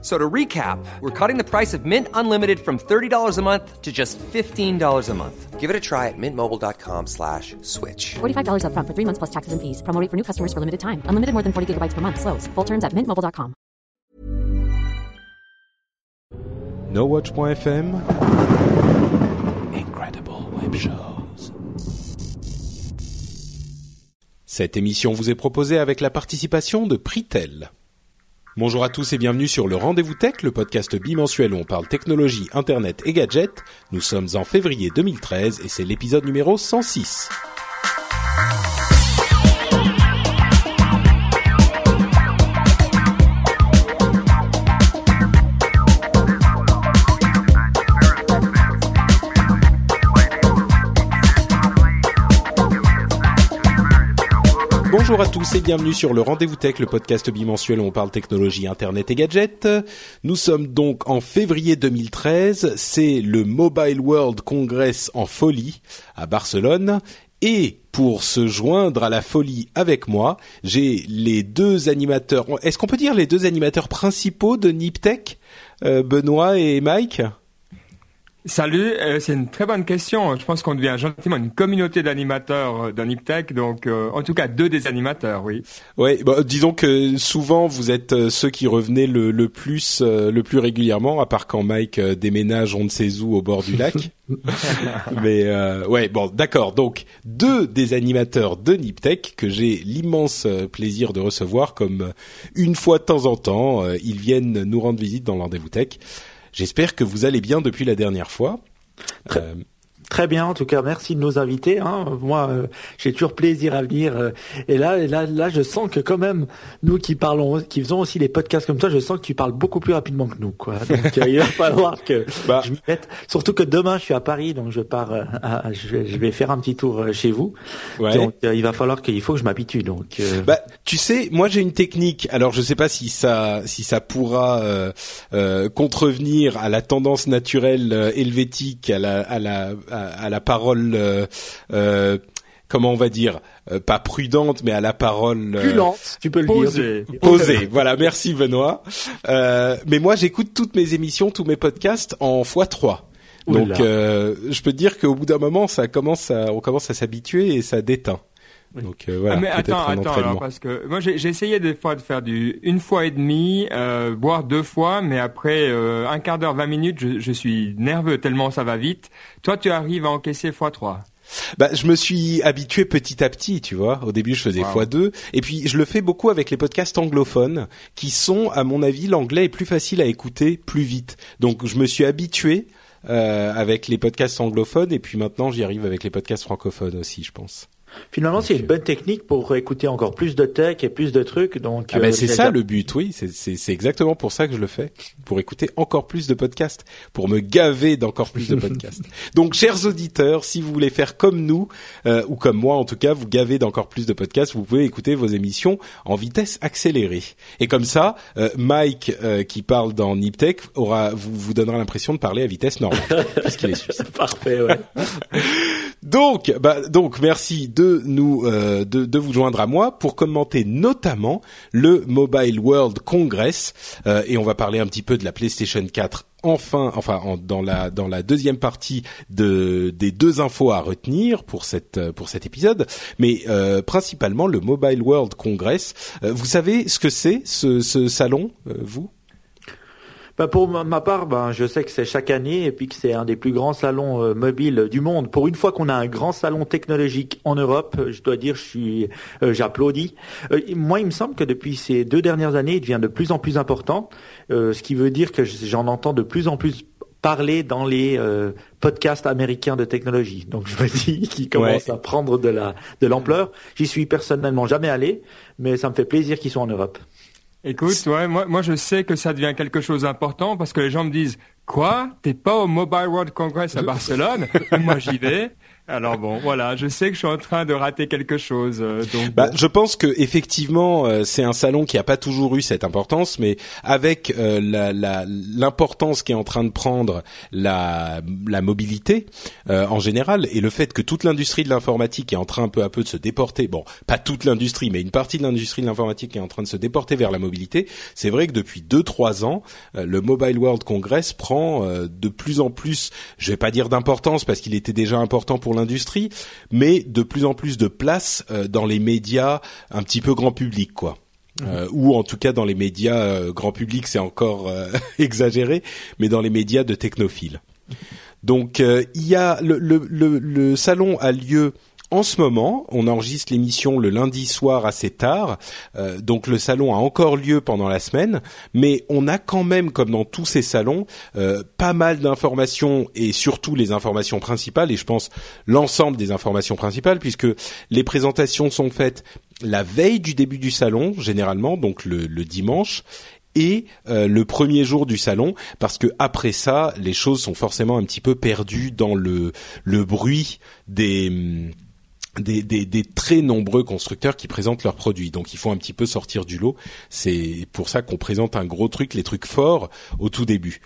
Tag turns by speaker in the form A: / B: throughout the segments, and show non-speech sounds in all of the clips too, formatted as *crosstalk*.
A: So to recap, we're cutting the price of Mint Unlimited from $30 a month to just $15 a month.
B: Give it a try at mintmobile.com slash switch.
C: $45 upfront for three months plus taxes and fees. Promo rate for new customers for limited time. Unlimited more than 40 gigabytes per month. Slows. Full terms at mintmobile.com.
D: NoWatch.fm Incredible Web Shows. Cette émission vous est proposée avec la participation de Pritel. Bonjour à tous et bienvenue sur le Rendez-vous Tech, le podcast bimensuel où on parle technologie, internet et gadgets. Nous sommes en février 2013 et c'est l'épisode numéro 106. Bonjour à tous et bienvenue sur le Rendez-vous Tech, le podcast bimensuel où on parle technologie, internet et gadgets. Nous sommes donc en février 2013, c'est le Mobile World Congress en folie à Barcelone. Et pour se joindre à la folie avec moi, j'ai les deux animateurs, est-ce qu'on peut dire les deux animateurs principaux de Niptech, euh, Benoît et Mike?
E: Salut, euh, c'est une très bonne question. Je pense qu'on devient gentiment une communauté d'animateurs euh, d'un Iptech, donc euh, en tout cas deux des animateurs, oui.
D: Ouais, bah, disons que souvent vous êtes ceux qui revenaient le, le plus le plus régulièrement, à part quand Mike déménage on ne sait où au bord du *laughs* lac. Mais ouais, bon, d'accord. Donc deux des animateurs de Niptech que j'ai l'immense plaisir de recevoir, comme une fois de temps en temps, ils viennent nous rendre visite dans le rendez-vous tech. J'espère que vous allez bien depuis la dernière fois.
F: Très, euh, très bien, en tout cas, merci de nous inviter. Hein. Moi, euh, j'ai toujours plaisir à venir. Euh, et là, là, là, je sens que quand même, nous qui parlons, qui faisons aussi les podcasts comme toi, je sens que tu parles beaucoup plus rapidement que nous. Quoi. Donc, il va *laughs* falloir que bah. je m'y mette. Surtout que demain, je suis à Paris, donc je pars. À, je, vais, faire un petit tour chez vous. Ouais. Donc, il va falloir qu'il faut que je m'habitue. Donc,
D: bah, tu sais, moi, j'ai une technique. Alors, je sais pas si ça, si ça pourra euh, contrevenir à la tendance naturelle helvétique, à la, à la, à, la parole. Euh, comment on va dire, euh, pas prudente, mais à la parole
F: euh, tu peux le
D: dire. Posée. voilà, merci Benoît. Euh, mais moi, j'écoute toutes mes émissions, tous mes podcasts en x3. Donc, je peux te dire qu'au bout d'un moment, ça commence à, on commence à s'habituer et ça déteint. Donc euh, voilà.
E: Ah, mais attends, attends, alors, parce que moi j'ai essayé des fois de faire du une fois et demi, euh, voire deux fois, mais après euh, un quart d'heure, vingt minutes, je, je, suis nerveux tellement ça va vite. Toi, tu arrives à encaisser fois trois.
D: Bah, je me suis habitué petit à petit, tu vois. Au début, je faisais fois deux, et puis je le fais beaucoup avec les podcasts anglophones, qui sont, à mon avis, l'anglais est plus facile à écouter plus vite. Donc, je me suis habitué euh, avec les podcasts anglophones, et puis maintenant, j'y arrive avec les podcasts francophones aussi, je pense.
F: Finalement, c'est une bonne technique pour écouter encore plus de tech et plus de trucs. Donc,
D: ah ben, euh, c'est ça le but, oui. C'est exactement pour ça que je le fais, pour écouter encore plus de podcasts, pour me gaver d'encore plus de *laughs* podcasts. donc, chers auditeurs, si vous voulez faire comme nous euh, ou comme moi, en tout cas, vous gaver d'encore plus de podcasts, vous pouvez écouter vos émissions en vitesse accélérée. Et comme ça, euh, Mike, qui parle dans Niptech, aura vous, vous donnera l'impression de parler à vitesse normale, *laughs* puisqu'il est suisse.
F: Parfait, ouais. *laughs*
D: donc, bah, donc, merci de nous euh, de, de, vous joindre à moi pour commenter notamment le Mobile World Congress. Euh, et on va parler un petit peu de la PlayStation 4 enfin, enfin dans la dans la deuxième partie de des deux infos à retenir pour cette pour cet épisode, mais euh, principalement le Mobile World Congress. vous savez ce que c'est ce, ce salon, vous?
F: Bah pour ma part, ben je sais que c'est chaque année et puis que c'est un des plus grands salons euh, mobiles du monde. Pour une fois qu'on a un grand salon technologique en Europe, euh, je dois dire, je suis, euh, j'applaudis. moi, il me semble que depuis ces deux dernières années, il devient de plus en plus important, ce qui veut dire que j'en entends de plus en plus parler dans les podcasts américains de technologie. Donc je me *laughs* dis qu'ils commencent à prendre de la de l'ampleur. J'y suis personnellement jamais allé, mais ça me fait plaisir qu'ils soient en Europe.
E: Écoute, ouais, moi, moi je sais que ça devient quelque chose d'important parce que les gens me disent Quoi? T'es pas au Mobile World Congress à Barcelone? Moi j'y vais. *laughs* Alors bon, voilà, je sais que je suis en train de rater quelque chose. Euh, donc
D: bah, je pense que effectivement, euh, c'est un salon qui a pas toujours eu cette importance, mais avec euh, l'importance qui est en train de prendre la, la mobilité en général et le fait que toute l'industrie de l'informatique est en train un peu à peu de se déporter. Bon, pas toute l'industrie, mais une partie de l'industrie de l'informatique est en train de se déporter vers la mobilité. C'est vrai que depuis deux trois ans, le Mobile World Congress prend de plus en plus, je vais pas dire d'importance parce qu'il était déjà important pour l'industrie, mais de plus en plus de place euh, dans les médias un petit peu grand public, quoi. Euh, ou en tout cas dans les médias euh, grand public, c'est encore *laughs* exagéré, mais dans les médias de technophiles. Donc il y a le, le, le salon a lieu en ce moment, on enregistre l'émission le lundi soir assez tard, euh, donc le salon a encore lieu pendant la semaine, mais on a quand même, comme dans tous ces salons, euh, pas mal d'informations et surtout les informations principales, et je pense l'ensemble des informations principales, puisque les présentations sont faites la veille du début du salon, généralement, donc le, dimanche, et euh, le premier jour du salon parce que après ça les choses sont forcément un petit peu perdues dans le le bruit des des, des, des, très nombreux constructeurs qui présentent leurs produits. Donc il faut un petit peu sortir du lot. C'est pour ça qu'on présente un gros truc, les trucs forts au tout début.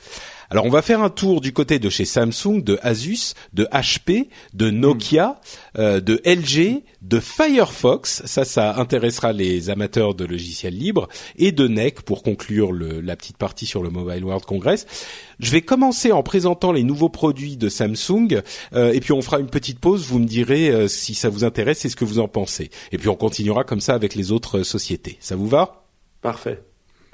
D: Alors on va faire un tour du côté de chez Samsung, de Asus, de HP, de Nokia, euh, de LG, de Firefox, ça ça intéressera les amateurs de logiciels libres, et de NEC pour conclure le, la petite partie sur le Mobile World Congress. Je vais commencer en présentant les nouveaux produits de Samsung, euh, et puis on fera une petite pause, vous me direz euh, si ça vous intéresse et ce que vous en pensez. Et puis on continuera comme ça avec les autres sociétés. Ça vous va?
F: Parfait.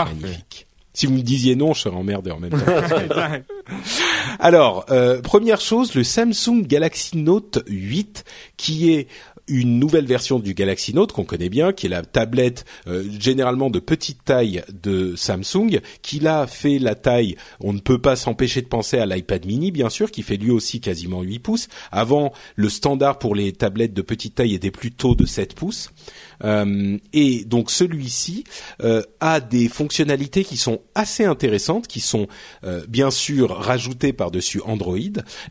D: Magnifique. Si vous me disiez non, je serais emmerdé en même temps. *laughs* *laughs* Alors, euh, première chose, le Samsung Galaxy Note 8, qui est une nouvelle version du Galaxy Note qu'on connaît bien, qui est la tablette euh, généralement de petite taille de Samsung, qui l'a fait la taille, on ne peut pas s'empêcher de penser à l'iPad mini bien sûr, qui fait lui aussi quasiment 8 pouces. Avant, le standard pour les tablettes de petite taille était plutôt de 7 pouces. Euh, et donc celui-ci euh, a des fonctionnalités qui sont assez intéressantes, qui sont bien sûr rajoutées par-dessus Android.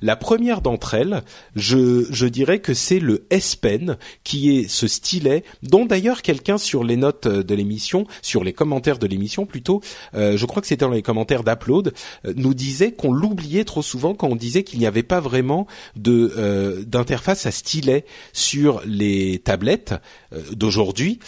D: La première d'entre elles, je, je dirais que c'est le S Pen qui est ce stylet, dont d'ailleurs quelqu'un sur les notes de l'émission, sur les commentaires de l'émission plutôt, euh, je crois que c'était dans les commentaires d'Upload, euh, nous disait qu'on l'oubliait trop souvent quand on disait qu'il n'y avait pas vraiment de euh, d'interface à stylet sur les tablettes d'aujourd'hui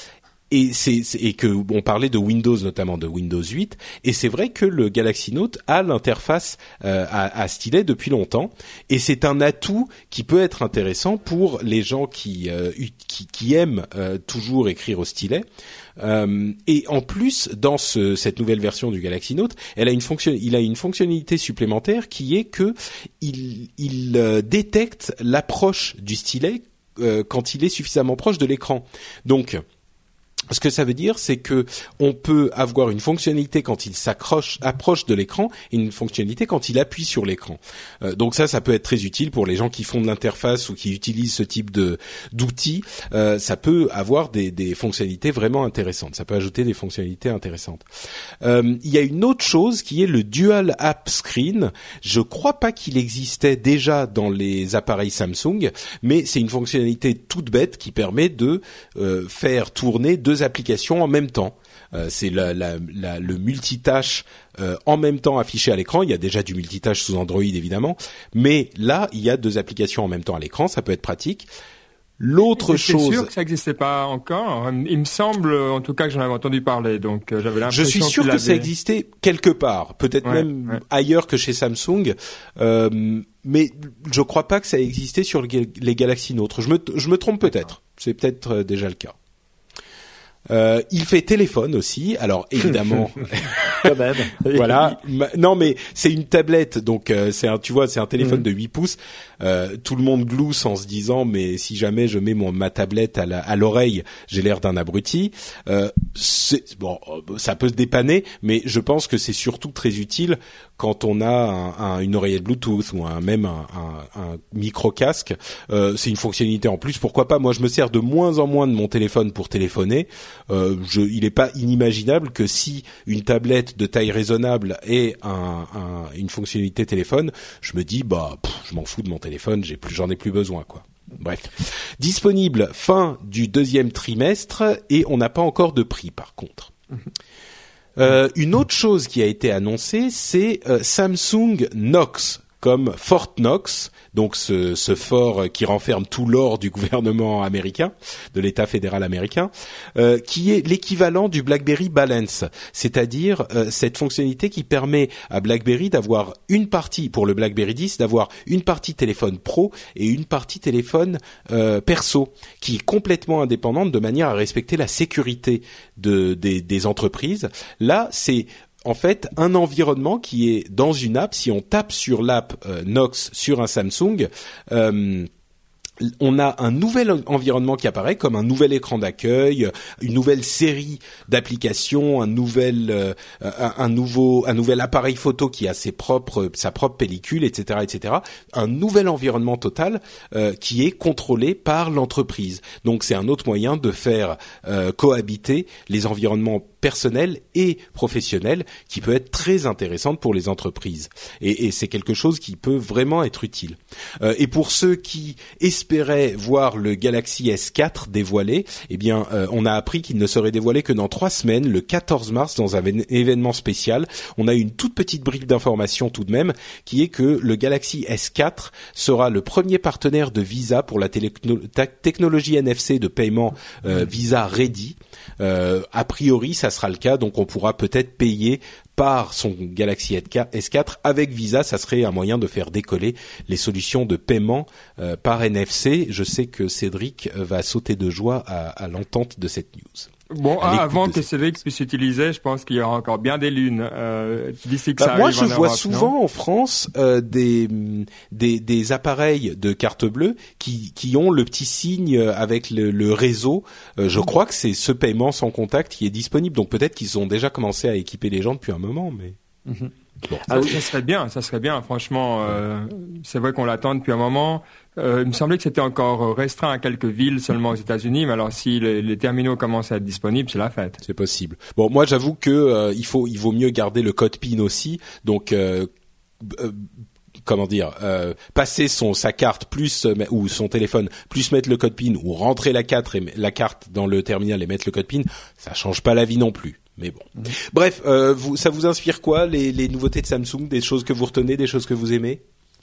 D: et c'est que on parlait de Windows notamment de Windows 8 et c'est vrai que le Galaxy Note a l'interface euh, à, stylet depuis longtemps et c'est un atout qui peut être intéressant pour les gens qui euh, aiment euh, toujours écrire au stylet. Et en plus dans ce, cette nouvelle version du Galaxy Note elle a une fonction il a une fonctionnalité supplémentaire qui est que il, il détecte l'approche du stylet quand il est suffisamment proche de l'écran. Donc ce que ça veut dire, c'est que on peut avoir une fonctionnalité quand il s'accroche, approche de l'écran, et une fonctionnalité quand il appuie sur l'écran. Euh, donc ça, ça peut être très utile pour les gens qui font de l'interface ou qui utilisent ce type de d'outils. Euh, ça peut avoir des, des, fonctionnalités vraiment intéressantes. Ça peut ajouter des fonctionnalités intéressantes. Euh, il y a une autre chose qui est le Dual App Screen. Je crois pas qu'il existait déjà dans les appareils Samsung, mais c'est une fonctionnalité toute bête qui permet de euh, faire tourner deux applications en même temps. Euh, c'est le multitâche euh, en même temps affiché à l'écran. Il y a déjà du multitâche sous Android évidemment, mais là il y a deux applications en même temps à l'écran. Ça peut être pratique. L'autre chose.
E: C'est sûr que ça n'existait pas encore. Il me semble, en tout cas, que j'en avais entendu parler. Donc, euh, j'avais l'impression.
D: Je suis sûr que, ça existait quelque part, peut-être même ailleurs que chez Samsung. Euh, mais je crois pas que ça existait sur les Galaxy Note. Je me, je me trompe peut-être. C'est peut-être déjà le cas. Euh, il fait téléphone aussi. Alors *laughs* évidemment, *laughs*
F: quand même. *laughs*
D: voilà. Non, mais c'est une tablette, donc euh, c'est un, tu vois, c'est un téléphone mm. de 8 pouces. Euh, tout le monde glousse en se disant, mais si jamais je mets mon ma tablette à l'oreille, j'ai l'air d'un abruti. Euh, bon, ça peut se dépanner, mais je pense que c'est surtout très utile quand on a un, une oreillette Bluetooth ou un, même un, micro casque. c'est une fonctionnalité en plus. Pourquoi pas? Moi, je me sers de moins en moins de mon téléphone pour téléphoner. euh, je, il n'est pas inimaginable que si une tablette de taille raisonnable un, une fonctionnalité téléphone, je me dis bah je m'en fous de mon téléphone, j'ai plus, j'en ai plus besoin quoi. Bref, disponible fin du deuxième trimestre et on n'a pas encore de prix par contre. Euh, une autre chose qui a été annoncée, c'est euh, Samsung Knox comme Fort Knox, donc ce, fort qui renferme tout l'or du *laughs* gouvernement américain, de l'État fédéral américain, euh, qui est l'équivalent du BlackBerry Balance, c'est-à-dire euh, cette fonctionnalité qui permet à BlackBerry d'avoir une partie pour le BlackBerry 10, d'avoir une partie téléphone pro et une partie téléphone euh, perso, qui est complètement indépendante de manière à respecter la sécurité de, des, des entreprises. Là, c'est en fait un environnement qui est dans une app. Si on tape sur l'app euh, Knox sur un Samsung, euh, on a un nouvel environnement qui apparaît comme un nouvel écran d'accueil, une nouvelle série d'applications, un nouvel, euh, appareil photo qui a ses propres, sa propre pellicule, etc., etc. Un nouvel environnement total qui est contrôlé par l'entreprise. Donc c'est un autre moyen de faire cohabiter les environnements personnels et professionnels qui peut être très intéressante pour les entreprises. Et, et c'est quelque chose qui peut vraiment être utile. et pour ceux qui espérait voir le Galaxy S4 dévoilé, eh bien, euh, on a appris qu'il ne serait dévoilé que dans trois semaines, le 14 mars, dans un événement spécial. On a eu une toute petite brique d'information tout de même, qui est que le Galaxy S4 sera le premier partenaire de Visa pour la technologie NFC de paiement euh, Visa Ready. Euh, a priori, ça sera le cas, donc on pourra peut-être payer par son Galaxy S4 avec Visa, ça serait un moyen de faire décoller les solutions de paiement euh, par NFC. Je sais que Cédric va sauter de joie à, à l'entente de cette news.
E: Bon, avant que Cédric puisse utiliser, je pense qu'il y aura encore bien des lunes euh, d'ici que
D: bah,
E: ça
D: Moi, je
E: en
D: vois
E: Europe,
D: souvent en France euh, des, des, des appareils de carte bleue qui, qui ont le petit signe avec le, le réseau. Euh, je crois que c'est ce paiement sans contact qui est disponible. Donc peut-être qu'ils ont déjà commencé à équiper les gens depuis un moment, mais.
F: Mhm.
D: Bon.
E: Ça, ça serait bien, ça serait bien. Franchement, euh, c'est vrai qu'on l'attend depuis un moment. Euh, il me semblait que c'était encore restreint à quelques villes seulement aux États-Unis, mais alors si les, les terminaux commencent à être disponibles, c'est la fête.
D: C'est possible. Bon, moi j'avoue que euh, il faut, il vaut mieux garder le code PIN aussi. Donc comment dire, euh, passer son sa carte plus euh, ou son téléphone plus mettre le code PIN ou rentrer la et la carte dans le terminal et mettre le code PIN, ça change pas la vie non plus. Mais bon. Bref, euh, vous, ça vous inspire quoi les, les nouveautés de Samsung, des choses que vous retenez, des choses que vous aimez?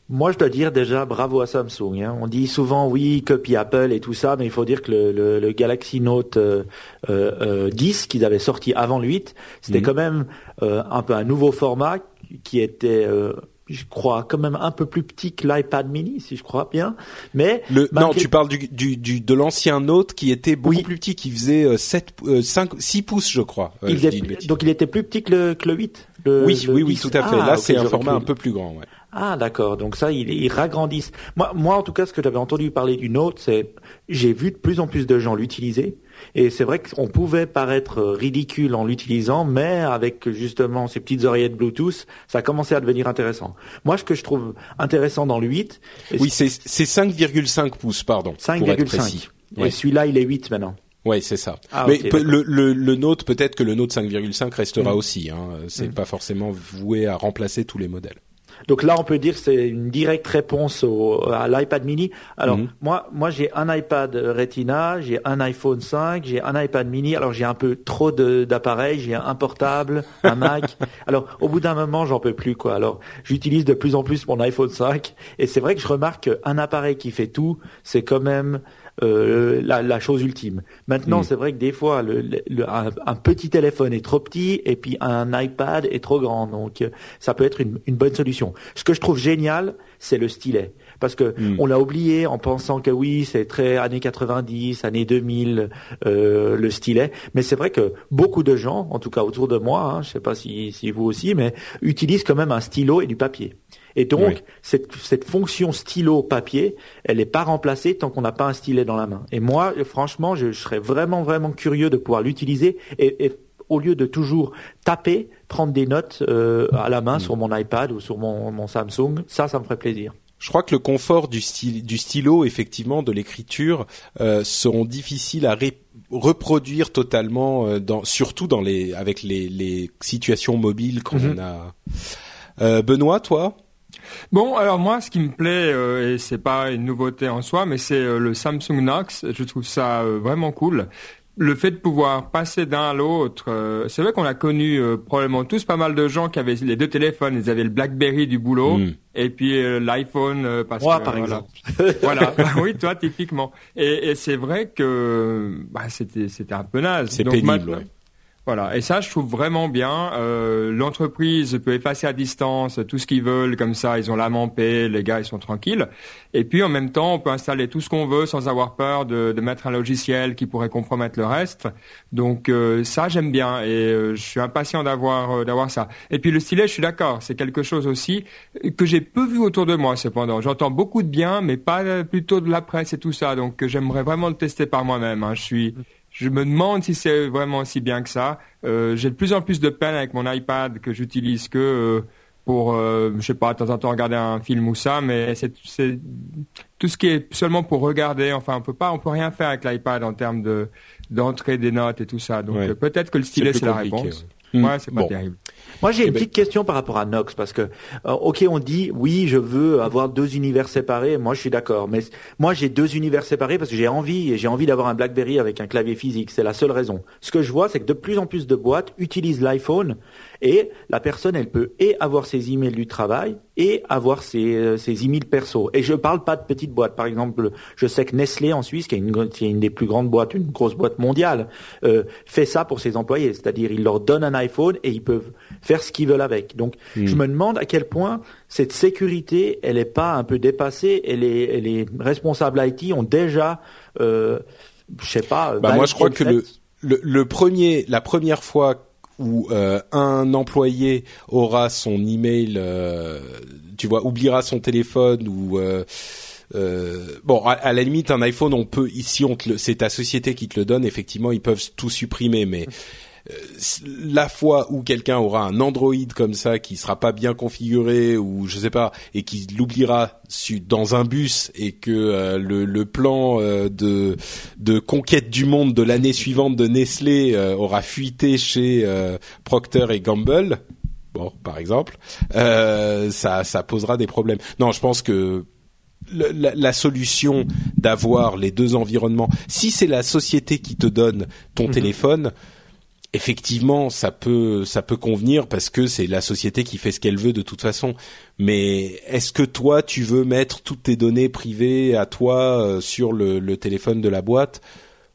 F: Moi, je dois dire déjà bravo à Samsung. Hein. On dit souvent oui, copie Apple et tout ça, mais il faut dire que le, le, le Galaxy Note euh, euh, 10 qu'ils avaient sorti avant le 8, c'était
D: Mhm.
F: quand même euh, un peu un nouveau format qui était, euh, je crois, quand même un peu plus petit que l'iPad Mini, si je crois bien. Mais
D: le, Non, tu parles du, du, du de l'ancien Note qui était beaucoup
F: Oui.
D: plus petit, qui faisait euh, 7, euh, 5, 6 pouces, je crois. Euh,
F: il
D: je
F: est- donc il était plus petit que le, que le 8. le-
D: oui,
F: le
D: oui, oui,
F: 10.
D: tout à fait.
F: Ah,
D: Là, c'est un format un peu plus grand. Ouais.
F: Ah d'accord, donc ça ils, ils ragrandissent. Moi, moi en tout cas, ce que j'avais entendu parler du Note, c'est j'ai vu de plus en plus de gens l'utiliser et c'est vrai qu'on pouvait paraître ridicule en l'utilisant, mais avec justement ces petites oreillettes Bluetooth, ça commençait à devenir intéressant. Moi, ce que je trouve intéressant dans le 8,
D: Oui, c'est c'est 5,5 pouces, pardon. pour être
F: 5,5
D: précis.
F: et
D: Ouais.
F: celui-là il est 8 maintenant.
D: Ouais, c'est ça.
F: Ah,
D: Mais le, le Note, peut-être que le Note 5,5 restera
F: Mm.
D: aussi. Hein. C'est
F: Mm.
D: pas forcément voué à remplacer tous les modèles.
F: Donc là, on peut dire que c'est une directe réponse au, à l'iPad mini. Alors
D: Mhm.
F: moi, moi j'ai un iPad Retina, j'ai un iPhone 5, j'ai un iPad mini. Alors j'ai un peu trop de- d'appareils, j'ai un portable, un *laughs* Mac. Alors au bout d'un moment, j'en peux plus quoi. Alors j'utilise de plus en plus mon iPhone 5 et c'est vrai que je remarque qu'un appareil qui fait tout, c'est quand même euh, la, la chose ultime. Maintenant,
D: Mm.
F: c'est vrai que des fois, le, le- le- un, un petit téléphone est trop petit et puis un iPad est trop grand. Donc, euh, ça peut être une, une bonne solution. Ce que je trouve génial, c'est le stylet. Parce que
D: Mm.
F: on l'a oublié en pensant que oui, c'est très années 90, années 2000, euh, le stylet. Mais c'est vrai que beaucoup de gens, en tout cas autour de moi, hein, je sais pas si, si vous aussi, mais utilisent quand même un stylo et du papier. Et donc,
D: Oui.
F: cette, cette fonction stylo-papier, elle n'est pas remplacée tant qu'on n'a pas un stylet dans la main. Et moi, franchement, je, je serais vraiment, vraiment curieux de pouvoir l'utiliser et, et au lieu de toujours taper, prendre des notes euh, à la main sur mon iPad ou sur mon, mon Samsung, ça, ça me ferait plaisir.
D: Je crois que le confort du, styl- du stylo, effectivement, de l'écriture, euh, seront difficiles à ré- reproduire totalement euh, dans surtout dans les avec les, les situations mobiles qu'on
F: Mhm.
D: a. Euh, Benoît, toi?
E: Bon, alors moi, ce qui me plaît, euh, et c'est pas une nouveauté en soi, mais c'est euh, le Samsung Knox. Je trouve ça euh, vraiment cool. Le fait de pouvoir passer d'un à l'autre, euh, c'est vrai qu'on a connu euh, probablement tous pas mal de gens qui avaient les deux téléphones. Ils avaient le BlackBerry du boulot
D: Mm.
E: et puis euh, l'iPhone euh, parce
F: Moi,
E: que
F: par
E: voilà.
F: exemple. *laughs*
E: voilà, *laughs* Bah oui, toi typiquement. Et, et c'est vrai que bah, c'était c'était un peu naze.
D: C'est
E: Donc,
D: pénible, ouais.
E: Voilà, et ça je trouve vraiment bien. Euh, L'entreprise peut effacer à distance tout ce qu'ils veulent, comme ça ils ont l'âme en paix, les gars ils sont tranquilles. Et puis en même temps on peut installer tout ce qu'on veut sans avoir peur de, mettre un logiciel qui pourrait compromettre le reste. Donc euh, ça j'aime bien et euh, je suis impatient d'avoir euh, d'avoir ça. Et puis le stylet je suis d'accord, c'est quelque chose aussi que j'ai peu vu autour de moi cependant. J'entends beaucoup de bien, mais pas plutôt de la presse et tout ça. Donc j'aimerais vraiment le tester par moi-même. hein. Je suis je me demande si c'est vraiment aussi bien que ça. Euh, j'ai de plus en plus de peine avec mon iPad que j'utilise que euh, pour, euh, je sais pas, de temps en temps regarder un film ou ça, mais c'est c'est tout ce qui est seulement pour regarder. Enfin, on peut pas, on peut rien faire avec l'iPad en termes de d'entrée des notes et tout ça. Donc
D: Ouais.
E: euh, peut-être que le stylet c'est la réponse.
D: ouais.
E: Ouais, c'est pas
D: Bon.
E: terrible.
F: Moi, j'ai
D: Eh
F: une
D: ben-
F: petite question par rapport à Nox parce que, euh, ok, on dit oui, je veux avoir deux univers séparés. Moi, je suis d'accord, mais moi, j'ai deux univers séparés parce que j'ai envie et j'ai envie d'avoir un BlackBerry avec un clavier physique. C'est la seule raison. Ce que je vois, c'est que de plus en plus de boîtes utilisent l'iPhone et la personne, elle peut et avoir ses emails du travail et avoir ses, euh, ses emails perso. Et je parle pas de petites boîtes. Par exemple, je sais que Nestlé en Suisse, qui est une, qui est une des plus grandes boîtes, une grosse boîte mondiale, euh, fait ça pour ses employés. C'est-à-dire, ils leur donnent un iPhone et ils peuvent faire ce qu'ils veulent avec. Donc, je me demande à quel point cette sécurité, elle est pas un peu dépassée et les, les responsables IT ont déjà, euh, je sais pas.
D: Bah, moi, je crois que
F: le,
D: le premier, la première fois où euh, un employé aura son email, euh, tu vois, oubliera son téléphone ou euh, euh, bon, à, la limite, un iPhone, on peut ici, on c'est ta société qui te le donne. Effectivement, ils peuvent tout supprimer, mais la fois où quelqu'un aura un Android comme ça qui sera pas bien configuré ou je sais pas et qui l'oubliera dans un bus et que euh, le, le plan euh, de de conquête du monde de l'année suivante de Nestlé euh, aura fuité chez euh, Procter et Gamble bon par exemple euh, ça ça posera des problèmes. Non je pense que le- la, la solution d'avoir les deux environnements si c'est la société qui te donne ton téléphone effectivement, ça peut ça peut convenir parce que c'est la société qui fait ce qu'elle veut de toute façon. Mais est-ce que toi tu veux mettre toutes tes données privées à toi euh, sur le, le téléphone de la boîte?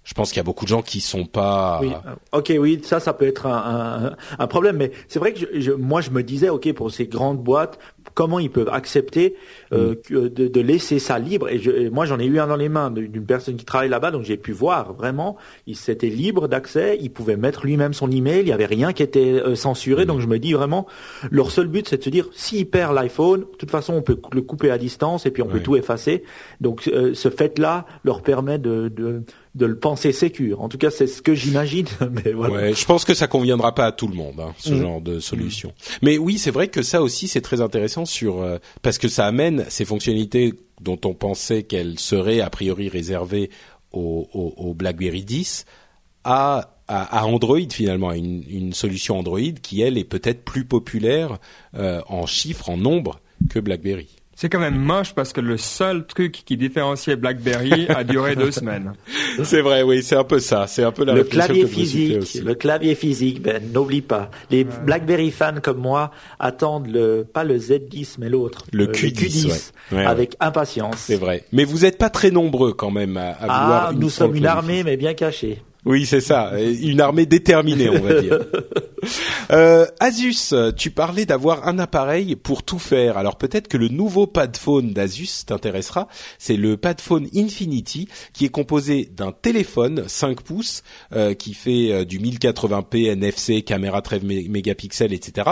D: Je pense qu'il y a beaucoup de gens qui sont pas.
F: Oui, euh, ok, oui, ça, ça peut être un, un, un problème, mais c'est vrai que je, je- moi, je me disais, ok, pour ces grandes boîtes, comment ils peuvent accepter euh, que- de, de laisser ça libre? Et, je, et moi, j'en ai eu un dans les mains d'une personne qui travaille là-bas, donc j'ai pu voir vraiment, il s'était libre d'accès, il pouvait mettre lui-même son email, il y avait rien qui était euh, censuré, donc je me dis vraiment, leur seul but, c'est de se dire, s'il perd l'iPhone, de toute façon, on peut le couper à distance et puis on
D: Ouais.
F: peut tout effacer. Donc, euh, ce fait-là leur permet de, de de le penser sécure. En tout cas, c'est ce que j'imagine. *laughs* Mais voilà.
D: Ouais, je pense que ça conviendra pas à tout le monde, hein, ce
F: Mhm.
D: genre de solution. Mais oui, c'est vrai que ça aussi c'est très intéressant sur euh, parce que ça amène ces fonctionnalités dont on pensait qu'elles seraient a priori réservées au, au, au BlackBerry 10 à, à, à Android finalement, à une, une solution Android qui elle est peut-être plus populaire euh, en chiffres, en nombre que BlackBerry.
E: C'est quand même moche parce que le seul truc qui différenciait BlackBerry a duré deux *laughs* semaines.
D: C'est vrai, oui, c'est un peu ça. C'est un peu la
F: le clavier
D: que je me suis fait
F: physique,
D: aussi.
F: le clavier physique, ben n'oublie pas. Les BlackBerry fans comme moi attendent le pas le Z10 mais l'autre,
D: Le
F: euh,
D: Q10, ouais. Ouais, ouais.
F: avec impatience.
D: C'est vrai. Mais vous n'êtes pas très nombreux quand même à, à vouloir.
F: Ah, nous sommes une armée mais bien cachée.
D: Oui, c'est ça, une armée déterminée, on va dire. *laughs* Euh, Asus, tu parlais d'avoir un appareil pour tout faire. Alors peut-être que le nouveau Padphone d'Asus t'intéressera. C'est le Padphone Infinity, qui est composé d'un téléphone 5 pouces euh, qui fait euh, du 1080p NFC, caméra 13 mé- mégapixels, etc.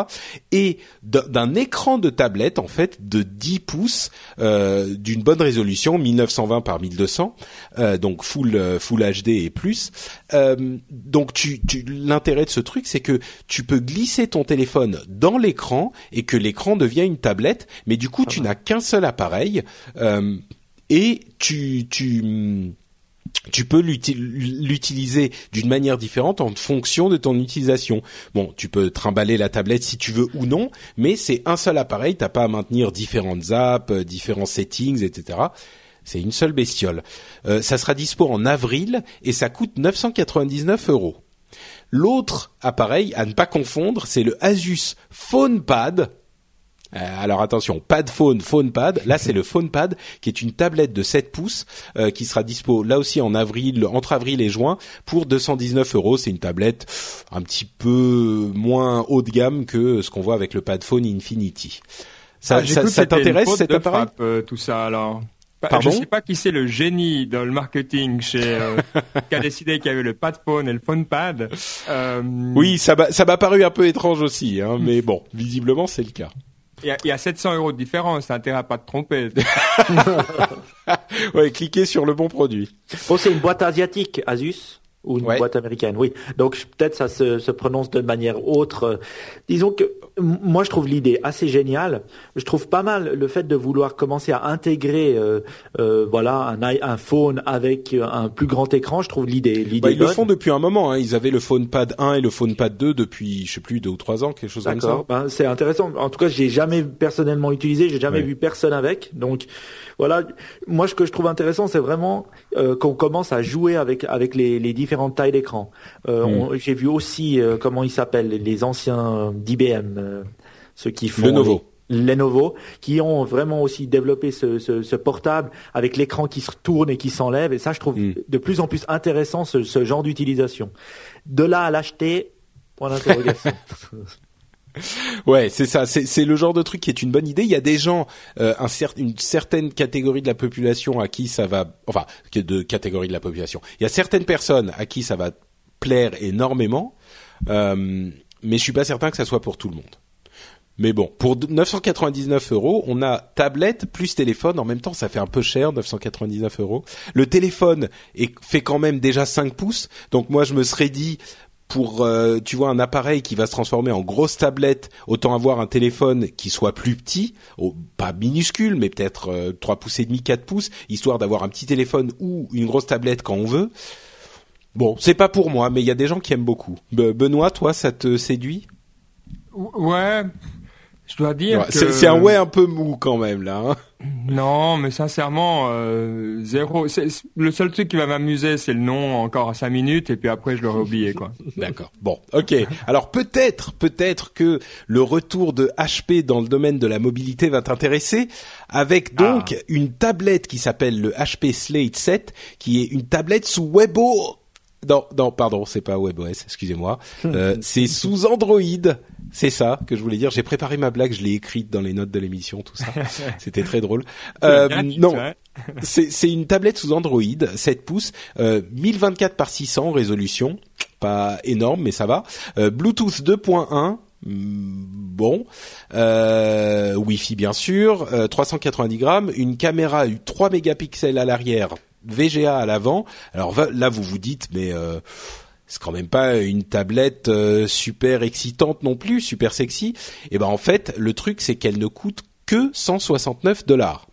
D: Et d'un- écran de tablette en fait de 10 pouces euh, d'une bonne résolution, 1920 par 1200, euh, donc full full HD et plus. Euh, donc tu, tu l'intérêt de ce truc, c'est que tu peux glisser ton téléphone dans l'écran et que l'écran devient une tablette, mais du coup tu n'as qu'un seul appareil euh, et tu tu tu peux l'utiliser d'une manière différente en fonction de ton utilisation. Bon, tu peux trimballer la tablette si tu veux ou non, mais c'est un seul appareil, t'as pas à maintenir différentes apps, euh, différents settings, etc. C'est une seule bestiole. Euh, ça sera dispo en avril et ça coûte 999 euros. L'autre appareil à ne pas confondre, c'est le Asus PhonePad euh, alors attention, pad phone, phone pad. Là, c'est le phone pad qui est une tablette de 7 pouces euh, qui sera dispo là aussi en avril, entre avril et juin pour 219 euros. C'est une tablette un petit peu moins haut de gamme que ce qu'on voit avec le pad phone Infinity.
E: Ça, ah, ça, ça t'intéresse cet appareil? euh, Tout ça alors? Bah, Pardon? je sais pas qui c'est le génie dans le marketing chez *laughs* qui a décidé qu'il y avait le pad phone et le phone pad.
D: Oui, ça m'a ça m'a paru un peu étrange aussi, hein, mais bon, visiblement c'est le cas.
E: Il y, a, 700 euros de différence, t'as intérêt à pas te tromper. *laughs*
D: ouais, cliquez sur le bon produit.
F: Oh, c'est une boîte asiatique, Asus? Ou une boîte américaine, oui. Donc peut-être ça se, se, prononce de manière autre. Disons que moi je trouve l'idée assez géniale. Je trouve pas mal le fait de vouloir commencer à intégrer, euh, euh, voilà, un, un phone avec un plus grand écran. Je trouve l'idée, l'idée. Bah,
D: ils le font depuis un moment. Hein. Ils avaient le phone pad 1 et le phone pad 2 depuis, je sais plus, deux ou trois ans, quelque chose comme ça.
F: Ben, c'est intéressant. En tout cas, j'ai jamais personnellement utilisé, j'ai jamais vu personne avec. Donc voilà, moi ce que je trouve intéressant, c'est vraiment euh, qu'on commence à jouer avec avec les, les différentes tailles d'écran. Euh, mm. J'ai vu aussi euh, comment ils s'appellent les anciens d'IBM, euh, ceux qui font
D: Lenovo.
F: Lenovo, qui ont vraiment aussi développé ce, ce, ce portable avec l'écran qui se tourne et qui s'enlève. Et ça, je trouve mm. de plus en plus intéressant ce, ce genre d'utilisation. De là à l'acheter, point d'interrogation. *laughs*
D: Ouais, c'est ça. C'est le genre de truc qui est une bonne idée. Il y a des gens, euh, un une certaine catégorie de la population à qui ça va, enfin, de catégorie de la population. Il y a certaines personnes à qui ça va plaire énormément, euh, mais je suis pas certain que ça soit pour tout le monde. Mais bon, pour 999 euros, on a tablette plus téléphone. En même temps, ça fait un peu cher, 999 euros. Le téléphone est, fait quand même déjà 5 pouces. Donc moi, je me serais dit, pour euh, tu vois un appareil qui va se transformer en grosse tablette, autant avoir un téléphone qui soit plus petit, pas minuscule, mais peut-être euh, 3 pouces et demi, 4 pouces, histoire d'avoir un petit téléphone ou une grosse tablette quand on veut. Bon, c'est pas pour moi, mais il y a des gens qui aiment beaucoup. Benoît, toi, ça te séduit?
E: Ouais, je dois dire que...
D: C'est un ouais un peu mou quand même là. Hein
E: non, mais sincèrement, euh, zéro. Le seul truc qui va m'amuser, c'est le nom encore à cinq minutes, et puis après je l'aurai oublié quoi. *laughs*
D: D'accord. Bon, ok. Alors peut-être, peut-être que le retour de HP dans le domaine de la mobilité va t'intéresser, avec donc ah. une tablette qui s'appelle le HP Slate 7, qui est une tablette sous Webo. Non, non, pardon, c'est pas WebOS, excusez-moi. Euh, *laughs* c'est sous Android. C'est ça que je voulais dire. J'ai préparé ma blague, je l'ai écrite dans les notes de l'émission, tout ça. *laughs* C'était très drôle. Euh, non, *laughs* c'est une tablette sous Android, 7 pouces, euh, 1024 par 600 résolution, pas énorme mais ça va. Euh, Bluetooth 2.1. Mm, bon, euh, Wi-Fi bien sûr, 390 euh, grammes, une caméra 3 mégapixels à l'arrière, VGA à l'avant. Alors là, vous vous dites, mais euh, c'est quand même pas une tablette euh, super excitante non plus, super sexy. Et ben en fait, le truc c'est qu'elle ne coûte que 169 dollars.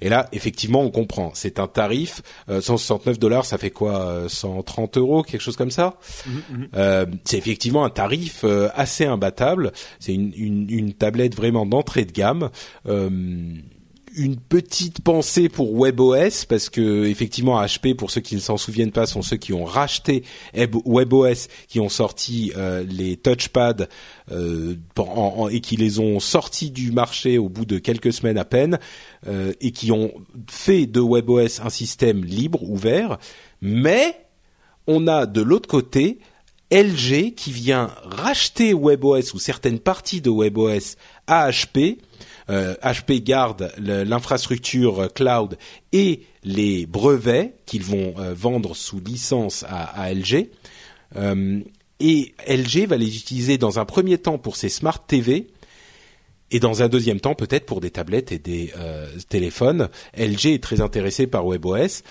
D: Et là, effectivement, on comprend. C'est un tarif. 169 euh, dollars, ça fait quoi 130 euros, quelque chose comme ça? Mhm, mhm. euh, c'est effectivement un tarif assez imbattable. C'est une, une, une, tablette vraiment d'entrée de gamme une petite pensée pour WebOS parce que effectivement HP pour ceux qui ne s'en souviennent pas sont ceux qui ont racheté WebOS qui ont sorti euh, les touchpads euh, et qui les ont sortis du marché au bout de quelques semaines à peine euh, et qui ont fait de WebOS un système libre ouvert. Mais on a de l'autre côté LG qui vient racheter WebOS ou certaines parties de WebOS à HP HP euh, garde l'infrastructure cloud et les brevets qu'ils vont euh, vendre sous licence à, LG. Euh, et LG va les utiliser dans un premier temps pour ses smart TV et dans un deuxième temps peut-être pour des tablettes et des téléphones. LG est très intéressé par WebOS.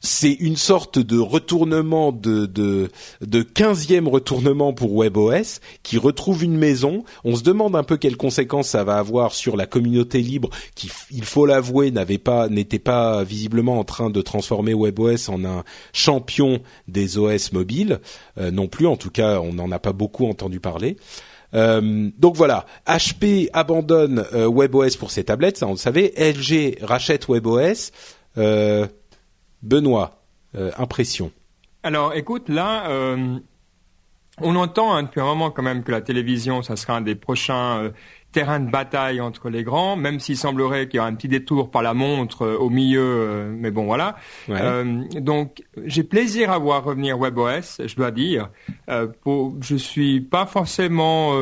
D: C'est une sorte de retournement de de de quinzième retournement pour WebOS qui retrouve une maison. On se demande un peu quelles conséquences ça va avoir sur la communauté libre qui, il faut l'avouer, n'avait pas n'était pas visiblement en train de transformer WebOS en un champion des OS mobiles euh, non plus. En tout cas, on n'en a pas beaucoup entendu parler. Euh, donc voilà, HP abandonne euh, WebOS pour ses tablettes, ça on le savait. LG rachète WebOS. Euh, Benoît, euh, impression.
E: Alors, écoute, là, euh, on entend hein, depuis un moment quand même que la télévision, ça sera un des prochains euh, terrains de bataille entre les grands, même s'il semblerait qu'il y aura un petit détour par la montre au milieu, mais bon, voilà.
D: Ouais.
E: Donc, j'ai plaisir à voir revenir WebOS, je dois dire. Pour, je suis pas forcément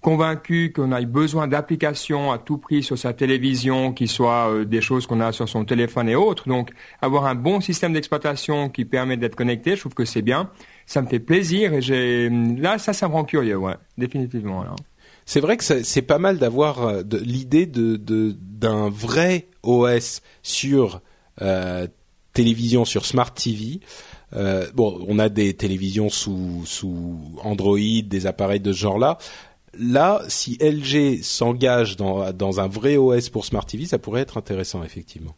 E: convaincu qu'on ait besoin d'applications à tout prix sur sa télévision qui soient euh, des choses qu'on a sur son téléphone et autres. Donc, avoir un bon système d'exploitation qui permet d'être connecté, je trouve que c'est bien. Ça me fait plaisir et j'ai là ça ça me rend curieux, ouais, définitivement.
D: C'est vrai que c'est pas mal d'avoir euh, l'idée de d'un vrai OS sur euh, télévision, sur Smart TV. Bon, on a des télévisions sous sous Android, des appareils de ce genre-là. Là, si LG s'engage dans dans un vrai OS pour Smart TV, ça pourrait être intéressant effectivement.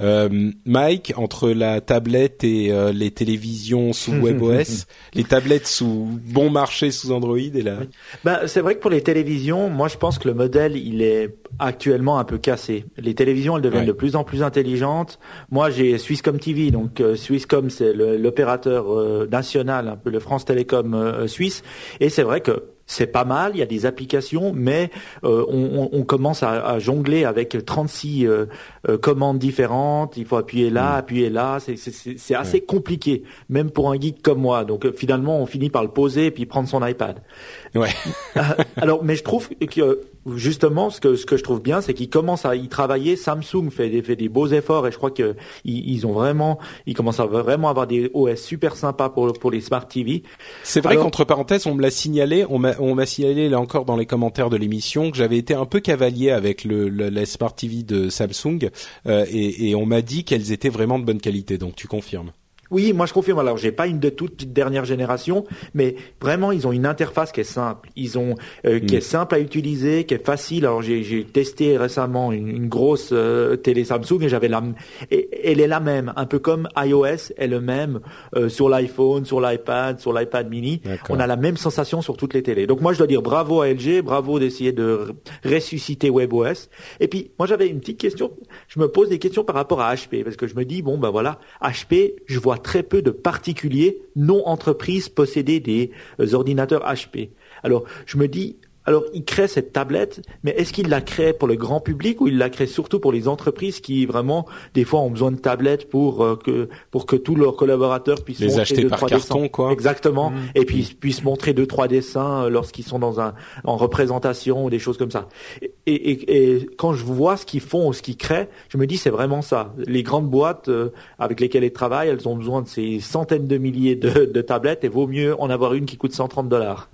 D: Euh, Mike, entre la tablette et euh, les télévisions sous *laughs* WebOS, les tablettes sous bon marché sous Android et la
F: Ben, c'est vrai que pour les télévisions, moi je pense que le modèle il est actuellement un peu cassé. Les télévisions elles deviennent
D: Ouais.
F: de plus en plus intelligentes. Moi j'ai Swisscom TV, donc euh, Swisscom c'est l'opérateur euh, national, un peu le France Télécom suisse, et c'est vrai que c'est pas mal, il y a des applications, mais euh, on, on- on commence à, à jongler avec 36 euh, euh, commandes différentes. Il faut appuyer là, appuyer là. C'est- assez compliqué, même pour un geek comme moi. Donc finalement, on finit par le poser et puis prendre son iPad.
D: Ouais.
F: Euh, Alors, mais je trouve que justement, ce que ce que je trouve bien, c'est qu'ils commencent à y travailler. Samsung fait des fait des beaux efforts et je crois que ils, ils ont vraiment, ils commencent à vraiment avoir des OS super sympas pour pour les smart TV.
D: C'est vrai qu'entre parenthèses, on me l'a signalé, on m'a on m'a signalé là encore dans les commentaires de l'émission que j'avais été un peu cavalier avec le, le la Smart TV de Samsung euh, et, et on m'a dit qu'elles étaient vraiment de bonne qualité. Donc tu confirmes.
F: Oui, moi je confirme. Alors, j'ai pas une de toute dernière génération, mais vraiment, ils ont une interface qui est simple. Ils ont euh, qui
D: Mm.
F: est simple à utiliser, qui est facile. Alors, j'ai testé récemment une, une grosse euh, télé Samsung et j'avais la, et, elle est la même, un peu comme iOS est le même euh, sur l'iPhone, sur l'iPad, sur l'iPad Mini. On a la même sensation sur toutes les télés. Donc moi, je dois dire bravo à LG, bravo d'essayer de ressusciter WebOS. Et puis, moi, j'avais une petite question. Je me pose des questions par rapport à HP parce que je me dis bon, ben voilà, HP, je vois très peu de particuliers non entreprises posséder des euh, ordinateurs HP. Alors, je me dis alors, il crée cette tablette, mais est-ce qu'il la crée pour le grand public ou il la crée surtout pour les entreprises qui vraiment, des fois, ont besoin de tablettes pour euh, que pour que tous leurs collaborateurs puissent
D: Les
F: montrer
D: acheter
F: deux,
D: par
F: trois
D: carton,
F: dessins.
D: quoi.
F: Exactement. Et puis ils puissent montrer deux trois dessins euh, lorsqu'ils sont dans un en représentation ou des choses comme ça. Et, et, et quand je vois ce qu'ils font ou ce qu'ils créent, je me dis c'est vraiment ça. Les grandes boîtes euh, avec lesquelles ils travaillent, elles ont besoin de ces centaines de milliers de, de tablettes et vaut mieux en avoir une qui coûte 130 dollars.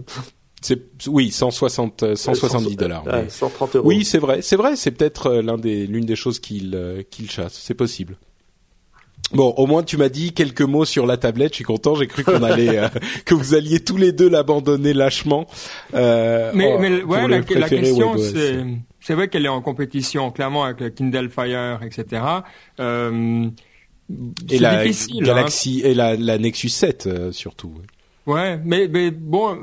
D: C'est oui 160 euh, 170 dollars.
F: Ouais,
D: mais-
F: 130 euros.
D: Oui, c'est vrai, c'est vrai, c'est peut-être euh, l'un des l'une des choses qu'il euh, qu'il chasse, c'est possible. Bon, au moins tu m'as dit quelques mots sur la tablette. Je suis content. J'ai cru qu'on *laughs* allait euh, que vous alliez tous les deux l'abandonner lâchement. Euh,
E: Mais,
D: oh,
E: mais ouais, la, la question, c'est, c'est vrai qu'elle est en compétition clairement avec le Kindle Fire, etc. Euh,
D: et
E: c'est
D: la
E: difficile, hein.
D: Galaxy et la, la Nexus 7 euh, surtout.
E: Ouais, mais, mais bon,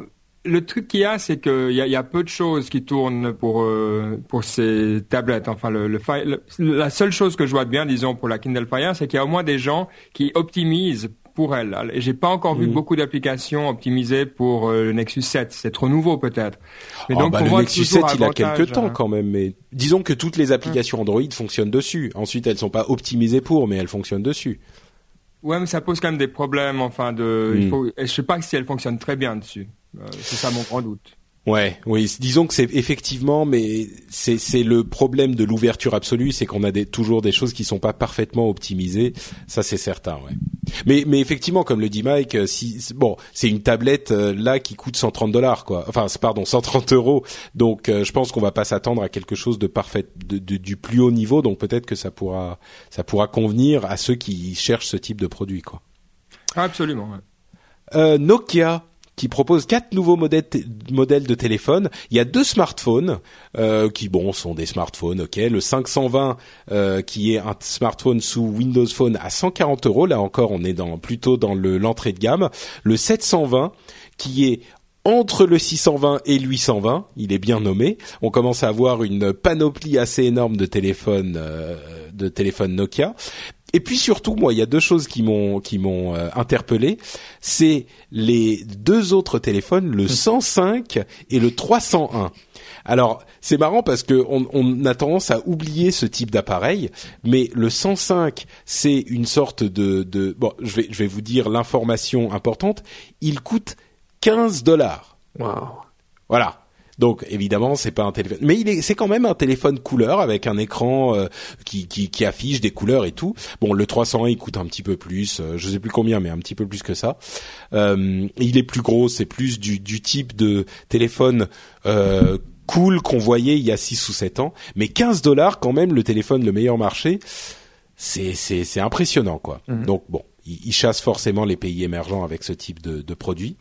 E: le truc qu'il y a, c'est qu'il y y a peu de choses qui tournent pour euh, pour ces tablettes. Enfin, le, le, Fire- le- la seule chose que je vois de bien, disons, pour la Kindle Fire, c'est qu'il y a au moins des gens qui optimisent pour elle. Et j'ai pas encore vu
D: Mhm.
E: beaucoup d'applications optimisées pour euh, le Nexus 7. C'est trop nouveau peut-être. Mais
D: Oh, bah,
E: on
D: le
E: voit
D: Nexus
E: toujours
D: 7, il a quelques temps
E: hein.
D: quand même, mais disons que toutes les applications Android fonctionnent dessus. Ensuite, elles sont pas optimisées pour, mais elles fonctionnent dessus.
E: Ouais, mais ça pose quand même des problèmes. Enfin, de,
D: Mm.
E: il faut. et Je sais pas si elle fonctionne très bien dessus. Euh, c'est ça mon grand doute.
D: Ouais, oui. Disons que c'est effectivement, mais c'est c'est le problème de l'ouverture absolue, c'est qu'on a des, toujours des choses qui sont pas parfaitement optimisées. Ça, c'est certain, ouais. Mais mais effectivement, comme le dit Mike, euh, si bon, c'est une tablette euh, là qui coûte 130 dollars, quoi. Enfin, pardon, 130 euros. Donc, euh, je pense qu'on va pas s'attendre à quelque chose de parfait, de, de- du plus haut niveau. Donc, peut-être que ça pourra ça pourra convenir à ceux qui cherchent ce type de produit, quoi.
E: Absolument. ouais.
D: Euh, Nokia qui propose quatre nouveaux modèles, de téléphone. Il y a deux smartphones euh, qui, bon, sont des smartphones, ok. Le 520 euh, qui est un smartphone sous Windows Phone à 140 euros. Là encore, on est dans plutôt dans le l'entrée de gamme. Le 720 qui est entre le 620 et le 820, il est bien nommé. On commence à avoir une panoplie assez énorme de téléphones, euh, de téléphones Nokia. Et puis surtout, moi, il y a deux choses qui m'ont qui m'ont euh, interpellé. C'est les deux autres téléphones, le 105 et le 301. Alors, c'est marrant parce que on, on a tendance à oublier ce type d'appareil, mais le 105, c'est une sorte de, de bon, je vais je vais vous dire l'information importante. Il coûte 15 dollars.
F: Waouh.
D: Voilà. Donc évidemment, c'est pas un téléphone, mais il est, c'est quand même un téléphone couleur avec un écran euh, qui, qui, qui affiche des couleurs et tout. Bon, le 301 il coûte un petit peu plus, euh, je sais plus combien, mais un petit peu plus que ça. Euh, il est plus gros, c'est plus du, du type de téléphone euh, cool qu'on voyait il y a 6 ou 7 ans. Mais 15 dollars quand même, le téléphone le meilleur marché, c'est c'est c'est impressionnant quoi. Donc bon, il, il chasse forcément les pays émergents avec ce type de, de produit.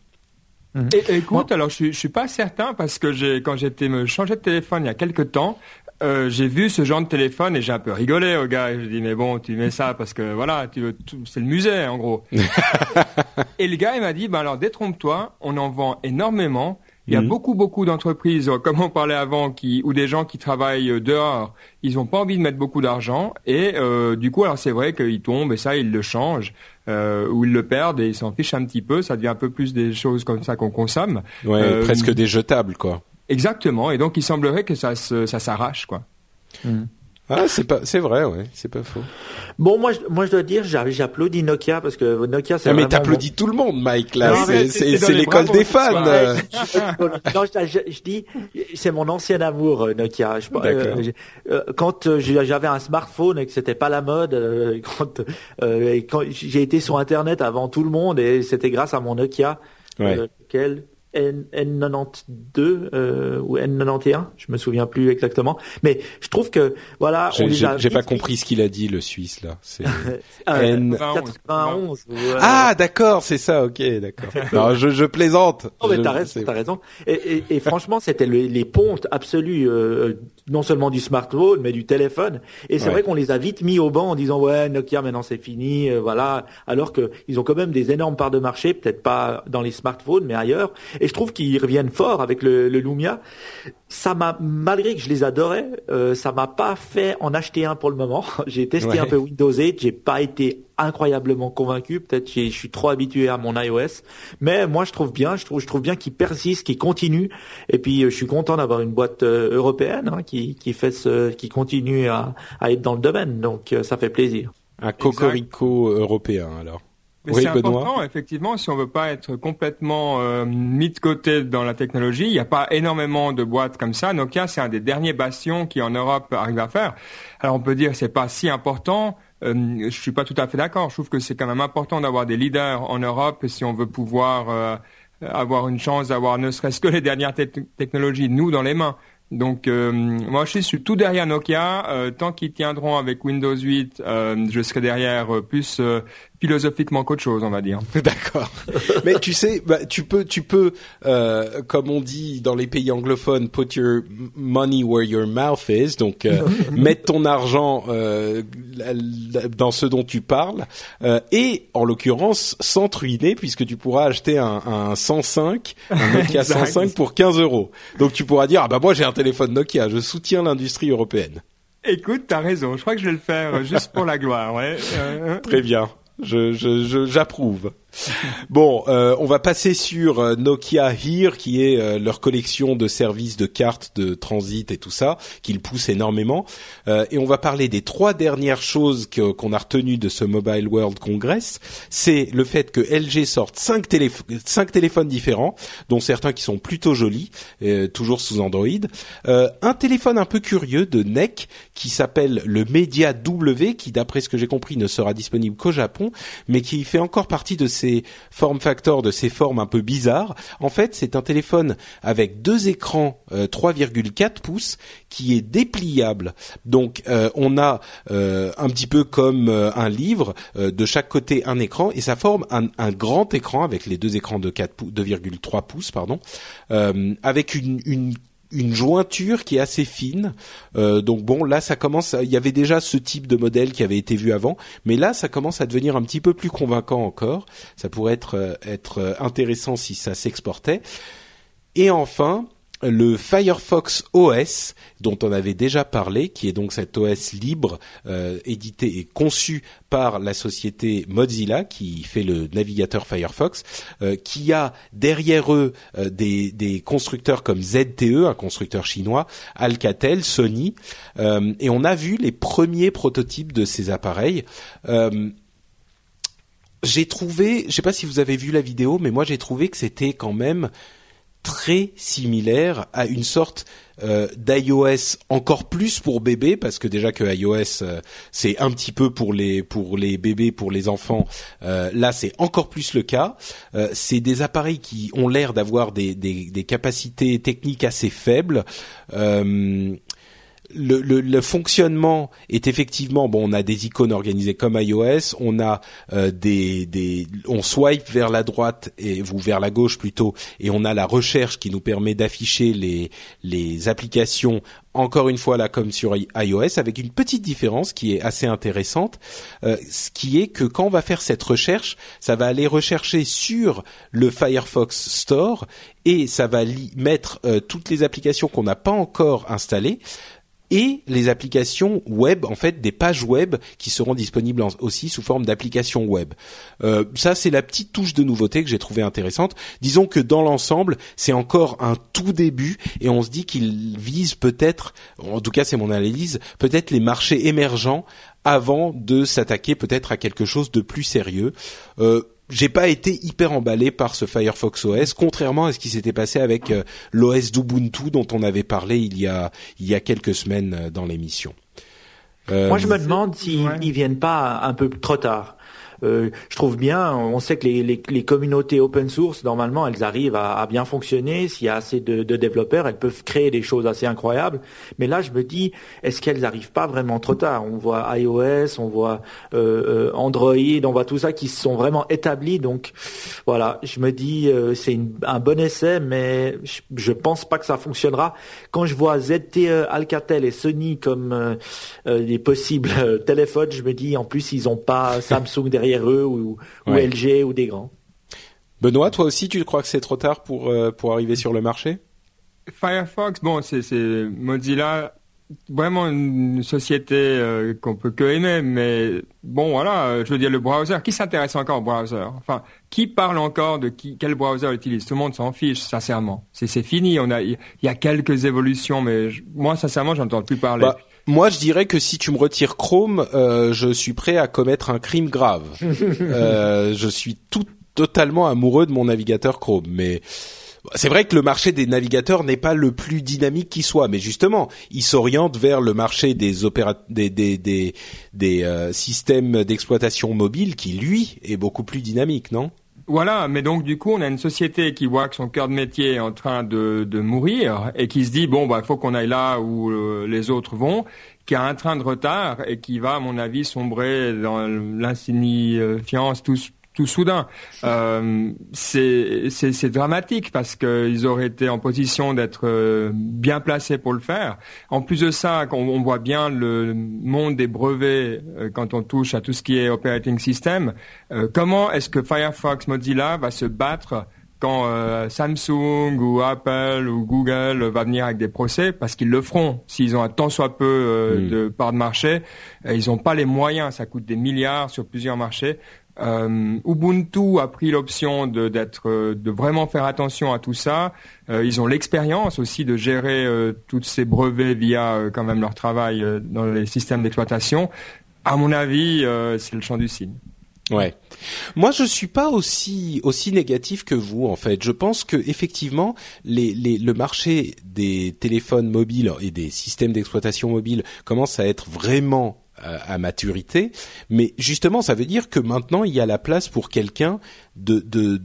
E: Et, écoute, alors je, suis- je suis pas certain parce que j'ai quand j'étais me changer de téléphone il y a quelques temps, euh, j'ai vu ce genre de téléphone et j'ai un peu rigolé au gars. Je dis mais bon, tu mets ça parce que voilà, tu veux tout- c'est le musée en gros. *laughs* et le gars il m'a dit bah alors détrompe-toi, on en vend énormément. Il y a
D: Mhm.
E: beaucoup beaucoup d'entreprises, euh, comme on parlait avant, qui ou des gens qui travaillent euh, dehors, ils ont pas envie de mettre beaucoup d'argent et euh, du coup alors c'est vrai qu'ils tombent et ça ils le changent euh, ou ils le perdent et ils s'en fichent un petit peu. Ça devient un peu plus des choses comme ça qu'on consomme.
D: Ouais,
E: Euh,
D: presque des jetables quoi.
E: Exactement. Et donc il semblerait que ça se, ça s'arrache quoi.
D: Ah, c'est pas, c'est vrai, ouais, c'est pas faux.
F: Bon, moi, je- moi, je dois dire, j'a- j'applaudis Nokia parce que Nokia, c'est
D: mais t'applaudis tout le monde, Mike. Là, c'est, l'école des fans.
F: non, je, je- je dis, c'est mon ancien amour euh, Nokia. Euh, euh, quand j'avais un smartphone et que c'était pas la mode, euh, *laughs* quand, euh, j'ai été sur Internet avant tout le monde et c'était grâce à mon Nokia,
D: Ouais.
F: lequel N, N92 euh, ou N91, je me souviens plus exactement. Mais je trouve que voilà,
D: J'ai, pas compris ce qu'il a dit, le Suisse là. C'est...
F: Euh, *laughs*
D: N-
F: 91. ou, euh,
D: Ah, d'accord, c'est ça. Ok, d'accord. *laughs* Non, je, je plaisante.
F: Non, mais
D: Je-
F: t'as raison,
D: c'est-
F: t'as raison. Et, et, et franchement, c'était le- les pontes absolues, euh, non seulement du smartphone, mais du téléphone. Et c'est
D: Ouais.
F: vrai qu'on les a vite mis au banc en disant ouais, Nokia maintenant c'est fini, euh, voilà. Alors que ils ont quand même des énormes parts de marché, peut-être pas dans les smartphones, mais ailleurs. Et je trouve qu'ils reviennent fort avec le, le Lumia. Ça m'a, malgré que je les adorais, euh, ça m'a pas fait en acheter un pour le moment. *laughs* J'ai testé
D: Ouais.
F: un peu Windows 8, j'ai pas été incroyablement convaincu. Peut-être que je suis trop habitué à mon iOS, mais moi je trouve bien, je trouve, je trouve bien qu'il persiste, qu'il continue. Et puis euh, je suis content d'avoir une boîte euh, européenne hein, qui qui fait ce, qui continue à, à être dans le domaine. Donc ça fait plaisir.
D: Un cocorico européen alors.
E: Mais
D: oui,
E: c'est important, effectivement, si on veut pas être complètement euh, mis de côté dans la technologie. Il n'y a pas énormément de boîtes comme ça. Nokia, c'est un des derniers bastions qui en Europe arrive à faire. Alors on peut dire que c'est pas si important. Euh, je suis pas tout à fait d'accord. Je trouve que c'est quand même important d'avoir des leaders en Europe si on veut pouvoir euh, avoir une chance d'avoir ne serait-ce que les dernières te- technologies nous dans les mains. Donc euh, moi je suis tout derrière Nokia. Euh, tant qu'ils tiendront avec Windows 8, euh, je serai derrière euh, plus euh, philosophiquement qu'autre chose, on va dire. *laughs*
D: D'accord. Mais tu sais, bah, tu peux, tu peux, euh, comme on dit dans les pays anglophones, put your money where your mouth is. Donc, euh, *laughs* mettre ton argent euh, dans ce dont tu parles, euh, et en l'occurrence, sans ruiner, puisque tu pourras acheter un, un 105, un *laughs* Nokia
E: Exact.
D: 105 pour 15 euros. Donc, tu pourras dire, ah bah moi j'ai un téléphone Nokia, je soutiens l'industrie européenne.
E: Écoute, t'as raison. Je crois que je vais le faire euh, juste pour la gloire. Ouais. Euh,
D: Très bien. Je, je, je- j'approuve. Bon, euh, on va passer sur euh, Nokia Here, qui est euh, leur collection de services de cartes de transit et tout ça, qu'ils poussent énormément. et on va parler des trois dernières choses qu'on a retenues de ce Mobile World Congress. C'est le fait que LG sorte cinq, cinq téléphones différents, dont certains qui sont plutôt jolis, toujours sous Android. un téléphone un peu curieux de NEC qui s'appelle le Media W, qui d'après ce que j'ai compris ne sera disponible qu'au Japon, mais qui fait encore partie de ces form factors, de ces formes un peu bizarres. En fait, c'est un téléphone avec deux écrans 3,4 euh, pouces qui est dépliable. Donc, euh, on a euh, un petit peu comme un livre, de chaque côté un écran, et ça forme un, grand écran avec les deux écrans de 2,3 pouces, pardon, avec une une jointure qui est assez fine. Euh, donc bon, là ça commence. Il y avait déjà ce type de modèle qui avait été vu avant, mais là ça commence à devenir un petit peu plus convaincant encore. Ça pourrait être euh, être euh, intéressant si ça s'exportait. Et enfin, le Firefox OS dont on avait déjà parlé, qui est donc cet OS libre euh, édité et conçu par la société Mozilla qui fait le navigateur Firefox, euh, qui a derrière eux euh, des, constructeurs comme ZTE, un constructeur chinois, Alcatel, Sony, et on a vu les premiers prototypes de ces appareils. J'ai trouvé, je sais pas si vous avez vu la vidéo, mais moi j'ai trouvé que c'était quand même très similaire à une sorte euh, d'iOS encore plus pour bébés parce que déjà que iOS euh, c'est un petit peu pour les pour les bébés pour les enfants euh, là c'est encore plus le cas. C'est des appareils qui ont l'air d'avoir des, des, des, capacités techniques assez faibles le, fonctionnement est effectivement bon. On a des icônes organisées comme iOS. On a euh, des, des, on swipe vers la droite et ou vers la gauche plutôt, et on a la recherche qui nous permet d'afficher les les applications. Encore une fois là, comme sur iOS, avec une petite différence qui est assez intéressante, euh, ce qui est que quand on va faire cette recherche, ça va aller rechercher sur le Firefox Store et ça va mettre euh, toutes les applications qu'on n'a pas encore installées et les applications web, en fait, des pages web qui seront disponibles aussi sous forme d'applications web. Euh, ça, c'est la petite touche de nouveauté que j'ai trouvé intéressante. Disons que dans l'ensemble, c'est encore un tout début et on se dit qu'il vise peut-être, en tout cas c'est mon analyse, peut-être les marchés émergents avant de s'attaquer peut-être à quelque chose de plus sérieux. Euh, j'ai pas été hyper emballé par ce Firefox OS, contrairement à ce qui s'était passé avec euh, l'OS d'Ubuntu dont on avait parlé il y a il y a quelques semaines euh, dans l'émission.
F: Moi, je me demande s'ils ne viennent pas un peu trop tard. Euh, je trouve bien. On sait que les, les, les, communautés open source, normalement, elles arrivent à, à bien fonctionner. S'il y a assez de, de, développeurs, elles peuvent créer des choses assez incroyables. Mais là, je me dis, est-ce qu'elles n'arrivent pas vraiment trop tard? On voit iOS, on voit euh, euh, Android, on voit tout ça qui sont vraiment établis. Donc voilà, je me dis, euh, c'est un bon essai, mais je, je pense pas que ça fonctionnera. Quand je vois ZTE, Alcatel et Sony comme des possibles téléphones, je me dis, en plus, ils ont pas *laughs* Samsung derrière eux ou, LG ou des grands.
D: Benoît, toi aussi, tu crois que c'est trop tard pour, euh, pour arriver sur le marché?
E: Firefox, bon, c'est Mozilla, vraiment une société euh, qu'on peut que aimer, mais bon, voilà, euh, je veux dire, le browser, qui s'intéresse encore au browser? Enfin, qui parle encore de qui, quel browser utilise? Tout le monde s'en fiche, sincèrement. C'est fini, on a, il y, a quelques évolutions, mais moi, sincèrement, j'entends plus parler.
D: Bah, moi, je dirais que si tu me retires Chrome, euh, je suis prêt à commettre un crime grave. *laughs* euh, je suis tout totalement amoureux de mon navigateur Chrome, mais c'est vrai que le marché des navigateurs n'est pas le plus dynamique qui soit, mais justement, il s'oriente vers le marché des des des des, des euh, systèmes d'exploitation mobile qui lui est beaucoup plus dynamique, non?
E: Voilà, mais donc du coup, on a une société qui voit que son cœur de métier est en train de, de mourir et qui se dit bon bah faut qu'on aille là où euh, les autres vont, qui a un train de retard et qui va, à mon avis, sombrer dans l'insignifiance tout, tout soudain. Euh, c'est dramatique parce qu'ils auraient été en position d'être euh, bien placés pour le faire. En plus de ça, on, on voit bien le monde des brevets euh, quand on touche à tout ce qui est operating system. Euh, comment est-ce que Firefox Mozilla va se battre quand euh, Samsung ou Apple ou Google va venir avec des procès, parce qu'ils le feront, s'ils ont un tant soit peu mm. de part de marché, ils n'ont pas les moyens, ça coûte des milliards sur plusieurs marchés Euh, Ubuntu a pris l'option de, d'être, euh, de vraiment faire attention à tout ça. Euh, ils ont l'expérience aussi de gérer euh, tous ces brevets via quand même leur travail dans les systèmes d'exploitation. À mon avis, c'est le champ du signe.
D: Ouais. Moi, je suis pas aussi aussi négatif que vous en fait. Je pense que effectivement, les, les, le marché des téléphones mobiles et des systèmes d'exploitation mobile commence à être vraiment à, à maturité. Mais justement, ça veut dire que maintenant, il y a la place pour quelqu'un de, de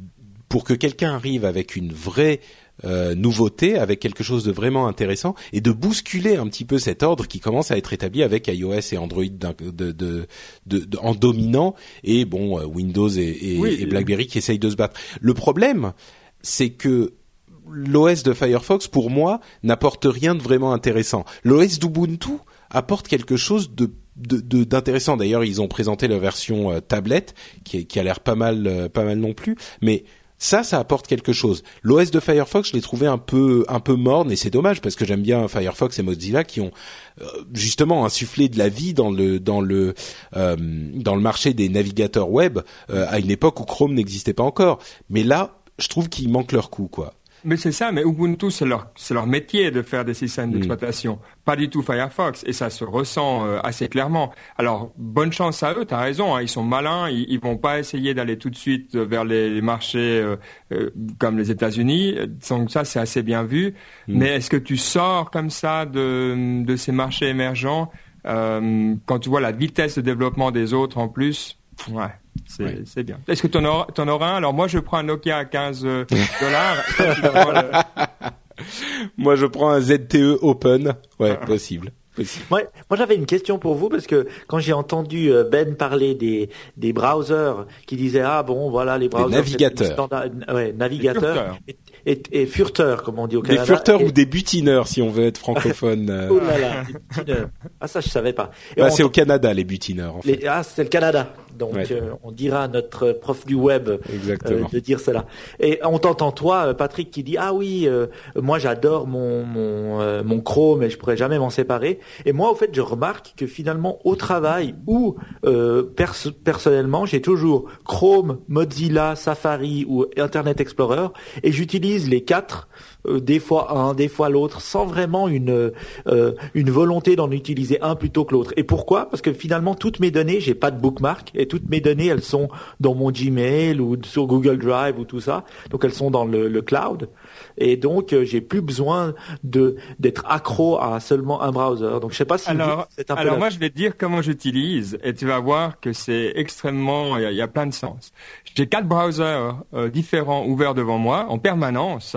D: pour que quelqu'un arrive avec une vraie euh, nouveauté, avec quelque chose de vraiment intéressant, et de bousculer un petit peu cet ordre qui commence à être établi avec iOS et Android de, de, de- en dominant, et bon euh, Windows et, et,
E: Oui.
D: et BlackBerry qui essayent de se battre. Le problème, c'est que l'OS de Firefox, pour moi, n'apporte rien de vraiment intéressant. L'OS d'Ubuntu apporte quelque chose de d'intéressant. D'ailleurs, ils ont présenté la version euh, tablette qui, qui a l'air pas mal, euh, pas mal non plus. Mais ça, ça apporte quelque chose. L'OS de Firefox, je l'ai trouvé un peu, un peu morne et c'est dommage parce que j'aime bien Firefox et Mozilla qui ont euh, justement insufflé de la vie dans le, dans le, dans le marché des navigateurs web à une époque où Chrome n'existait pas encore. Mais là, je trouve qu'ils manquent leur coup, quoi.
E: Mais c'est ça, mais Ubuntu, c'est leur, c'est leur métier de faire des systèmes d'exploitation. Pas du tout Firefox, et ça se ressent euh, assez clairement. Alors, bonne chance à eux, t'as raison, hein, ils sont malins, ils, ils vont pas essayer d'aller tout de suite euh, vers les, les marchés euh, euh, comme les États-Unis. Donc ça, c'est assez bien vu. Mais est-ce que tu sors comme ça de, de ces marchés émergents euh, quand tu vois la vitesse de développement des autres en plus? Ouais. C'est
D: Ouais.
E: c'est bien. Est-ce que tu en, en auras un? Alors moi, je prends un Nokia à 15 euh, *laughs* dollars. Le- *laughs*
D: Moi, je prends un ZTE Open. Ouais, possible. possible.
F: Moi, moi j'avais une question pour vous parce que quand j'ai entendu euh, Ben parler des des browsers qui disaient ah bon voilà les browsers
D: navigateurs.
F: standard- ouais navigateurs
E: furteurs.
F: et, et, et furteurs comme on dit au
D: Des
F: Canada
D: furteurs
F: et-
D: ou des butineurs, si on veut être francophone. *laughs*
F: oh là là des butineurs. ah ça je savais pas Et
D: Bah, c'est au Canada, les butineurs, en fait.
F: les- ah c'est le Canada donc
D: Ouais.
F: euh, on dira à notre prof du web euh, de dire cela. Et on t'entend toi, euh, Patrick, qui dit ah oui, euh, moi j'adore mon mon euh, mon Chrome et je pourrais jamais m'en séparer. Et moi, au fait, je remarque que finalement au travail ou euh, pers- personnellement, j'ai toujours Chrome, Mozilla, Safari ou Internet Explorer et j'utilise les quatre. Euh, des fois un, des fois l'autre, sans vraiment une euh, une volonté d'en utiliser un plutôt que l'autre. Et pourquoi? Parce que finalement, toutes mes données, j'ai pas de bookmark et toutes mes données, elles sont dans mon Gmail ou sur Google Drive ou tout ça. Donc elles sont dans le, le cloud. Et donc euh, j'ai plus besoin de d'être accro à seulement un browser. Donc je sais pas si
E: Alors,
F: c'est un peu
E: alors
F: la-
E: moi, je vais te dire comment j'utilise et tu vas voir que c'est extrêmement, il y, a- il y a plein de sens. J'ai quatre browsers euh, différents ouverts devant moi en permanence.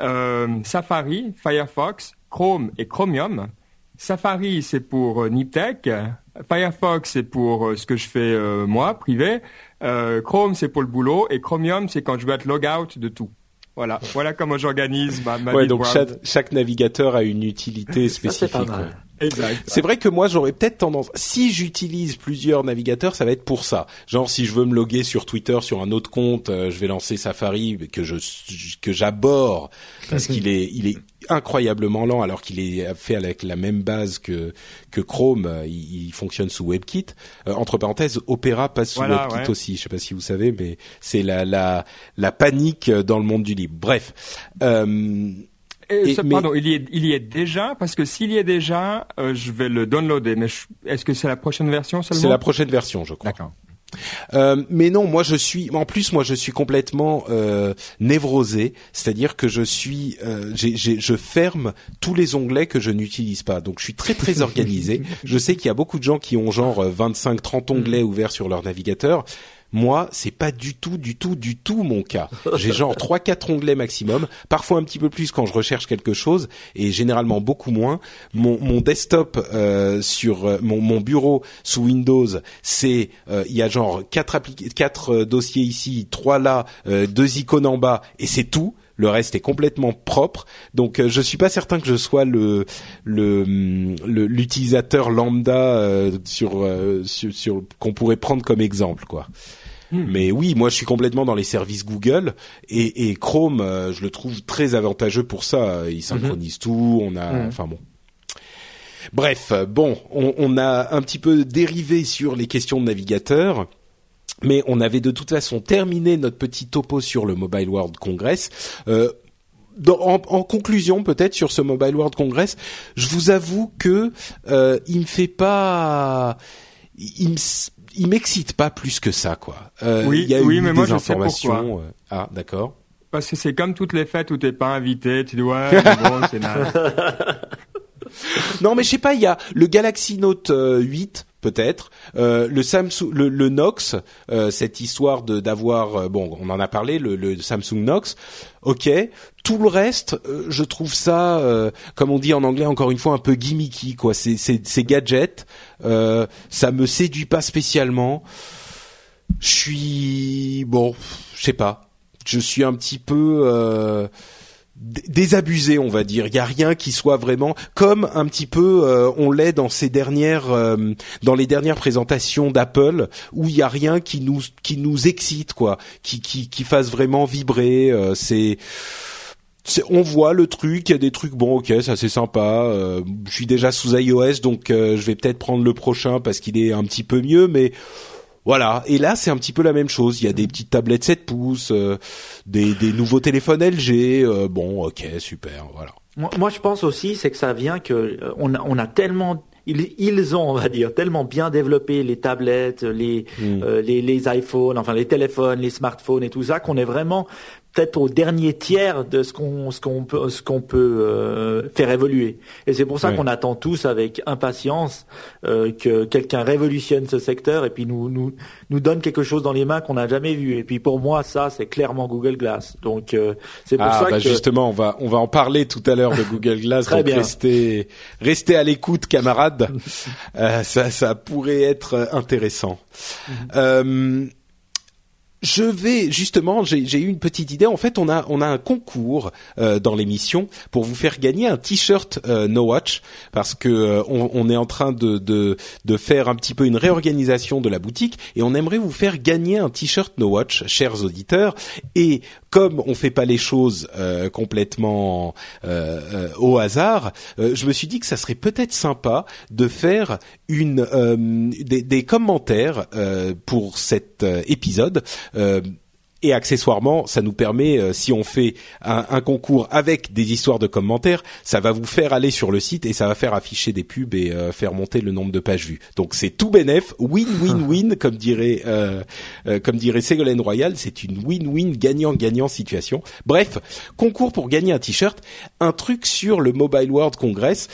E: Euh, Safari, Firefox, Chrome et Chromium. Safari, c'est pour euh, Niptech. Firefox, c'est pour ce que je fais moi, privé. Chrome, c'est pour le boulot. Et Chromium, c'est quand je veux être log-out de tout. Voilà, voilà comment j'organise ma, ma
D: Ouais, donc chaque, chaque navigateur a une utilité
F: Ça, c'est
D: spécifique. C'est vrai que moi j'aurais peut-être tendance, si j'utilise plusieurs navigateurs, ça va être pour ça. Genre si je veux me loguer sur Twitter sur un autre compte, euh, je vais lancer Safari que je que j'aborde parce qu'il est il est incroyablement lent alors qu'il est fait avec la même base que que Chrome. euh, Il, il fonctionne sous WebKit. Euh, entre parenthèses, Opera passe sous
E: Voilà,
D: WebKit
E: ouais.
D: aussi. Je sais pas si vous savez, mais c'est la la la panique dans le monde du libre. Bref. Euh,
E: Et
D: Et-
E: ça,
D: mais-
E: Pardon, il y, est, il y est déjà parce que s'il y est déjà, euh, je vais le downloader. Mais est-ce que c'est la prochaine version seulement?
D: C'est la prochaine version, je crois.
E: D'accord.
D: Euh, mais non, moi je suis. En plus, moi je suis complètement euh, névrosé, c'est-à-dire que je suis, euh, j'ai- j'ai- je ferme tous les onglets que je n'utilise pas. Donc je suis très très organisé. *laughs* je sais qu'il y a beaucoup de gens qui ont genre 25-30 onglets ouverts sur leur navigateur. Moi, c'est pas du tout, du tout, du tout mon cas. J'ai genre *laughs* trois, quatre onglets maximum, parfois un petit peu plus quand je recherche quelque chose, et généralement beaucoup moins. Mon, mon desktop euh, sur euh, mon, mon bureau sous Windows, c'est euh, il y a genre quatre, appli- quatre euh, dossiers ici, trois là, euh, deux icônes en bas, et c'est tout. Le reste est complètement propre, donc euh, je suis pas certain que je sois le le hum, le- l'utilisateur lambda euh, sur, euh, sur sur qu'on pourrait prendre comme exemple quoi. Mais oui, moi je suis complètement dans les services Google et, et Chrome, euh, je le trouve très avantageux pour ça. Il synchronise tout, on a, enfin bon. Bref, bon, on, on a un petit peu dérivé sur les questions de navigateur. mais on avait de toute façon terminé notre petit topo sur le Mobile World Congress. Euh, en, conclusion, peut-être sur ce Mobile World Congress, je vous avoue que euh, il me fait pas, il il m'excite pas plus que ça, quoi.
E: Euh, oui,
D: il y a
E: oui,
D: eu
E: mais
D: des
E: moi
D: informations.
E: Je sais
D: ah, d'accord.
E: Parce que c'est comme toutes les fêtes où t'es pas invité, tu dois. *laughs* bon, c'est
D: non, mais je sais pas. Il y a le Galaxy Note 8 peut-être. Euh, le Samsung, le, le Nox, euh, cette histoire de d'avoir, euh, bon, on en a parlé, le, le Samsung Nox. Ok. Tout le reste, euh, je trouve ça, euh, comme on dit en anglais, encore une fois, un peu gimmicky, quoi. C'est c'est gadgets. ça me séduit pas spécialement. Je suis bon, je sais pas. Je suis un petit peu désabusé, on va dire. Il y a rien qui soit vraiment comme un petit peu euh, on l'est dans ces dernières euh, dans les dernières présentations d'Apple où il y a rien qui nous qui nous excite quoi, qui qui qui fasse vraiment vibrer. Euh, c'est on voit le truc, il y a des trucs bon, ok, ça c'est sympa. je suis déjà sous iOS, donc je vais peut-être prendre le prochain parce qu'il est un petit peu mieux, mais voilà. Et là, c'est un petit peu la même chose. Il y a des petites tablettes 7 pouces, euh, des, des, nouveaux téléphones LG. Euh, bon, ok, super. Voilà.
F: Moi, je pense aussi, c'est que ça vient que euh, on a, on a tellement ils, ils ont, on va dire, tellement bien développé les tablettes, les, hmm. les, les iPhones, enfin les téléphones, les smartphones et tout ça, qu'on est vraiment peut-être au dernier tiers de ce qu'on ce qu'on peut ce qu'on peut euh, faire évoluer. Et c'est pour ça qu'on attend tous avec impatience euh, que quelqu'un révolutionne ce secteur et puis nous nous nous donne quelque chose dans les mains qu'on n'a jamais vu. Et puis pour moi ça c'est clairement Google Glass. Donc euh, c'est pour
D: ah,
F: ça
D: bah
F: que
D: justement on va on va en parler tout à l'heure de Google Glass. *laughs*
F: Très
D: donc
F: bien.
D: restez restez à l'écoute camarades. *laughs* ça ça pourrait être intéressant. Mm je vais justement, j'ai eu une petite idée. En fait, on a on a un concours euh, dans l'émission pour vous faire gagner un t-shirt euh, No Watch parce que euh, on, on, est en train de, de de faire un petit peu une réorganisation de la boutique et on aimerait vous faire gagner un t-shirt No Watch, chers auditeurs. Et comme on fait pas les choses euh, complètement euh, au hasard, je me suis dit que ça serait peut-être sympa de faire une des, des, commentaires pour cet épisode. Euh, et accessoirement, ça nous permet, euh, si on fait un, concours avec des histoires de commentaires, ça va vous faire aller sur le site et ça va faire afficher des pubs et euh, faire monter le nombre de pages vues. Donc c'est tout bénef, win-win-win, comme dirait comme dirait Ségolène Royal, c'est une win-win gagnant-gagnant situation. Bref, concours pour gagner un t-shirt, un truc sur le Mobile World Congress.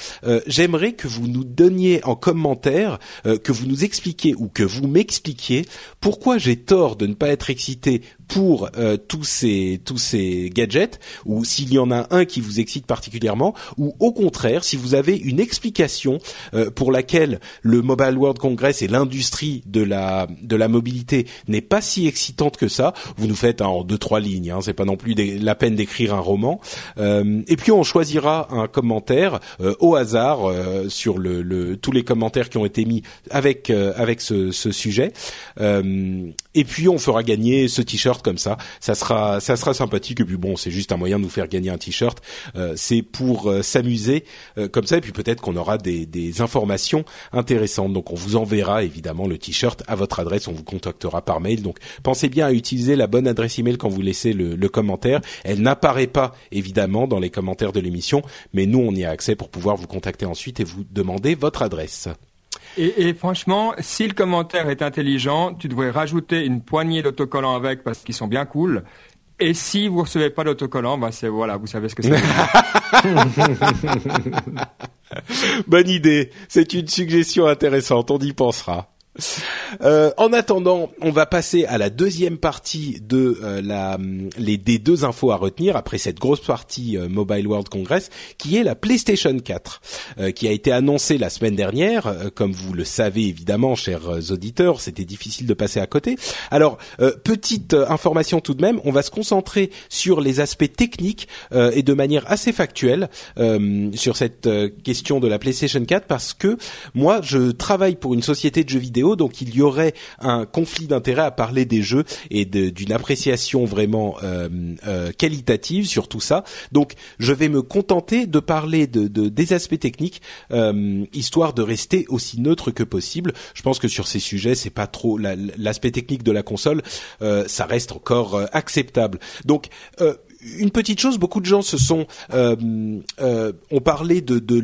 D: J'aimerais que vous nous donniez en commentaire, que vous nous expliquiez ou que vous m'expliquiez pourquoi j'ai tort de ne pas être excité pour euh, tous ces tous ces gadgets ou s'il y en a un qui vous excite particulièrement ou au contraire si vous avez une explication euh, pour laquelle le Mobile World Congress et l'industrie de la de la mobilité n'est pas si excitante que ça, vous nous faites en deux trois lignes, hein, c'est pas non plus la peine d'écrire un roman. Euh, et puis on choisira un commentaire au hasard sur le, le, tous les commentaires qui ont été mis avec avec ce, ce sujet. Et puis on fera gagner ce t-shirt comme ça. Ça sera, ça sera sympathique. Et puis bon, c'est juste un moyen de nous faire gagner un t-shirt. Euh, c'est pour euh, s'amuser euh, comme ça. Et puis peut-être qu'on aura des, des, informations intéressantes. Donc on vous enverra évidemment le t-shirt à votre adresse. On vous contactera par mail. Donc pensez bien à utiliser la bonne adresse email quand vous laissez le, le commentaire. Elle n'apparaît pas évidemment dans les commentaires de l'émission, mais nous on y a accès pour pouvoir vous contacter ensuite et vous demander votre adresse.
E: Et, et, franchement, si le commentaire est intelligent, tu devrais rajouter une poignée d'autocollants avec parce qu'ils sont bien cool. Et si vous recevez pas d'autocollants, bah c'est voilà, vous savez ce que c'est. *laughs*
D: Bonne idée. C'est une suggestion intéressante. On y pensera. *laughs* Euh, en attendant, on va passer à la deuxième partie de euh, la, les des deux infos à retenir après cette grosse partie euh, Mobile World Congress, qui est la PlayStation 4, qui a été annoncée la semaine dernière. comme vous le savez évidemment, chers auditeurs, c'était difficile de passer à côté. Alors, petite information tout de même, on va se concentrer sur les aspects techniques et de manière assez factuelle sur cette question de la PlayStation 4 parce que moi, je travaille pour une société de jeux vidéo donc il y aurait un conflit d'intérêt à parler des jeux et d'une appréciation vraiment euh, euh, qualitative sur tout ça. Donc je vais me contenter de parler de, de des aspects techniques, euh, histoire de rester aussi neutre que possible. Je pense que sur ces sujets, c'est pas trop l'aspect technique de la console, euh, ça reste encore euh, acceptable. Donc une petite chose, beaucoup de gens se sont euh, euh, ont parlé de, de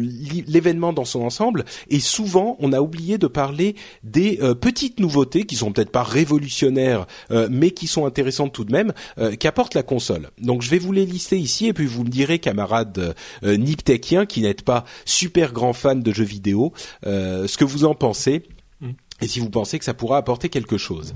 D: l'événement dans son ensemble et souvent on a oublié de parler des euh, petites nouveautés qui sont peut-être pas révolutionnaires euh, mais qui sont intéressantes tout de même euh, qu'apporte la console. Donc je vais vous les lister ici et puis vous me direz camarades niptechiens qui n'êtes pas super grands fans de jeux vidéo ce que vous en pensez mm. et si vous pensez que ça pourra apporter quelque chose.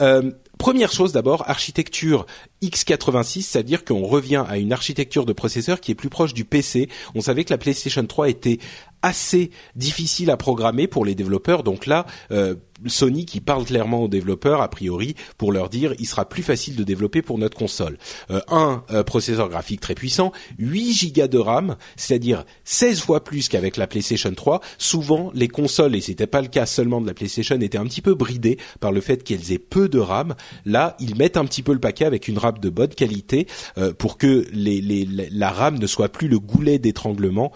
D: Euh, Première chose d'abord, architecture x86, c'est-à-dire qu'on revient à une architecture de processeur qui est plus proche du PC. On savait que la PlayStation 3 était assez difficile à programmer pour les développeurs. Donc là, euh, Sony qui parle clairement aux développeurs, a priori, pour leur dire, il sera plus facile de développer pour notre console. Euh, un euh, processeur graphique très puissant, 8 gigas de RAM, c'est-à-dire 16 fois plus qu'avec la PlayStation 3. Souvent, les consoles, et c'était pas le cas seulement de la PlayStation, étaient un petit peu bridées par le fait qu'elles aient peu de RAM. Là, ils mettent un petit peu le paquet avec une RAM de bonne qualité euh, pour que les, la RAM ne soit plus le goulet d'étranglement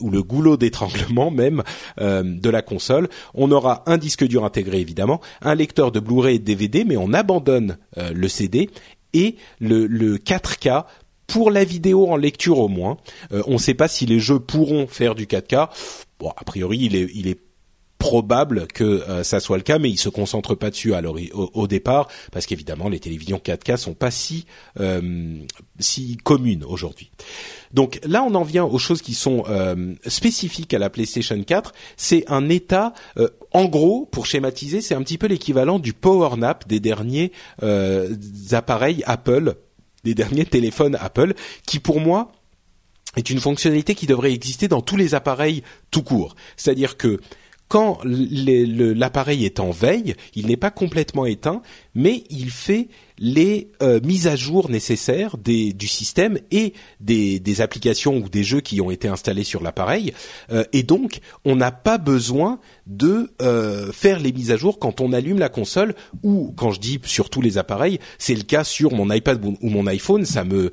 D: ou le goulot d'étranglement *laughs* même de la console. On aura un disque dur intégré évidemment, un lecteur de Blu-ray et de DVD, mais on abandonne euh, le CD et le, 4K pour la vidéo en lecture au moins. Euh, on ne sait pas si les jeux pourront faire du 4K. Bon, a priori, il est, il est probable que euh, ça soit le cas, mais ils se concentrent pas dessus alors au, au, départ, parce qu'évidemment les télévisions 4K sont pas si euh, si communes aujourd'hui. Donc là, on en vient aux choses qui sont euh, spécifiques à la PlayStation 4. C'est un état, en gros, pour schématiser, c'est un petit peu l'équivalent du power nap des derniers appareils Apple, des derniers téléphones Apple, qui pour moi est une fonctionnalité qui devrait exister dans tous les appareils tout court. C'est-à-dire que quand l'appareil est en veille, il n'est pas complètement éteint, mais il fait les euh, mises à jour nécessaires du système et des, des, applications ou des jeux qui ont été installés sur l'appareil. Euh, et donc, on n'a pas besoin de euh, faire les mises à jour quand on allume la console ou quand je dis sur tous les appareils, c'est le cas sur mon iPad ou mon iPhone. Ça me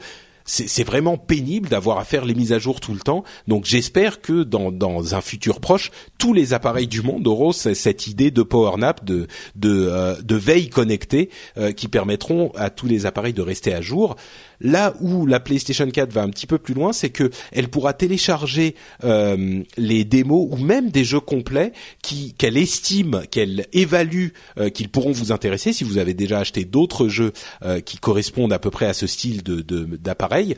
D: c'est vraiment pénible d'avoir à faire les mises à jour tout le temps. Donc j'espère que dans, un futur proche, tous les appareils du monde auront cette idée de power nap, de, euh, veille connectée, euh, qui permettront à tous les appareils de rester à jour. Là où la PlayStation 4 va un petit peu plus loin, c'est que elle pourra télécharger euh, les démos ou même des jeux complets qui qu'elle estime, qu'elle évalue euh, qu'ils pourront vous intéresser si vous avez déjà acheté d'autres jeux euh, qui correspondent à peu près à ce style de d'appareil.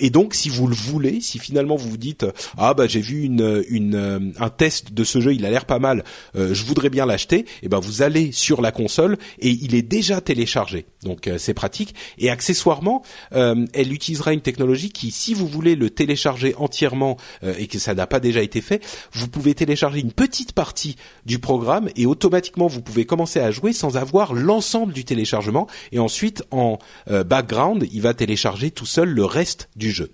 D: et donc, si vous le voulez, si finalement vous vous dites ah bah j'ai vu une, une un test de ce jeu, il a l'air pas mal, je voudrais bien l'acheter, et eh ben vous allez sur la console et il est déjà téléchargé. Donc c'est pratique. Et accessoirement, euh, elle utilisera une technologie qui, si vous voulez le télécharger entièrement euh, et que ça n'a pas déjà été fait, vous pouvez télécharger une petite partie du programme et automatiquement vous pouvez commencer à jouer sans avoir l'ensemble du téléchargement et ensuite en euh, background, il va télécharger tout seul le reste du jeu.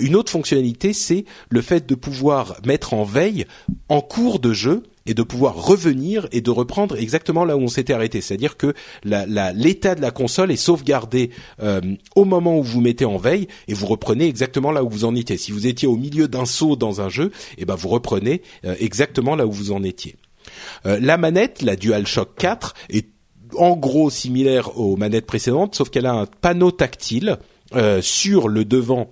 D: une autre fonctionnalité, c'est le fait de pouvoir mettre en veille en cours de jeu et de pouvoir revenir et de reprendre exactement là où on s'était arrêté. C'est-à-dire que l'état de la console est sauvegardé euh, au moment où vous mettez en veille et vous reprenez exactement là où vous en étiez. Si vous étiez au milieu d'un saut dans un jeu, et eh ben vous reprenez euh, exactement là où vous en étiez. Euh, la manette, la DualShock 4, est en gros similaire aux manettes précédentes, sauf qu'elle a un panneau tactile sur le devant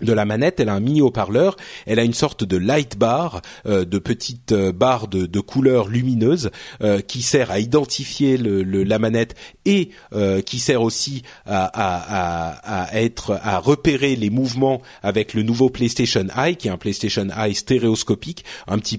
D: de la manette, elle a un mini haut-parleur, elle a une sorte de light bar, euh, de petite euh, barre de, de couleurs lumineuses euh, qui sert à identifier le, la manette et qui sert aussi à, à, à, être à repérer les mouvements avec le nouveau PlayStation Eye, qui est un PlayStation Eye stéréoscopique, un petit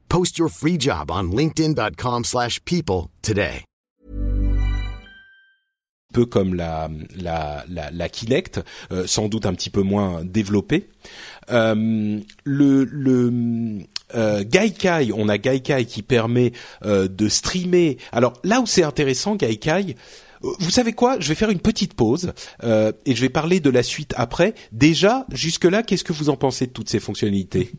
G: Post your free job on linkedin.com/people slash people today.
D: peu comme la la la, la Kinect, euh, sans doute un petit peu moins développée. Euh, le le euh, Gaikai, on a Gaikai qui permet euh, de streamer. Alors là où c'est intéressant, Gaikai. euh, Vous savez quoi? Je vais faire une petite pause euh, et je vais parler de la suite après. Déjà, jusque-là, qu'est-ce que vous en pensez de toutes ces fonctionnalités?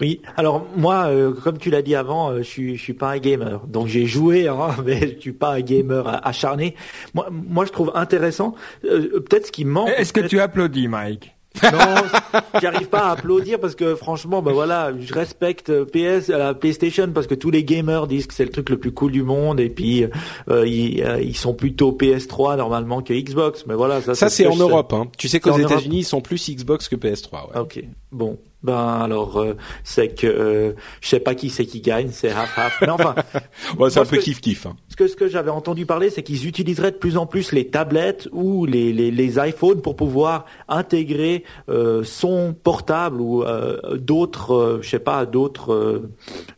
F: Oui, alors moi, euh, comme tu l'as dit avant, euh, je suis, je suis pas un gamer, donc j'ai joué, hein, *laughs* mais je suis pas un gamer acharné. Moi, moi, je trouve intéressant. euh, Peut-être ce qui manque.
E: Est-ce que tu applaudis, Mike?
F: Non, *laughs* j'arrive pas à applaudir parce que franchement, bah voilà, je respecte euh, PS, euh, la PlayStation parce que tous les gamers disent que c'est le truc le plus cool du monde et puis euh, ils, euh, ils sont plutôt PS3 normalement que Xbox. Mais voilà, ça,
D: Ça,
F: ce
D: c'est en. Europe. Hein. Tu sais qu'aux. États-Unis, ils sont plus Xbox que PS3. Ouais.
F: Ok, bon, ben alors euh, c'est que euh, je sais pas qui c'est qui gagne, c'est half half. Mais enfin, *laughs*
D: Ouais, c'est un peu kiff kiff. Hein.
F: ce que ce que j'avais entendu parler, c'est qu'ils utiliseraient de plus en plus les tablettes ou les les, les iPhones pour pouvoir intégrer euh, son portable ou euh, d'autres, euh, je sais pas, d'autres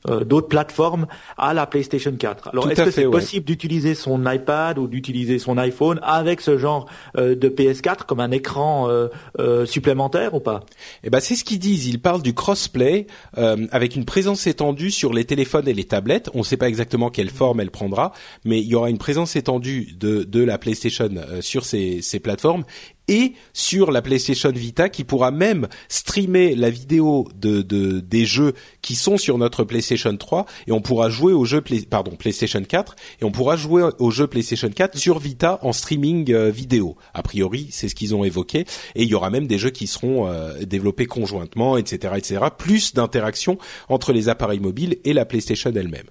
F: euh, d'autres plateformes à la PlayStation 4. Alors est-ce que c'est
D: ouais.
F: possible d'utiliser son iPad ou d'utiliser son iPhone avec ce genre de PS4 comme un écran euh, euh, supplémentaire ou pas?
D: Eh ben, c'est ce qu'ils disent. Ils parlent du crossplay euh, avec une présence étendue sur les téléphones et les tablettes. On ne sait pas exactement quelle forme elle prendra, mais il y aura une présence étendue de, la PlayStation euh, sur ces plateformes et sur la PlayStation Vita qui pourra même streamer la vidéo de, de des jeux qui sont sur notre PlayStation 3 et on pourra jouer aux jeux Play- pardon PlayStation 4 et on pourra jouer aux jeux PlayStation 4 sur Vita en streaming euh, vidéo. A priori, c'est ce qu'ils ont évoqué et il y aura même des jeux qui seront euh, développés conjointement, etc., etc. Plus d'interaction entre les appareils mobiles et la PlayStation elle-même.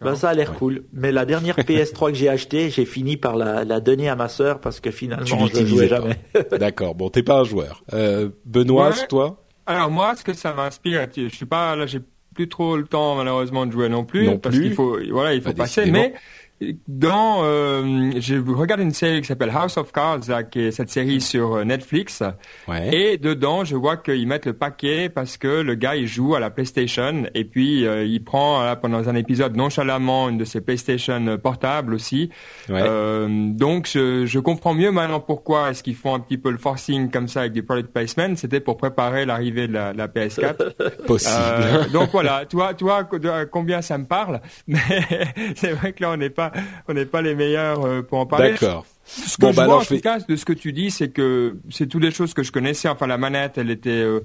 F: Ben, ça a l'air cool. Mais la dernière *laughs* PS3 que j'ai achetée, j'ai fini par la, la donner à ma sœur parce que
D: Tu
F: finalement, je ne
D: l'utilisais
F: jouais jamais. *laughs*
D: D'accord. Bon, t'es pas un joueur. Euh, Benoît,
E: Ouais.
D: toi?
E: Alors moi, ce que ça m'inspire, je suis pas là, j'ai plus trop le temps malheureusement de jouer non plus,
D: Non
E: parce
D: plus.
E: qu'il faut, voilà, il faut
D: Bah,
E: passer.
D: décidément.
E: Mais dans, euh, j'ai regardé une série qui s'appelle House of Cards, là, qui est cette série sur euh, Netflix.
D: Ouais.
E: Et dedans, je vois qu'ils mettent le paquet parce que le gars il joue à la PlayStation et puis euh, il prend là, pendant un épisode nonchalamment une de ses PlayStation portables aussi.
D: Ouais.
E: Euh, donc je, je comprends mieux maintenant pourquoi est-ce qu'ils font un petit peu le forcing comme ça avec du product placement. C'était pour préparer l'arrivée de la, la PS4. *laughs*
D: Possible.
E: Euh, donc voilà, co- de- combien ça me parle? *laughs* Mais c'est vrai que là on n'est pas, on n'est pas les meilleurs euh, pour en parler.
D: D'accord.
E: Ce que
D: Bon,
E: je
D: bah
E: vois
D: alors,
E: en
D: je
E: tout
D: vais-
E: cas de ce que tu dis, c'est que c'est toutes les choses que je connaissais. Enfin, la manette, elle était, euh,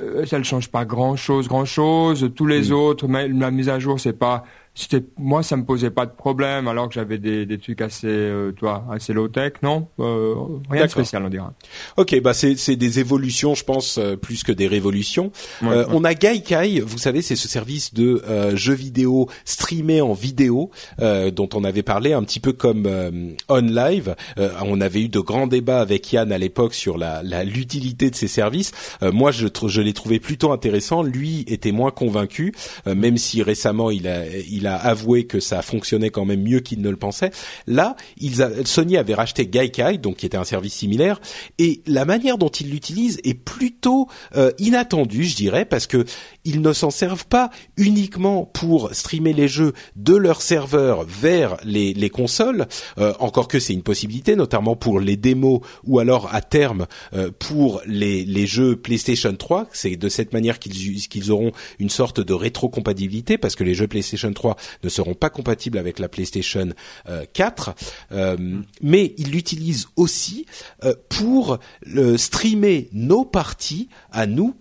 E: euh, ça ne change pas grand chose, grand chose. Tous les
D: Hmm.
E: autres, mais la mise à jour, c'est pas, c'était, moi, ça me posait pas de problème, alors que j'avais des, des trucs assez, euh, toi, assez low tech, non, euh, rien de spécial, on dira.
D: Ok, bah c'est c'est des évolutions, je pense, euh, plus que des révolutions.
E: Ouais,
D: Euh,
E: ouais.
D: On a Gaikai, vous savez, c'est ce service de euh, jeux vidéo streamé en vidéo euh, dont on avait parlé un petit peu comme euh, OnLive. Euh, on avait eu de grands débats avec Yann à l'époque sur la la- l'utilité de ces services. Euh, moi, je je l'ai trouvé plutôt intéressant. Lui était moins convaincu, euh, même si récemment il a il a avoué que ça fonctionnait quand même mieux qu'il ne le pensait. Là, ils Sony avait racheté Gaikai, donc qui était un service similaire, et la manière dont ils l'utilisent est plutôt euh, inattendue, je dirais, parce que ils ne s'en servent pas uniquement pour streamer les jeux de leur serveur vers les, les consoles, euh, encore que c'est une possibilité, notamment pour les démos ou alors à terme euh, pour les, les jeux PlayStation 3. C'est de cette manière qu'ils qu'ils auront une sorte de rétrocompatibilité, parce que les jeux PlayStation 3 ne seront pas compatibles avec la PlayStation euh, 4. Euh, mais ils l'utilisent aussi euh, pour euh, streamer nos parties à nous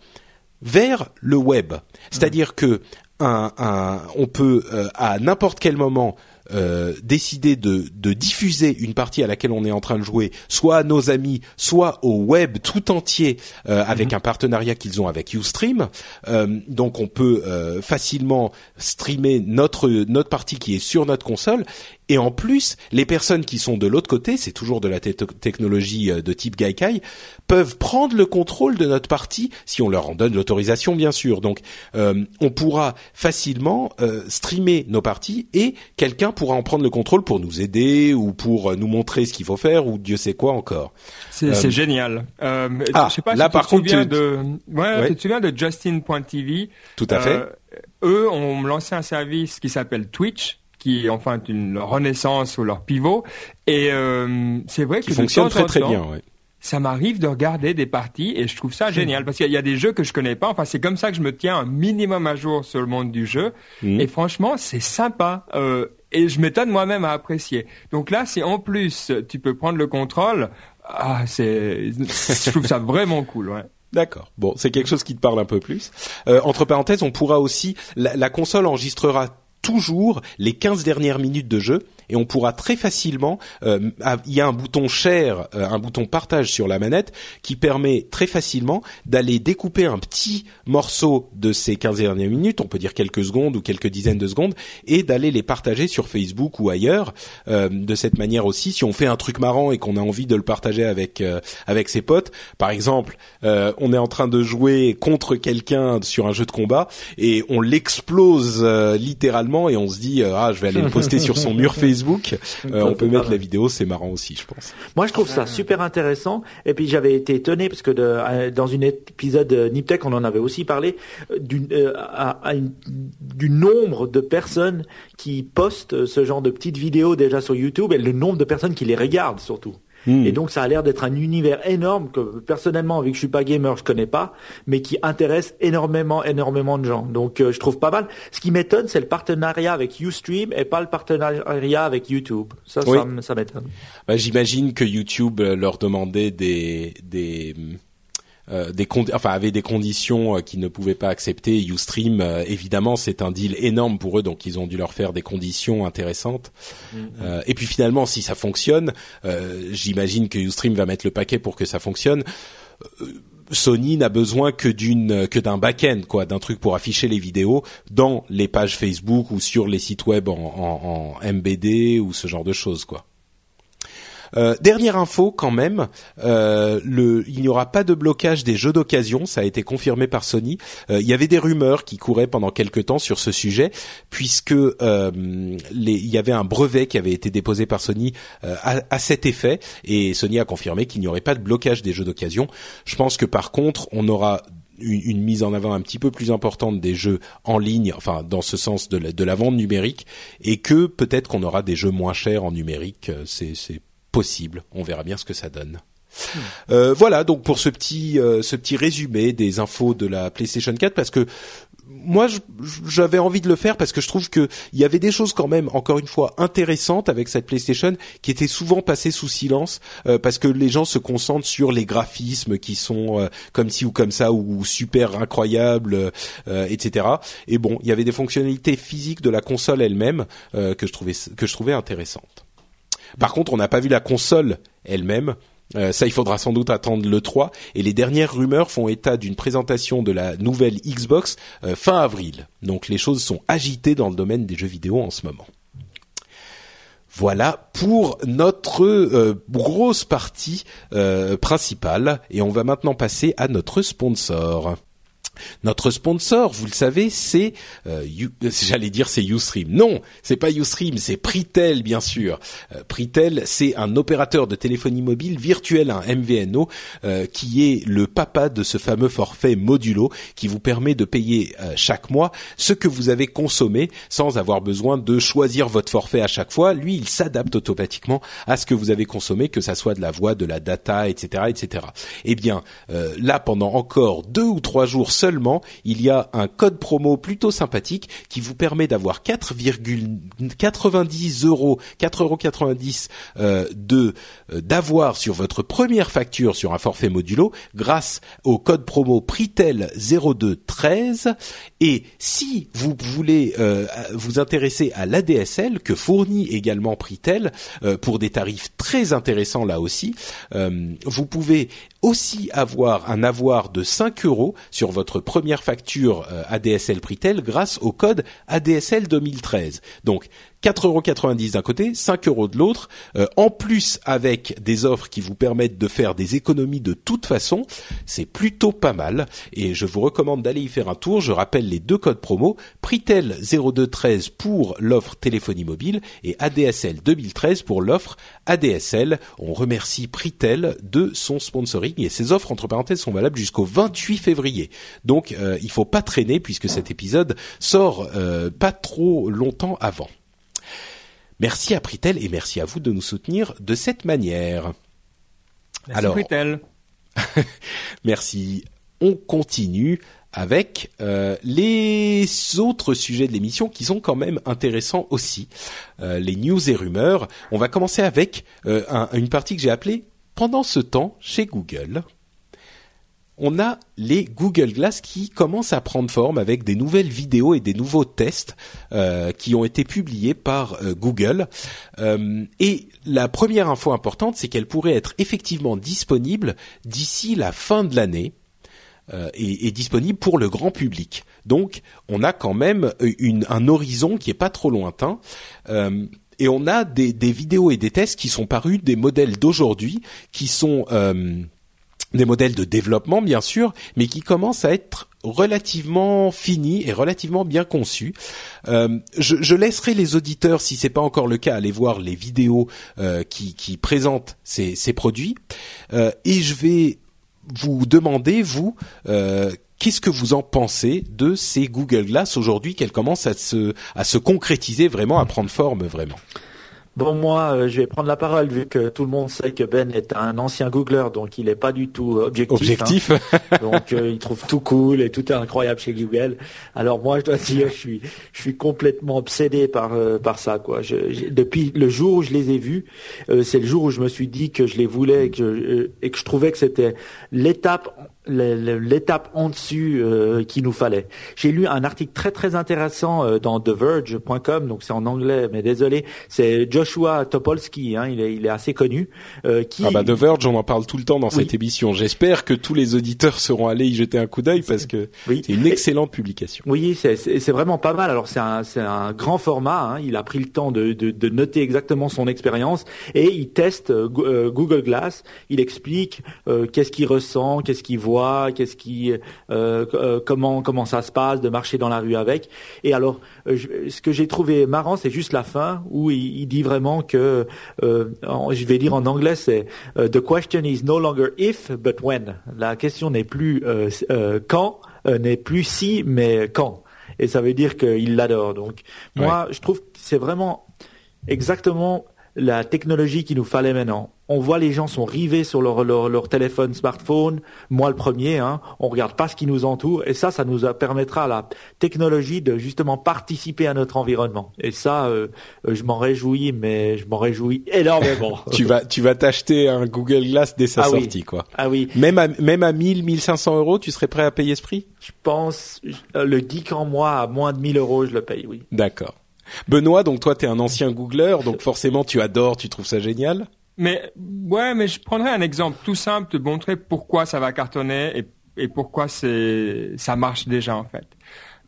D: vers le web. C'est-à-dire que un, un- on peut euh, à n'importe quel moment euh, décider de, de diffuser une partie à laquelle on est en train de jouer, soit à nos amis, soit au web tout entier, euh, avec un partenariat qu'ils ont avec UStream. Euh, donc on peut euh, facilement streamer notre notre partie qui est sur notre console. Et en plus, les personnes qui sont de l'autre côté, c'est toujours de la te- technologie euh, de type Gaikai, peuvent prendre le contrôle de notre partie si on leur en donne l'autorisation, bien sûr. Donc, euh, on pourra facilement euh, streamer nos parties et quelqu'un pourra en prendre le contrôle pour nous aider ou pour euh, nous montrer ce qu'il faut faire ou Dieu sait quoi encore.
E: C'est
D: Euh,
E: génial. Euh,
D: ah,
E: je sais pas
D: là,
E: si tu
D: par
E: te
D: contre, tu-
E: de, ouais,
D: Ouais.
E: tu te souviens de Justin.tv.
D: Tout à fait.
E: Eux ont lancé un service qui s'appelle Twitch, qui est enfin une renaissance ou leur pivot. Et euh, c'est vrai
D: Qui
E: que
D: fonctionne très très
E: temps,
D: bien. Ouais.
E: ça m'arrive de regarder des parties et je trouve ça génial parce qu'il y a- des jeux que je connais pas. Enfin, c'est comme ça que je me tiens un minimum à jour sur le monde du jeu.
D: Mhm.
E: Et franchement, c'est sympa. Euh, et je m'étonne moi-même à apprécier. Donc là, si en plus tu peux prendre le contrôle, ah, c'est, je trouve ça *laughs* vraiment cool. Ouais.
D: D'accord. Bon, c'est quelque chose qui te parle un peu plus. Euh, entre parenthèses, on pourra aussi la, la console enregistrera toujours les 15 dernières minutes de jeu et on pourra très facilement euh, il y a un bouton share euh, un bouton partage sur la manette qui permet très facilement d'aller découper un petit morceau de ces 15 dernières minutes on peut dire quelques secondes ou quelques dizaines de secondes et d'aller les partager sur Facebook ou ailleurs. Euh, de cette manière aussi si on fait un truc marrant et qu'on a envie de le partager avec euh, avec ses potes par exemple euh, on est en train de jouer contre quelqu'un sur un jeu de combat et on l'explose euh, littéralement et on se dit ah je vais aller le poster sur son mur Facebook *laughs* Euh, on peut mettre la vidéo c'est marrant aussi je pense
F: Moi, je trouve ça super intéressant. Et puis, j'avais été étonné parce que de, euh, dans une épisode de Niptech, on en avait aussi parlé euh, d'une, euh, à- à une- du nombre de personnes qui postent ce genre de petites vidéos déjà sur YouTube et le nombre de personnes qui les regardent surtout.
D: Hmm.
F: Et donc, ça a l'air d'être un univers énorme que personnellement, vu que je suis pas gamer, je connais pas, mais qui intéresse énormément, énormément de gens. Donc, euh, je trouve pas mal. Ce qui m'étonne, c'est le partenariat avec UStream et pas le partenariat avec YouTube. Ça,
D: Oui.
F: ça m'étonne.
D: Bah, j'imagine que YouTube euh, leur demandait des des euh, des enfin avait des conditions euh, qu'ils ne pouvaient pas accepter. UStream, euh, évidemment, c'est un deal énorme pour eux, donc ils ont dû leur faire des conditions intéressantes. Euh, et puis finalement, si ça fonctionne, euh, j'imagine que UStream va mettre le paquet pour que ça fonctionne. Euh, Sony n'a besoin que d'une que d'un back-end quoi, d'un truc pour afficher les vidéos dans les pages Facebook ou sur les sites web en, en, en MBD ou ce genre de choses quoi. Euh, dernière info quand même, euh, le, il n'y aura pas de blocage des jeux d'occasion, ça a été confirmé par Sony. Euh, il y avait des rumeurs qui couraient pendant quelque temps sur ce sujet, puisque euh, les, il y avait un brevet qui avait été déposé par Sony euh, à, à cet effet, et Sony a confirmé qu'il n'y aurait pas de blocage des jeux d'occasion. Je pense que par contre, on aura une, une mise en avant un petit peu plus importante des jeux en ligne, enfin dans ce sens de la, de la vente numérique, et que peut-être qu'on aura des jeux moins chers en numérique. c'est possible. On verra bien ce que ça donne. Euh, voilà donc pour ce petit euh, ce petit résumé des infos de la PlayStation 4 parce que moi j'avais envie de le faire parce que je trouve que il y avait des choses quand même encore une fois intéressantes avec cette PlayStation qui étaient souvent passées sous silence euh, parce que les gens se concentrent sur les graphismes qui sont euh, comme ci ou comme ça ou super incroyables euh, etc et bon il y avait des fonctionnalités physiques de la console elle-même euh, que je trouvais que je trouvais intéressantes par contre, on n'a pas vu la console elle-même. Euh, ça, il faudra sans doute attendre le 3. Et les dernières rumeurs font état d'une présentation de la nouvelle Xbox euh, fin avril. Donc les choses sont agitées dans le domaine des jeux vidéo en ce moment. Voilà pour notre euh, grosse partie principale. Et on va maintenant passer à notre sponsor. Notre sponsor, vous le savez, c'est, euh, You- *laughs* j'allais dire c'est Ustream. Non, c'est pas Ustream, c'est Pritel bien sûr. Euh, Pritel, c'est un opérateur de téléphonie mobile virtuel, un MVNO, euh, qui est le papa de ce fameux forfait modulo qui vous permet de payer euh, chaque mois ce que vous avez consommé sans avoir besoin de choisir votre forfait à chaque fois. Lui, il s'adapte automatiquement à ce que vous avez consommé, que ça soit de la voix, de la data, etc., etc. Eh bien, euh, là, pendant encore deux ou trois jours seulement, il y a un code promo plutôt sympathique qui vous permet d'avoir 4,90 euros, 4,90 euros euh, de euh, d'avoir sur votre première facture sur un forfait modulo grâce au code promo Pritel 0213 et si vous voulez euh, vous intéresser à l'ADSL que fournit également Pritel pour des tarifs très intéressants là aussi, vous pouvez aussi avoir un avoir de 5 euros sur votre première facture ADSL Pritel grâce au code ADSL 2013. Donc 4,90 euros d'un côté, 5 euros de l'autre, euh, en plus avec des offres qui vous permettent de faire des économies de toute façon, c'est plutôt pas mal et je vous recommande d'aller y faire un tour. Je rappelle les deux codes promo, Pritel 0213 pour l'offre téléphonie mobile et ADSL 2013 pour l'offre ADSL. On remercie Pritel de son sponsoring et ces offres entre parenthèses sont valables jusqu'au 28 février. Donc euh, il faut pas traîner puisque cet épisode sort euh, pas trop longtemps avant. Merci à Pritel et merci à vous de nous soutenir de cette manière.
E: Merci Alors, Pritel. *laughs*
D: merci. On continue avec euh, les autres sujets de l'émission qui sont quand même intéressants aussi, euh, les news et rumeurs. On va commencer avec euh, une partie que j'ai appelée Pendant ce temps chez Google on a les Google Glass qui commencent à prendre forme avec des nouvelles vidéos et des nouveaux tests euh, qui ont été publiés par euh, Google. Euh, et la première info importante, c'est qu'elle pourrait être effectivement disponible d'ici la fin de l'année. Et, et, disponible pour le grand public. Donc, on a quand même un horizon qui est pas trop lointain. et on a des, vidéos et des tests qui sont parus des modèles d'aujourd'hui, qui sont des modèles de développement bien sûr, mais qui commencent à être relativement finis et relativement bien conçus. Euh, je, laisserai les auditeurs, si c'est pas encore le cas, aller voir les vidéos euh, qui, qui, présentent ces, ces produits, euh, et je vais vous demander vous euh, Qu'est-ce que vous en pensez de ces Google Glass aujourd'hui qu'elles commencent à se, à se concrétiser vraiment, à prendre forme vraiment?
F: Bon, moi, euh, je vais prendre la parole vu que tout le monde sait que Ben est un ancien Googler, donc il n'est pas du tout objectif.
D: Objectif.
F: Hein. *laughs* donc euh, il trouve tout cool et tout est incroyable chez Google. Alors moi, je dois dire, je suis, je suis complètement obsédé par euh, par ça, quoi. Je, depuis le jour où je les ai vus, c'est le jour où je me suis dit que je les voulais et que je, et que je trouvais que c'était l'étape l'étape en dessus euh, qu'il nous fallait. J'ai lu un article très très intéressant euh, dans TheVerge.com, donc c'est en anglais, mais désolé, c'est Joshua Topolsky, hein, il, est, il est assez connu.
D: Euh, qui... Ah bah The Verge, on en parle tout le temps dans cette émission. J'espère que tous les auditeurs seront allés y jeter un coup d'œil parce que c'est une excellente publication.
F: Oui, c'est vraiment pas mal. Alors c'est un, un grand format, hein. il a pris le temps de, de, de noter exactement son expérience et il teste euh, Google Glass, il explique qu'est-ce qu'il ressent, qu'est-ce qu'il voit qu'est-ce qui, euh, euh, comment comment ça se passe de marcher dans la rue avec. Et alors, euh, ce que j'ai trouvé marrant, c'est juste la fin où il, dit vraiment que, je vais dire en anglais, c'est the question is no longer if but when. La question n'est plus quand, n'est plus si, mais quand. Et ça veut dire qu'il l'adore. Donc, moi, je trouve que c'est vraiment exactement la technologie qu'il nous fallait maintenant. On voit les gens sont rivés sur leur, leur, téléphone, smartphone, moi le premier, hein, on regarde pas ce qui nous entoure, et ça, ça nous permettra à la technologie de justement participer à notre environnement. Et ça, euh, je m'en réjouis, mais je m'en réjouis énormément. *laughs*
D: tu vas, tu vas t'acheter un Google Glass dès sa ah sortie, quoi.
F: Ah oui.
D: Même à, même à 1000, 1500 euros, tu serais prêt à payer ce prix?
F: Je pense, le geek en moi, à moins de 1000 euros, je le paye, oui.
D: D'accord. Benoît, donc toi, tu es un ancien Googler, donc forcément, tu adores, tu trouves ça génial?
E: Mais ouais, mais je prendrais un exemple tout simple de montrer pourquoi ça va cartonner et, pourquoi c'est ça marche déjà en fait.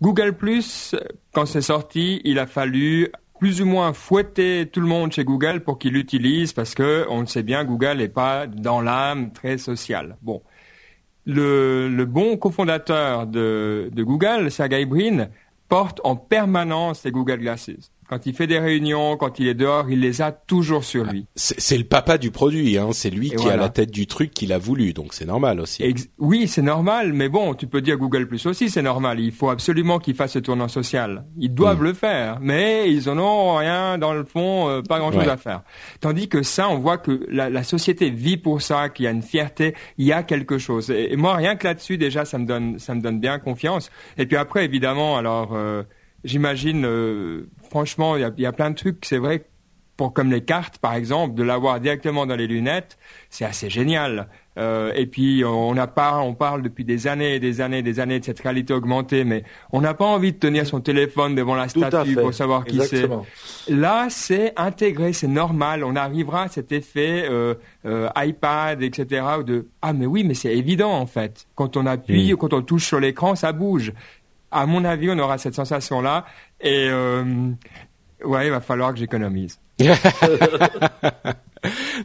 E: Google Plus, quand c'est sorti, il a fallu plus ou moins fouetter tout le monde chez Google pour qu'il l'utilise parce que on le sait bien, Google n'est pas dans l'âme très sociale. Bon, le, le bon cofondateur de, de Google, Sergey Brin, porte en permanence les Google Glasses. Quand il fait des réunions, quand il est dehors, il les a toujours sur lui.
D: C'est le papa du produit, hein. C'est lui qui a la tête du truc qu'il a voulu, donc c'est normal aussi.
E: oui, c'est normal, mais bon, tu peux dire Google Plus aussi, c'est normal. Il faut absolument qu'il fasse ce tournant social. Ils doivent hmm. le faire, mais ils en ont rien dans le fond, euh, pas grand-chose à faire. Tandis que ça, on voit que la, la société vit pour ça, qu'il y a une fierté, il y a quelque chose. Et, moi, rien que là-dessus, déjà, ça me donne, ça me donne bien confiance. Et puis après, évidemment, alors. Euh, j'imagine, euh, franchement, il y a, plein de trucs. C'est vrai, pour comme les cartes, par exemple, de l'avoir directement dans les lunettes, c'est assez génial. Euh, et puis on n'a pas, on parle depuis des années et des années, et des années de cette réalité augmentée, mais on n'a pas envie de tenir son téléphone devant la statue pour savoir qui c'est. Là, c'est intégré, c'est normal. On arrivera à cet effet euh, iPad, etc. De ah mais oui, mais c'est évident en fait. Quand on appuie, hmm. quand on touche sur l'écran, ça bouge à mon avis, on aura cette sensation-là. Et euh, ouais, il va falloir que j'économise. *laughs*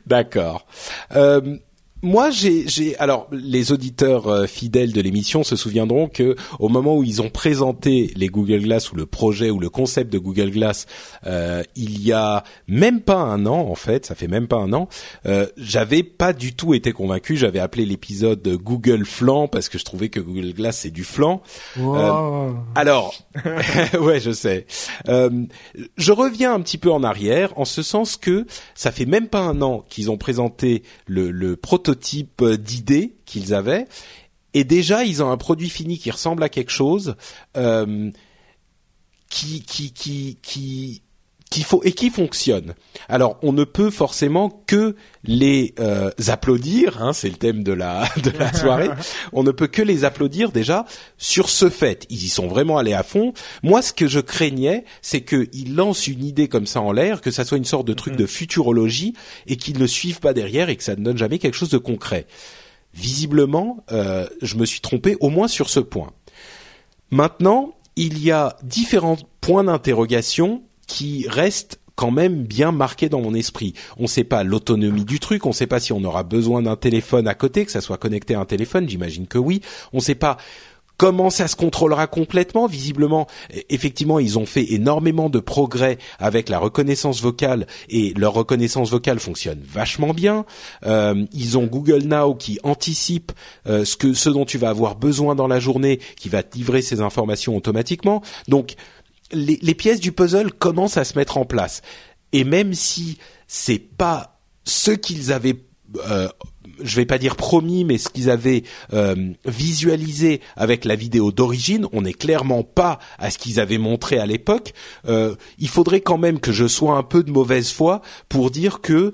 D: D'accord. Euh, moi, j'ai, j'ai, alors les auditeurs euh, fidèles de l'émission se souviendront que au moment où ils ont présenté les Google Glass ou le projet ou le concept de Google Glass, euh, il y a même pas un an en fait, ça fait même pas un an, euh, j'avais pas du tout été convaincu. J'avais appelé l'épisode Google Flan parce que je trouvais que Google Glass c'est du flan. Euh, alors, *laughs* ouais, je sais. je reviens un petit peu en arrière en ce sens que ça fait même pas un an qu'ils ont présenté le, le prototype type euh, d'idées qu'ils avaient. Et déjà, ils ont un produit fini qui ressemble à quelque chose euh, qui, qui, qui, qui qu'il faut et qui fonctionne. Alors, on ne peut forcément que les euh, applaudir, hein, c'est le thème de la de la *laughs* soirée. on ne peut que les applaudir déjà sur ce fait. Ils y sont vraiment allés à fond. Moi, ce que je craignais, c'est qu'ils lancent une idée comme ça en l'air, que ça soit une sorte de truc de futurologie et qu'ils ne suivent pas derrière et que ça ne donne jamais quelque chose de concret. Visiblement, euh, je me suis trompé au moins sur ce point. Maintenant, il y a différents points d'interrogation qui reste quand même bien marqué dans mon esprit. On ne sait pas l'autonomie du truc, on ne sait pas si on aura besoin d'un téléphone à côté, que ça soit connecté à un téléphone, j'imagine que oui. On ne sait pas comment ça se contrôlera complètement. Visiblement, effectivement, ils ont fait énormément de progrès avec la reconnaissance vocale et leur reconnaissance vocale fonctionne vachement bien. Euh, ils ont Google Now qui anticipe euh, ce que ce dont tu vas avoir besoin dans la journée, qui va te livrer ces informations automatiquement. Donc les, pièces du puzzle commencent à se mettre en place. Et même si c'est pas ce qu'ils avaient euh, je vais pas dire promis, mais ce qu'ils avaient euh, visualisé avec la vidéo d'origine, on n'est clairement pas à ce qu'ils avaient montré à l'époque. Euh, il faudrait quand même que je sois un peu de mauvaise foi pour dire que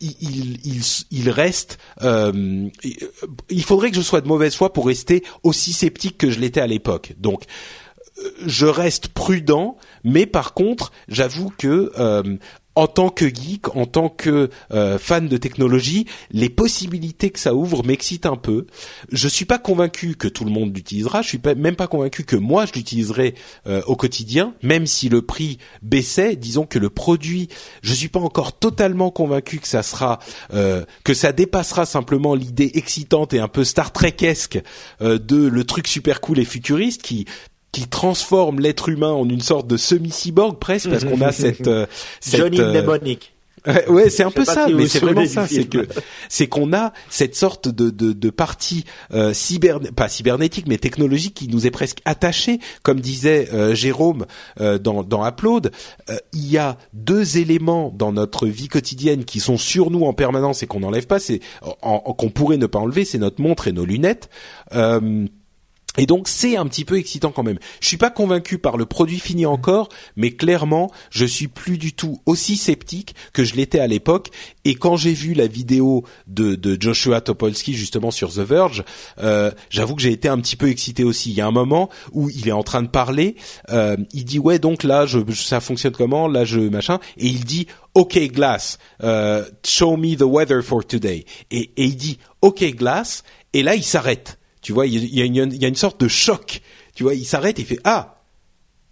D: il, il, il reste. Euh, il faudrait que je sois de mauvaise foi pour rester aussi sceptique que je l'étais à l'époque. Donc je reste prudent, mais par contre, j'avoue que euh, en tant que geek, en tant que euh, fan de technologie, les possibilités que ça ouvre m'excitent un peu. Je suis pas convaincu que tout le monde l'utilisera. Je suis même pas convaincu que moi je l'utiliserai euh, au quotidien, même si le prix baissait. Disons que le produit, je suis pas encore totalement convaincu que ça sera, que ça dépassera simplement l'idée excitante et un peu Star Trek-esque de le truc super cool et futuriste qui qui transforme l'être humain en une sorte de semi-cyborg presque parce qu'on a *laughs* cette, euh, cette
F: Johnny euh, mnémonique.
D: Ouais, c'est un peu ça, mais c'est vraiment ça, c'est que c'est qu'on a cette sorte de de, de partie euh, cyber pas cybernétique mais technologique qui nous est presque attachée, comme disait euh, Jérôme euh, dans dans Upload. il y a deux éléments dans notre vie quotidienne qui sont sur nous en permanence et qu'on n'enlève pas, c'est qu'on pourrait ne pas enlever, c'est notre montre et nos lunettes. Et donc c'est un petit peu excitant quand même. Je suis pas convaincu par le produit fini encore, mais clairement je suis plus du tout aussi sceptique que je l'étais à l'époque. Et quand j'ai vu la vidéo de, de Joshua Topolsky justement sur The Verge, euh, j'avoue que j'ai été un petit peu excité aussi. Il y a un moment où il est en train de parler, euh, il dit ouais donc là je, ça fonctionne comment, là je machin, et il dit OK Glass, euh, show me the weather for today. Et, et il dit OK Glass, et là il s'arrête tu vois, il y a, une, il y a une sorte de choc. Tu vois, il s'arrête et il fait ah!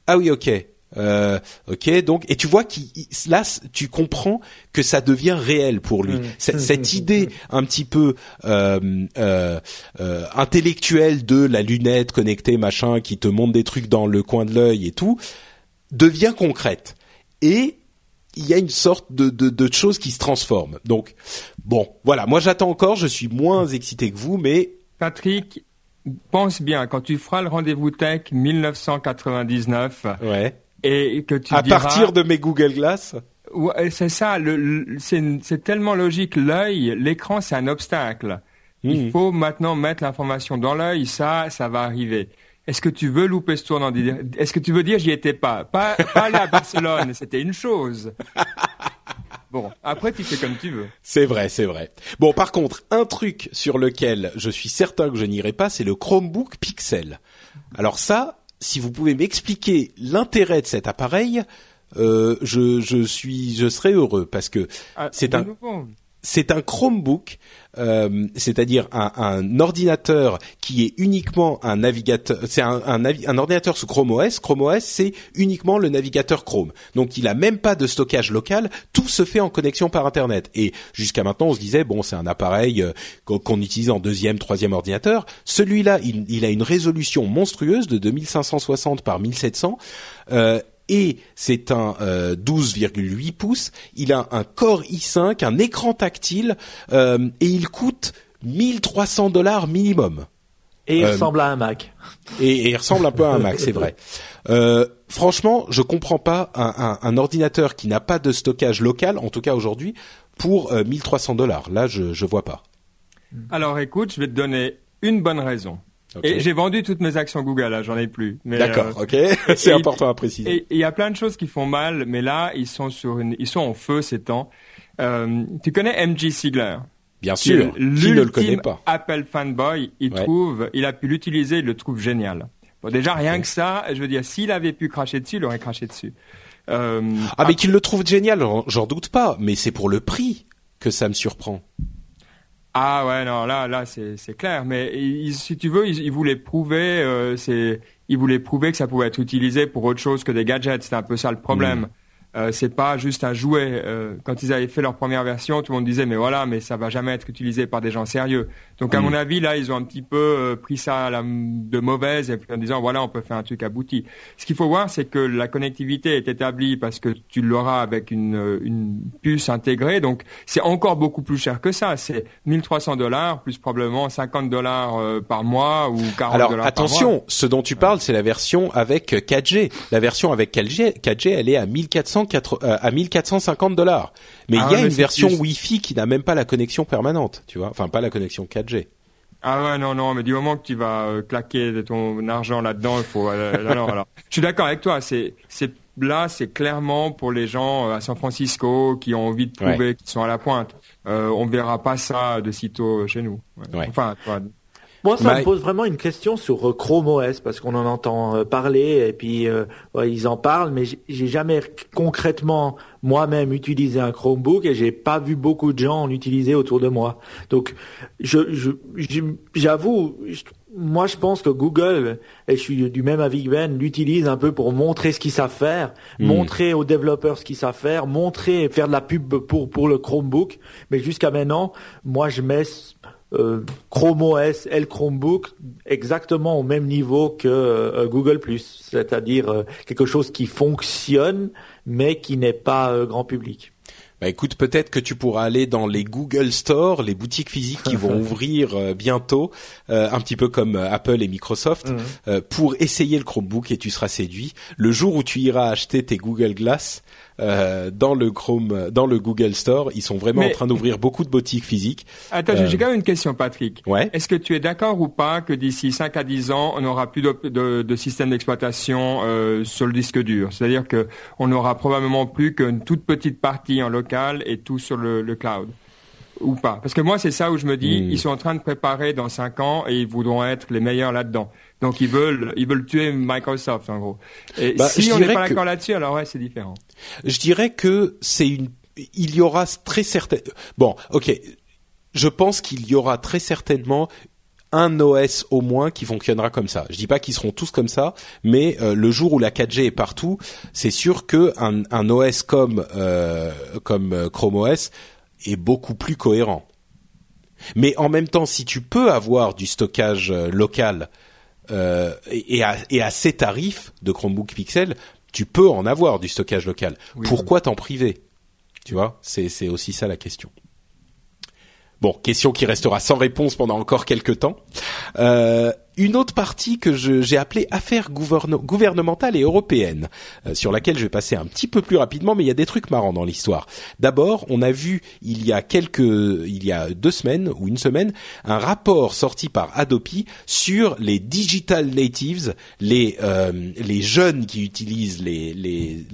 D: Ah oui ok. Euh, ok donc et tu vois qu'il là tu comprends que ça devient réel pour lui. Mmh. cette, *laughs* idée un petit peu euh, euh, euh, intellectuelle de la lunette connectée machin qui te montre des trucs dans le coin de l'œil et tout devient concrète. Et il y a une sorte de, de, de chose qui se transforme. Donc bon, voilà, moi j'attends encore, je suis moins excité que vous, mais
E: Patrick, pense bien, quand tu feras le rendez-vous tech 1999
D: ouais.
E: et que tu
D: À
E: diras...
D: partir de mes Google Glass,
E: Ouais, c'est ça, le, le- c'est tellement logique. L'œil, l'écran, c'est un obstacle. Il
D: Mhm.
E: faut maintenant mettre l'information dans l'œil, ça, ça va arriver. Est-ce que tu veux louper ce tournant Est-ce que tu veux dire j'y étais pas? Pas, pas aller à Barcelone, *laughs* c'était une chose. Bon, après tu fais comme tu veux.
D: c'est vrai, c'est vrai. Bon, par contre, un truc sur lequel je suis certain que je n'irai pas, c'est le Chromebook Pixel. Alors ça, si vous pouvez m'expliquer l'intérêt de cet appareil, euh, je, je suis, je serai heureux parce que
E: Ah,
D: C'est un-
E: nouveau.
D: C'est un Chromebook, euh, c'est-à-dire un, ordinateur qui est uniquement un navigateur. C'est un, ordinateur sous Chrome OS. Chrome OS, c'est uniquement le navigateur Chrome. Donc, il a même pas de stockage local. Tout se fait en connexion par Internet. Et jusqu'à maintenant, on se disait bon, c'est un appareil euh, qu'on utilise en deuxième, troisième ordinateur. Celui-là, il, il a une résolution monstrueuse de 2560 par 1700. Euh, et c'est un euh, 12,8 pouces. Il a un Core i5, un écran tactile euh, et il coûte 1300 dollars minimum.
F: Et il
D: Euh,
F: ressemble à un Mac.
D: Et, et il ressemble un peu à un Mac, c'est vrai. *laughs* Euh, franchement, je comprends pas un, un- un ordinateur qui n'a pas de stockage local, en tout cas aujourd'hui, pour euh, 1300 dollars. Là, je je vois pas.
E: Alors écoute, je vais te donner une bonne raison. Et j'ai vendu toutes mes actions Google, là, j'en ai plus.
D: D'accord,
E: euh,
D: ok, *laughs* c'est important à préciser.
E: Il y a plein de choses qui font mal, mais là, ils sont sur une, ils sont en feu ces temps. Euh, tu connais MG Siegler
D: Bien sûr,
E: Qui
D: qui ne le connaît pas?
E: Apple fanboy, il
D: Ouais.
E: trouve, il a pu l'utiliser, il le trouve génial. Bon, déjà rien que ça, je veux dire, s'il avait pu cracher dessus, il aurait craché dessus. Euh,
D: Ah, mais qu'il le trouve génial, j'en doute pas. Mais c'est pour le prix que ça me surprend.
E: Ah ouais non là là c'est clair mais si tu veux il, il voulait prouver euh, c'est il voulait prouver que ça pouvait être utilisé pour autre chose que des gadgets c'était un peu ça le problème euh, c'est pas juste un jouet. Euh, quand ils avaient fait leur première version, tout le monde disait mais voilà, mais ça va jamais être utilisé par des gens sérieux. Donc à mon avis là, ils ont un petit peu euh, pris ça de mauvaise en disant voilà, on peut faire un truc abouti. Ce qu'il faut voir, c'est que la connectivité est établie parce que tu l'auras avec une, euh, puce intégrée. Donc c'est encore beaucoup plus cher que ça. C'est 1300 dollars plus probablement 50 dollars par mois ou 40 dollars par mois.
D: attention, ce dont tu parles, c'est la version avec 4G. La version avec 4G, 4G, elle est à 1400 4, euh, à 1450 dollars. Mais il y
E: ah a
D: une version. Wi-Fi qui n'a même pas la connexion permanente, tu vois. Enfin, pas la connexion 4G.
E: Ah ouais, non, non, mais du moment que tu vas euh, claquer ton argent là-dedans, il faut... Euh, *laughs* Je suis d'accord avec toi, c'est... Là, c'est clairement pour les gens à San Francisco qui ont envie de prouver, ouais. qui sont à la pointe. on verra pas ça de sitôt chez nous. Enfin, toi,
F: moi, ça me pose vraiment une question sur euh, Chrome OS parce qu'on en entend euh, parler et puis euh, ouais, ils en parlent, mais j'ai- jamais concrètement moi-même utilisé un Chromebook et j'ai pas vu beaucoup de gens en utiliser autour de moi. Donc, je, j'avoue, je- moi, je pense que Google, et je suis du même avis que Ben, l'utilise un peu pour montrer ce qu'ils savent faire, montrer aux développeurs ce qu'ils savent faire, montrer, faire de la pub pour pour le Chromebook. Mais jusqu'à maintenant, moi, je mets euh, Chrome OS et le Chromebook exactement au même niveau que euh, Google c'est-à-dire euh, quelque chose qui fonctionne mais qui n'est pas euh, grand public.
D: Bah écoute, peut-être que tu pourras aller dans les Google Store, les boutiques physiques qui vont *laughs* ouvrir euh, bientôt, euh, un petit peu comme Apple et Microsoft, euh, pour essayer le Chromebook et tu seras séduit. Le jour où tu iras acheter tes Google Glass euh, dans le Chrome, dans le Google Store, ils sont vraiment
E: Mais-
D: en train d'ouvrir beaucoup de boutiques physiques.
E: Attends,
D: Euh,
E: j'ai quand même une question, Patrick.
D: Ouais.
E: Est-ce que tu es d'accord ou pas que d'ici 5 à 10 ans, on n'aura plus de, de, de système d'exploitation euh, sur le disque dur? C'est-à-dire que on n'aura probablement plus qu'une toute petite partie en local et tout sur le, le cloud ou pas? Parce que moi, c'est ça où je me dis,
D: Hmm.
E: ils sont en train de préparer dans 5 ans et ils voudront être les meilleurs là-dedans. Donc ils veulent, ils veulent tuer Microsoft en gros. Et
D: Bah,
E: si on n'est pas
D: que-
E: d'accord là-dessus, alors ouais, c'est différent.
D: Je dirais que c'est une. Il y aura très certain. Bon, ok. Je pense qu'il y aura très certainement un OS au moins qui fonctionnera comme ça. Je dis pas qu'ils seront tous comme ça, mais euh, le jour où la 4G est partout, c'est sûr que un, un OS comme euh, comme euh, Chrome OS est beaucoup plus cohérent. Mais en même temps, si tu peux avoir du stockage euh, local euh, et, à, et à ces tarifs de Chromebook Pixel, tu peux en avoir du stockage local. Pourquoi t'en priver? Tu vois, c'est c'est aussi ça la question. Bon, question qui restera sans réponse pendant encore quelques temps. Euh, une autre partie que j'ai appelée affaires gouvernementales et européennes, euh, sur laquelle je vais passer un petit peu plus rapidement, mais il y a des trucs marrants dans l'histoire. D'abord, on a vu il y a quelques, il y a deux semaines ou une semaine, un rapport sorti par Adopi sur les digital natives, les euh, jeunes qui utilisent les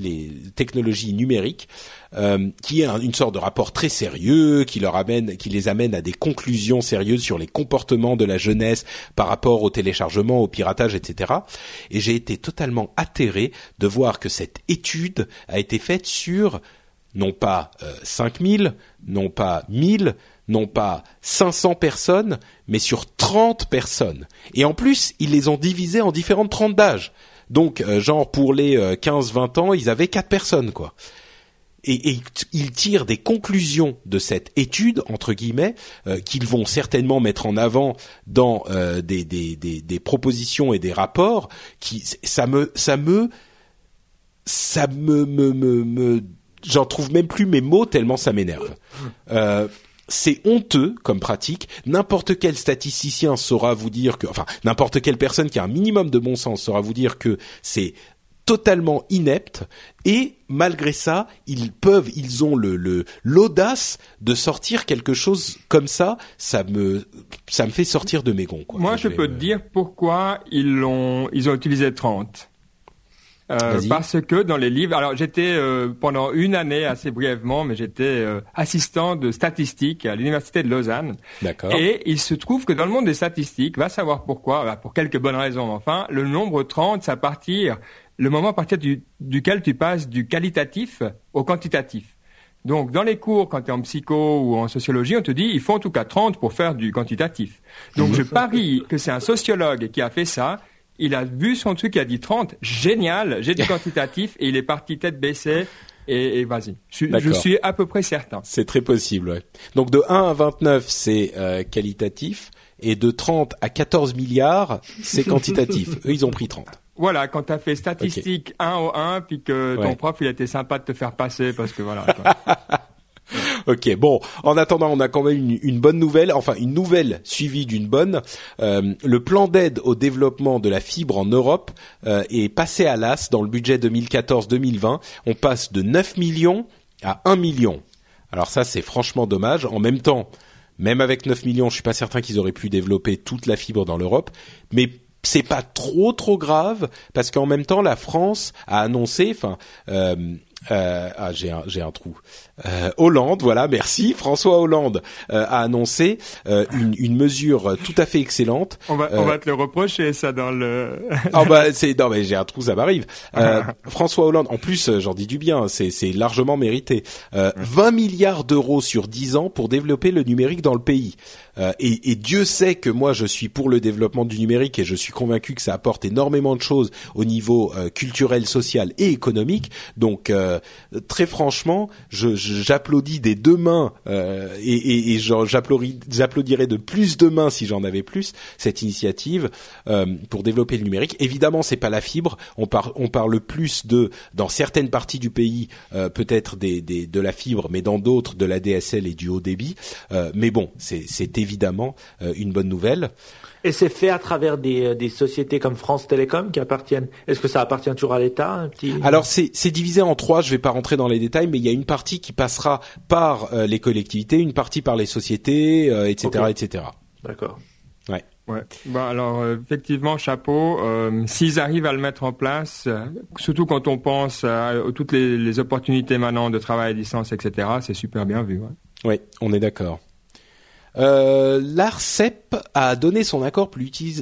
D: technologies numériques. Euh, qui est une sorte de rapport très sérieux, qui leur amène, qui les amène à des conclusions sérieuses sur les comportements de la jeunesse par rapport au téléchargement, au piratage, etc. Et j'ai été totalement atterré de voir que cette étude a été faite sur non pas euh, 5000, non pas 1000, non pas 500 personnes, mais sur 30 personnes. Et en plus, ils les ont divisés en différentes tranches d'âge. Donc, euh, genre pour les 15-20 euh, ans, ils avaient quatre personnes, quoi et, et, ils tirent des conclusions de cette étude entre guillemets euh, qu'ils vont certainement mettre en avant dans euh, des, des, des, des, propositions et des rapports qui ça me ça me ça me me, me, me j'en trouve même plus mes mots tellement ça m'énerve euh, c'est honteux comme pratique. N'importe quel statisticien saura vous dire que, enfin, n'importe quelle personne qui a un minimum de bon sens saura vous dire que c'est totalement ineptes et malgré ça, ils peuvent, ils ont le l'audace de sortir quelque chose comme ça. Ça me ça me fait sortir de mes gonds. Quoi.
E: Moi, je, peux te dire pourquoi ils l'ont ils ont utilisé 30. Euh, parce que dans les livres, alors j'étais euh, pendant une année assez brièvement, mais j'étais euh, assistant de statistique à l'université de Lausanne.
D: D'accord.
E: Et il se trouve que dans le monde des statistiques, va savoir pourquoi, bah, pour quelques bonnes raisons, enfin, le nombre 30, ça partir le moment à partir duquel tu passes du qualitatif au quantitatif. Donc, dans les cours, quand tu es en psycho ou en sociologie, on te dit, il faut en tout cas 30 pour faire du quantitatif. Donc, je parie que c'est un sociologue qui a fait ça. Il a vu son truc, il a dit 30, génial, j'ai du quantitatif, et il est parti tête baissée. Et, vas-y, je, suis à peu près certain.
D: C'est très possible, ouais. Donc de 1 à 29, c'est euh, qualitatif, et de 30 à 14 milliards, c'est quantitatif. *laughs* Eux, ils ont pris 30.
E: Voilà, quand tu as fait statistique 1 au 1, puis que ton prof, il était sympa de te faire passer, parce que voilà. *laughs*
D: ok, bon. En attendant, on a quand même une, bonne nouvelle, enfin une nouvelle suivie d'une bonne. Euh, le plan d'aide au développement de la fibre en Europe euh, est passé à l'as dans le budget 2014-2020. On passe de 9 millions à 1 million. Alors ça, c'est franchement dommage. En même temps, même avec 9 millions, je suis pas certain qu'ils auraient pu développer toute la fibre dans l'Europe, mais c'est pas trop trop grave parce qu'en même temps la France a annoncé, enfin, euh, euh, ah j'ai un j'ai un trou. Euh, Hollande, voilà, merci. François Hollande euh, a annoncé euh, une, une, mesure tout à fait excellente.
E: On va, on va te le reprocher ça dans le.
D: ah bah c'est non mais j'ai un trou, ça m'arrive. François Hollande, en plus j'en dis du bien, c'est c'est largement mérité. 20 milliards d'euros sur 10 ans pour développer le numérique dans le pays. Et, et, Dieu sait que moi je suis pour le développement du numérique et je suis convaincu que ça apporte énormément de choses au niveau culturel, social et économique. Donc très franchement, je j'applaudis des deux mains euh, et, et, j'applaudirais de plus de mains si j'en avais plus cette initiative euh, pour développer le numérique. Évidemment, c'est pas la fibre. On parle plus de dans certaines parties du pays euh, peut-être de la fibre, mais dans d'autres de la DSL et du haut débit. Mais bon, c'est évidemment une bonne nouvelle.
F: Et c'est fait à travers des, euh, des, sociétés comme France Télécom qui appartiennent. Est-ce que ça appartient toujours à l'État petit...
D: Alors c'est divisé en trois. Je vais pas rentrer dans les détails, mais il y a une partie qui passera par euh, les collectivités, une partie par les sociétés, euh, etc., etc.
F: D'accord.
D: Ouais.
E: Ouais. Bah alors effectivement chapeau. S'ils arrivent à le mettre en place, surtout quand on pense à, toutes les, les, opportunités maintenant de travail à distance, etc. C'est super bien vu. Ouais.
D: Oui, on est d'accord. Euh, L'ARCEP a donné son accord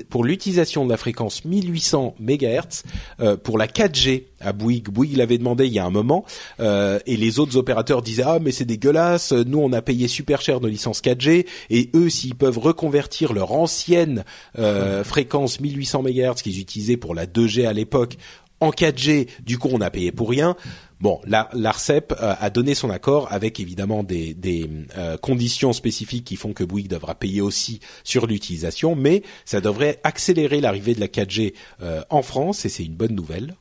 D: pour l'utilisation de la fréquence 1800 MHz euh, pour la 4G à Bouygues. Bouygues l'avait demandé il y a un moment euh, et les autres opérateurs disaient ah mais c'est dégueulasse, nous on a payé super cher nos licences 4G et eux s'ils peuvent reconvertir leur ancienne euh, fréquence 1800 MHz qu'ils utilisaient pour la 2G à l'époque en 4G, du coup on a payé pour rien. Bon, l'ARCEP euh, a donné son accord avec évidemment des, euh, conditions spécifiques qui font que Bouygues devra payer aussi sur l'utilisation, mais ça devrait accélérer l'arrivée de la 4G euh, en France et c'est une bonne nouvelle.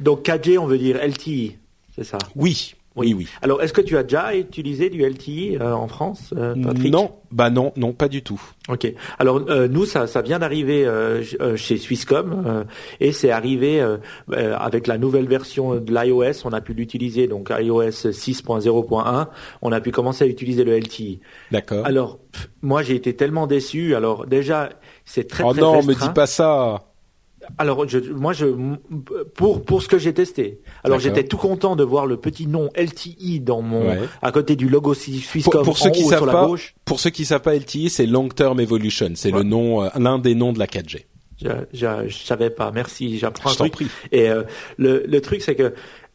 F: Donc 4G, on veut dire LTE, c'est ça?
D: Oui, oui, oui.
F: Alors, est-ce que tu as déjà utilisé du LTE euh, en France, euh, Patrick?
D: Non, bah non, non, pas du tout.
F: Ok. Alors euh, nous, ça, ça vient d'arriver euh, chez Swisscom euh, et c'est arrivé avec la nouvelle version de l'iOS. On a pu l'utiliser donc iOS 6.0.1. On a pu commencer à utiliser le LTE.
D: D'accord.
F: Alors pff, moi, j'ai été tellement déçu. Alors déjà, c'est très
D: oh
F: très
D: non,
F: restreint.
D: me dis pas ça.
F: Alors, je, moi, je, pour pour ce que j'ai testé. Alors, j'étais tout content de voir le petit nom LTE dans mon
D: Ouais.
F: à côté du logo Swisscom
D: Pour, pour ceux
F: en
D: qui
F: haut
D: savent
F: sur la
D: pas,
F: gauche.
D: pour ceux qui savent pas LTE, c'est Long Term Evolution. C'est le nom, euh, l'un des noms de la 4G.
F: Je, je, je savais pas. Merci, j'apprends un truc.
D: prie.
F: Et euh, le, le truc, c'est que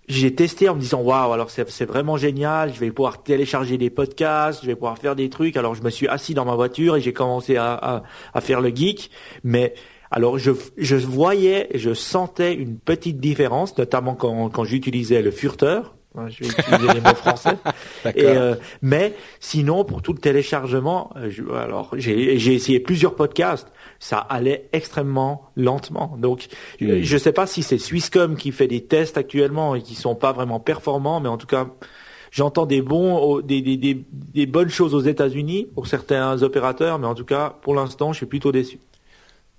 F: j'ai testé en me disant waouh, alors c'est c'est vraiment génial. Je vais pouvoir télécharger des podcasts, je vais pouvoir faire des trucs. Alors je me suis assis dans ma voiture et j'ai commencé à, à, à faire le geek. Mais alors je, je voyais, je sentais une petite différence, notamment quand, quand j'utilisais le furteur. Hein, Je vais utiliser les mots français. *laughs* Et, euh, mais sinon, pour tout le téléchargement, euh, je- alors j'ai j'ai essayé plusieurs podcasts, ça allait extrêmement lentement. Donc, je sais pas si c'est Swisscom qui fait des tests actuellement et qui sont pas vraiment performants, mais en tout cas, j'entends des bons, au- des, des, des, des bonnes choses aux États-Unis pour certains opérateurs, mais en tout cas, pour l'instant, je suis plutôt déçu.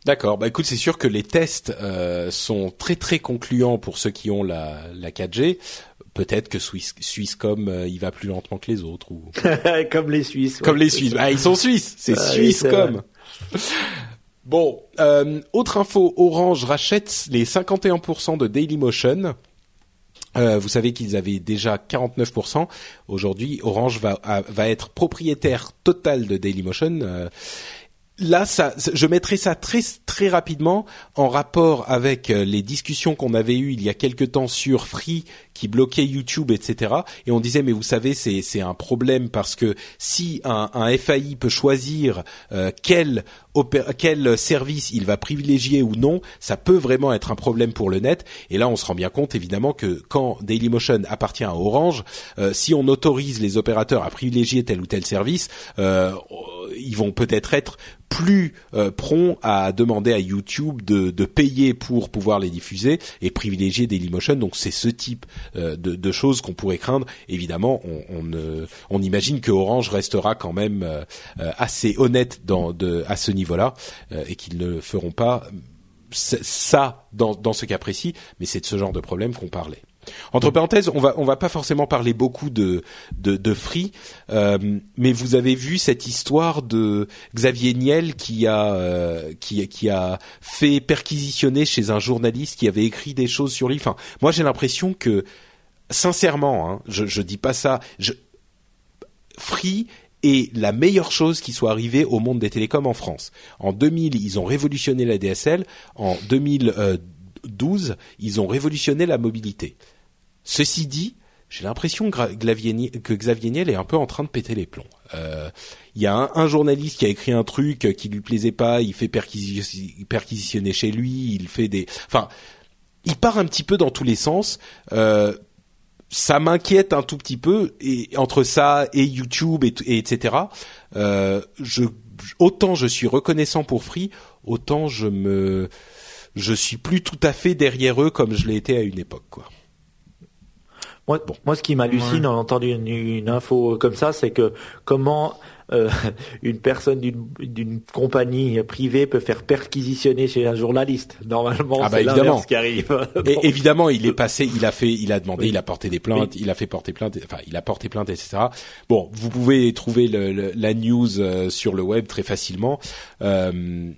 D: D'accord. Bah écoute, c'est sûr que les tests euh, sont très très concluants pour ceux qui ont la, la 4G. Peut-être que Swiss, Swisscom euh, il va plus lentement que les autres ou *laughs*
F: Comme les Suisses.
D: comme
F: ouais.
D: les Suisses. Ah, ils sont suisses. C'est
F: Ah
D: Swisscom. *laughs* Bon, euh, autre info, Orange rachète les 51% de Dailymotion. Euh, vous savez qu'ils avaient déjà 49%. Aujourd'hui, Orange va, va être propriétaire total de Dailymotion. Euh, Là, ça, je mettrai ça très très rapidement en rapport avec euh, les discussions qu'on avait eues il y a quelque temps sur Free qui bloquait YouTube, etc. Et on disait, mais vous savez, c'est c'est un problème parce que si un, un FAI peut choisir euh, quel quel service il va privilégier ou non, ça peut vraiment être un problème pour le net. Et là, on se rend bien compte évidemment que quand Dailymotion appartient à Orange, euh, si on autorise les opérateurs à privilégier tel ou tel service, euh, ils vont peut-être être plus euh, prompts à demander à YouTube de, de payer pour pouvoir les diffuser et privilégier Dailymotion. Donc c'est ce type de, de choses qu'on pourrait craindre. Évidemment, on, euh, imagine que Orange restera quand même euh, euh, assez honnête à ce niveau-là euh, et qu'ils ne feront pas ça dans, dans ce cas précis, mais c'est de ce genre de problème qu'on parlait. Entre parenthèses, on va on va pas forcément parler beaucoup de de, Free, euh, mais vous avez vu cette histoire de Xavier Niel qui a euh, qui a fait perquisitionner chez un journaliste qui avait écrit des choses sur lui. Enfin, moi j'ai l'impression que sincèrement, hein, je je dis pas ça, Free est la meilleure chose qui soit arrivée au monde des télécoms en France. En 2000, ils ont révolutionné la DSL. En 2012, ils ont révolutionné la mobilité. Ceci dit, j'ai l'impression que, Xavier Niel est un peu en train de péter les plombs. Euh, Il y a un, journaliste qui a écrit un truc qui lui plaisait pas, il fait perquisi- perquisitionner chez lui, il fait des... Enfin, il part un petit peu dans tous les sens. Euh, ça m'inquiète un tout petit peu et entre ça et YouTube et, et etc. Euh, je autant je suis reconnaissant pour Free, autant je me je suis plus tout à fait derrière eux comme je l'ai été à une époque quoi.
F: Moi, moi, ce qui m'hallucine en entendant une, une info comme ça, c'est que comment euh, *laughs* une personne d'une d'une compagnie privée peut faire perquisitionner chez un journaliste. Normalement,
D: Ah bah,
F: c'est
D: évidemment.
F: qui arrive. *laughs*
D: Et évidemment, il est passé, il a fait, il a demandé,
F: Oui.
D: il a porté des plaintes, il a fait porter plainte, enfin, il a porté plainte, etc. Bon, vous pouvez trouver le, le- la news euh, sur le web très facilement. Euh,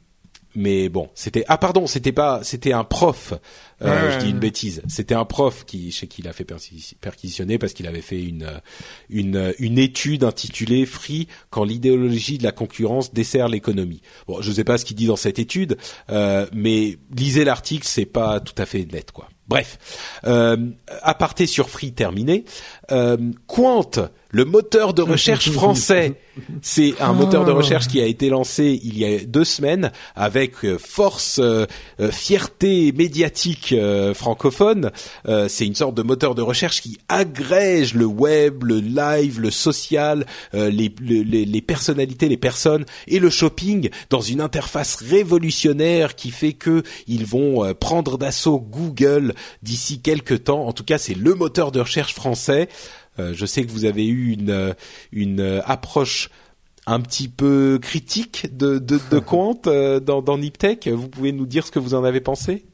D: mais bon, c'était ah pardon, c'était pas, c'était un prof. Euh,
E: Ouais,
D: je dis une bêtise. C'était un prof qui chez qui il a fait perquisi- perquisitionner parce qu'il avait fait une une une étude intitulée Free quand l'idéologie de la concurrence dessert l'économie. Bon, je sais pas ce qu'il dit dans cette étude, euh, mais lisez l'article, c'est pas tout à fait net quoi. Bref, euh, aparté sur Free terminé. Euh, Quant le moteur de recherche *laughs* français. C'est un moteur de recherche qui a été lancé il y a deux semaines avec euh, force, euh, euh, fierté médiatique euh, francophone. Euh, c'est une sorte de moteur de recherche qui agrège le web, le live, le social, euh, les, le- les, les personnalités, les personnes et le shopping dans une interface révolutionnaire qui fait que ils vont prendre d'assaut Google d'ici quelques temps. En tout cas, c'est le moteur de recherche français. Euh, je sais que vous avez eu une, euh, une euh, approche un petit peu critique de, de, de *laughs* Quant euh, dans, dans Niptech. Vous pouvez nous dire ce que vous en avez pensé?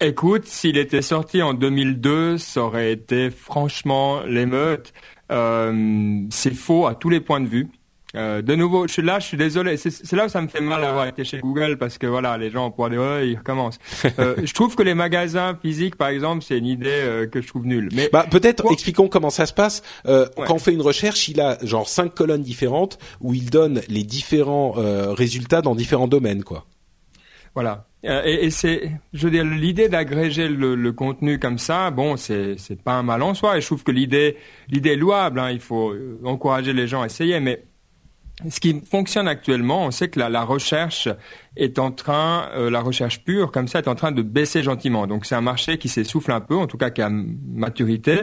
E: Écoute, s'il était sorti en 2002, ça aurait été franchement l'émeute. Euh, c'est faux à tous les points de vue. Euh, de nouveau, je suis là, je suis désolé. C'est là où ça me fait mal d'avoir été chez Google parce que voilà, les gens pourraient dire ouais, ils recommencent. *laughs* Euh, je trouve que les magasins physiques, par exemple, c'est une idée euh, que je trouve nulle. Mais
D: Bah, peut-être expliquons comment ça se passe. Euh,
E: Ouais.
D: Quand on fait une recherche, il a genre cinq colonnes différentes où il donne les différents euh, résultats dans différents domaines, quoi.
E: Voilà. Euh, et, et c'est, je veux dire, l'idée d'agréger le, le contenu comme ça, bon, c'est c'est pas un mal en soi. Et je trouve que l'idée l'idée est louable. Hein, il faut encourager les gens à essayer. Mais ce qui fonctionne actuellement, on sait que la, la recherche est en train, euh, la recherche pure comme ça, est en train de baisser gentiment. Donc c'est un marché qui s'essouffle un peu, en tout cas qui a maturité.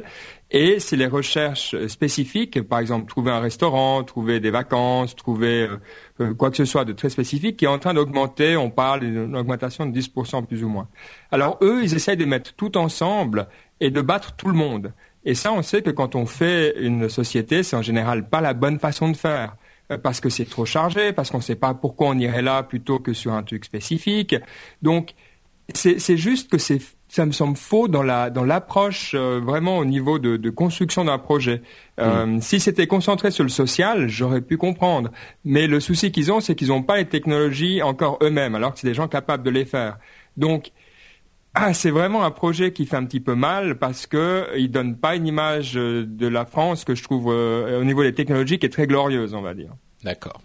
E: Et c'est les recherches spécifiques, par exemple trouver un restaurant, trouver des vacances, trouver euh, euh, quoi que ce soit de très spécifique, qui est en train d'augmenter. On parle d'une augmentation de 10% plus ou moins. Alors eux, ils essayent de mettre tout ensemble et de battre tout le monde. Et ça, on sait que quand on fait une société, c'est en général pas la bonne façon de faire parce que c'est trop chargé, parce qu'on ne sait pas pourquoi on irait là plutôt que sur un truc spécifique. Donc, c'est juste que c'est ça me semble faux dans la dans l'approche euh, vraiment au niveau de, de construction d'un projet. Euh, Si c'était concentré sur le social, j'aurais pu comprendre. Mais le souci qu'ils ont, c'est qu'ils n'ont pas les technologies encore eux-mêmes, alors que c'est des gens capables de les faire. Donc ah, c'est vraiment un projet qui fait un petit peu mal parce que il donne pas une image euh, de la France que je trouve euh, au niveau des technologies qui est très glorieuse, on va dire.
D: D'accord.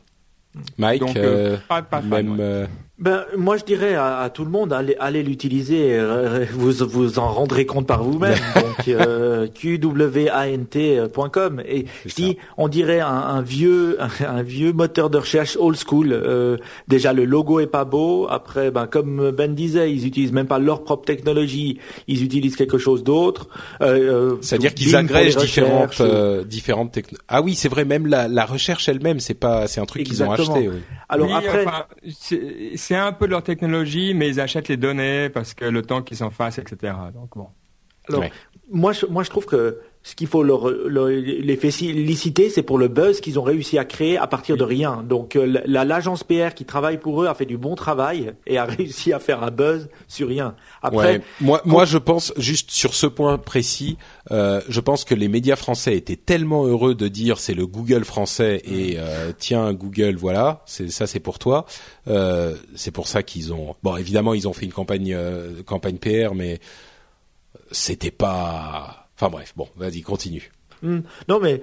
D: Mike,
E: Donc,
D: euh,
E: euh, pas, pas fan,
D: même.
E: ouais.
D: Euh,
F: Ben, moi, je dirais à, à tout le monde, allez, allez l'utiliser. euh, Vous vous en rendrez compte par vous-même. *laughs* Donc, euh, qwant.com. Et je dis, on dirait un, un vieux, un, vieux moteur de recherche old school. Euh, déjà, le logo est pas beau. Après, ben, comme Ben disait, ils utilisent même pas leur propre technologie. Ils utilisent quelque chose d'autre. Euh, euh,
D: C'est-à-dire qu'ils agrègent différentes euh, différentes techno. Ah oui, c'est vrai. Même la, la recherche elle-même, c'est pas, c'est un truc qu'ils ont acheté. Oui.
F: Alors
E: Oui,
F: après,
E: enfin, c'est un peu de leur technologie, mais ils achètent les données parce que le temps qu'ils s'en fassent, etc. Donc bon.
F: Alors,
D: Ouais.
F: moi, je, moi, je trouve que ce qu'il faut leur, leur- les féliciter, c'est pour le buzz qu'ils ont réussi à créer à partir de rien. Donc, euh, la- l'agence PR qui travaille pour eux a fait du bon travail et a *laughs* réussi à faire un buzz sur rien. Après,
D: Ouais. Moi, moi, je pense juste sur ce point précis, euh, je pense que les médias français étaient tellement heureux de dire c'est le Google français et euh, tiens Google, voilà, c'est ça, c'est pour toi. Euh, c'est pour ça qu'ils ont. Bon, évidemment, ils ont fait une campagne euh, campagne PR, mais c'était pas. Enfin bref, bon, vas-y, continue.
F: Hmm. Non, mais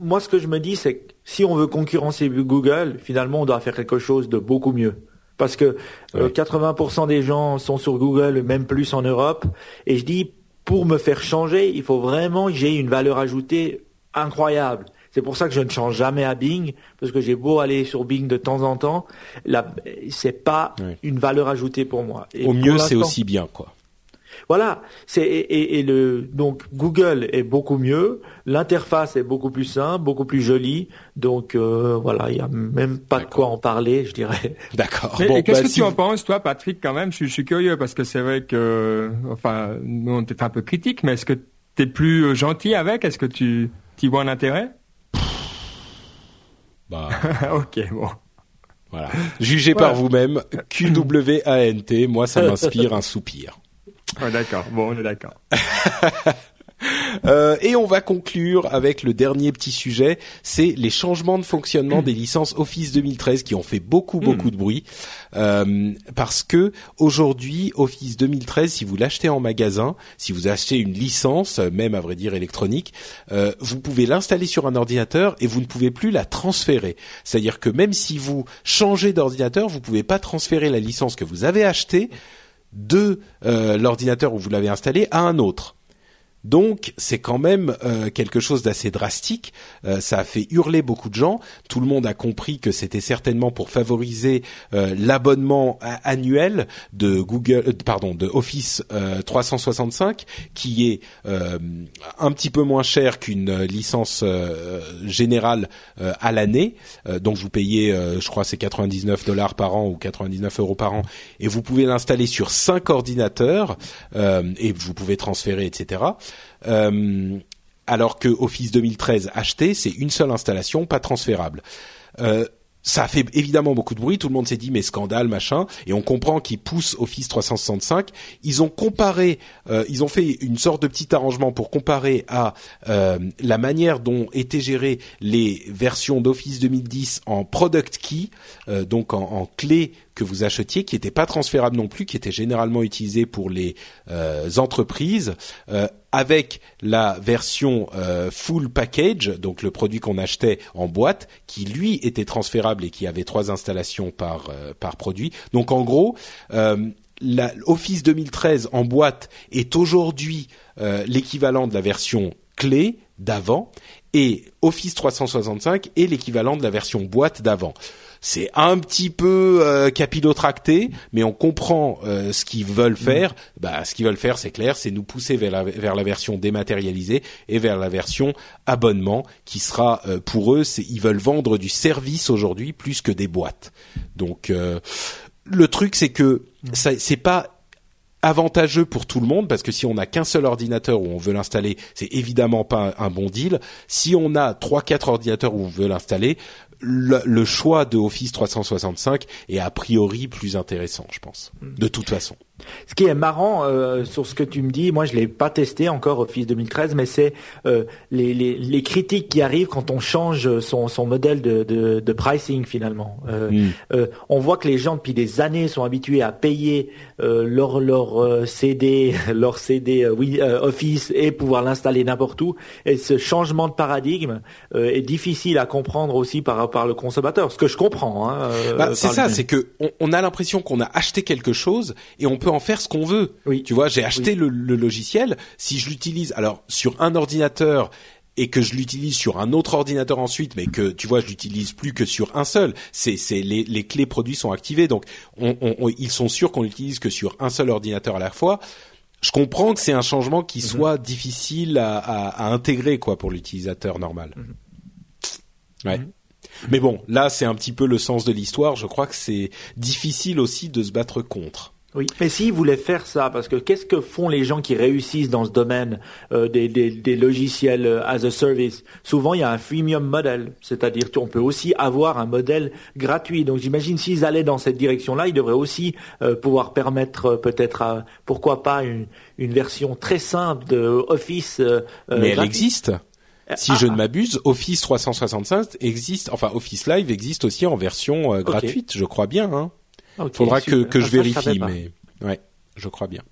F: moi, ce que je me dis, c'est que si on veut concurrencer Google, finalement, on doit faire quelque chose de beaucoup mieux. Parce que euh,
D: Ouais.
F: 80% des gens sont sur Google, même plus en Europe. Et je dis, pour me faire changer, il faut vraiment que j'ai une valeur ajoutée incroyable. C'est pour ça que je ne change jamais à Bing, parce que j'ai beau aller sur Bing de temps en temps, c'est pas une valeur ajoutée pour moi. Et
D: Au
F: pour
D: mieux, c'est aussi bien, quoi.
F: Voilà, c'est et, et- et le donc Google est beaucoup mieux, l'interface est beaucoup plus simple, beaucoup plus jolie, donc euh, voilà, il y a même pas de quoi en parler, je dirais. *laughs*
D: D'accord. Bon,
E: et qu'est-ce
D: bah,
E: que
D: si
E: tu en penses, toi, Patrick, quand même? Je, suis- je suis curieux parce que c'est vrai que, enfin, nous on était un peu critiques, mais est-ce que tu es plus euh, gentil avec? Est-ce que tu y vois un intérêt?
D: Bah, *laughs*
E: Ok, bon.
D: voilà. Jugez
E: Voilà.
D: par vous-même. QWANT, moi, ça m'inspire un soupir.
E: Ouais, d'accord, bon, on est d'accord. *laughs*
D: Euh, et on va conclure avec le dernier petit sujet, c'est les changements de fonctionnement des licences Office 2013 qui ont fait beaucoup beaucoup de bruit Euh, parce que aujourd'hui Office 2013, si vous l'achetez en magasin, si vous achetez une licence, même à vrai dire électronique, euh, vous pouvez l'installer sur un ordinateur et vous ne pouvez plus la transférer. C'est-à-dire que même si vous changez d'ordinateur, vous pouvez pas transférer la licence que vous avez achetée de euh, l'ordinateur où vous l'avez installé à un autre. Donc c'est quand même euh, quelque chose d'assez drastique. Euh, ça a fait hurler beaucoup de gens. Tout le monde a compris que c'était certainement pour favoriser euh, l'abonnement annuel de Google, pardon, de Office 365, qui est un petit peu moins cher qu'une licence générale à l'année. donc vous payez, je crois, c'est 99 dollars par an ou 99 euros par an, et vous pouvez l'installer sur cinq ordinateurs et vous pouvez transférer, etc. Euh, alors que Office 2013 acheté, c'est une seule installation, pas transférable. Euh, ça a fait évidemment beaucoup de bruit, tout le monde s'est dit mais scandale machin, et on comprend qu'ils poussent Office 365. Ils ont comparé, euh, ils ont fait une sorte de petit arrangement pour comparer à la manière dont étaient gérées les versions d'Office 2010 en product key, donc en clé que vous achetiez, qui n'était pas transférable non plus, qui était généralement utilisé pour les euh, entreprises, euh, avec la version euh, full package, donc le produit qu'on achetait en boîte, qui lui était transférable et qui avait trois installations par par produit. Donc en gros, la, Office 2013 en boîte est aujourd'hui l'équivalent de la version clé d'avant et Office 365 est l'équivalent de la version boîte d'avant c'est un petit peu euh, capillotracté, mais on comprend euh, ce qu'ils veulent mm. faire. Bah, ce qu'ils veulent faire, c'est clair, c'est nous pousser vers la, vers la version dématérialisée et vers la version abonnement, qui sera euh, pour eux, ils veulent vendre du service aujourd'hui plus que des boîtes. Donc euh, le truc, c'est que mm. ça, c'est pas avantageux pour tout le monde parce que si on n'a qu'un seul ordinateur où on veut l'installer, c'est évidemment pas un, bon deal. Si on a trois quatre ordinateurs où on veut l'installer, le, choix de Office 365 est a priori plus intéressant, je pense, de toute façon.
F: Ce qui est marrant euh, sur ce que tu me dis, moi je l'ai pas testé encore Office 2013, mais c'est euh, les, les, les, critiques qui arrivent quand on change son, son modèle de, de, de pricing finalement. Euh, hmm. euh on voit que les gens depuis des années sont habitués à payer euh, leur leur CD, *laughs* leur CD oui, Office et pouvoir l'installer n'importe où. Et ce changement de paradigme est difficile à comprendre aussi par par le consommateur. Ce que je comprends. Hein,
D: bah, c'est ça, c'est que on, on a l'impression qu'on a acheté quelque chose et on peut en faire ce qu'on veut.
F: Oui.
D: Tu vois, j'ai acheté le, logiciel. Si je l'utilise, alors sur un ordinateur et que je l'utilise sur un autre ordinateur ensuite, mais que tu vois, je l'utilise plus que sur un seul. C'est, les, les clés produits sont activées, donc on, on, ils sont sûrs qu'on l'utilise que sur un seul ordinateur à la fois. Je comprends que c'est un changement qui mhm. soit difficile à, à, à, intégrer quoi pour l'utilisateur normal. Mhm. Ouais. Mhm. Mais bon, là c'est un petit peu le sens de l'histoire. Je crois que c'est difficile aussi de se battre contre.
F: Oui, mais s'ils voulaient faire ça, parce que qu'est-ce que font les gens qui réussissent dans ce domaine euh, des, des, des, logiciels euh, as a service? Souvent, il y a un freemium model, c'est-à-dire qu'on peut aussi avoir un modèle gratuit. Donc, j'imagine s'ils allaient dans cette direction-là, ils devraient aussi euh, pouvoir permettre peut-être, pourquoi pas, une, une, version très simple de Office.
D: mais elle existe. Si je ne m'abuse, Office 365 existe, enfin Office Live existe aussi en version gratuite, je crois bien. Hein. Il Faudra que, que je ah, vérifie, mais ouais, je crois bien.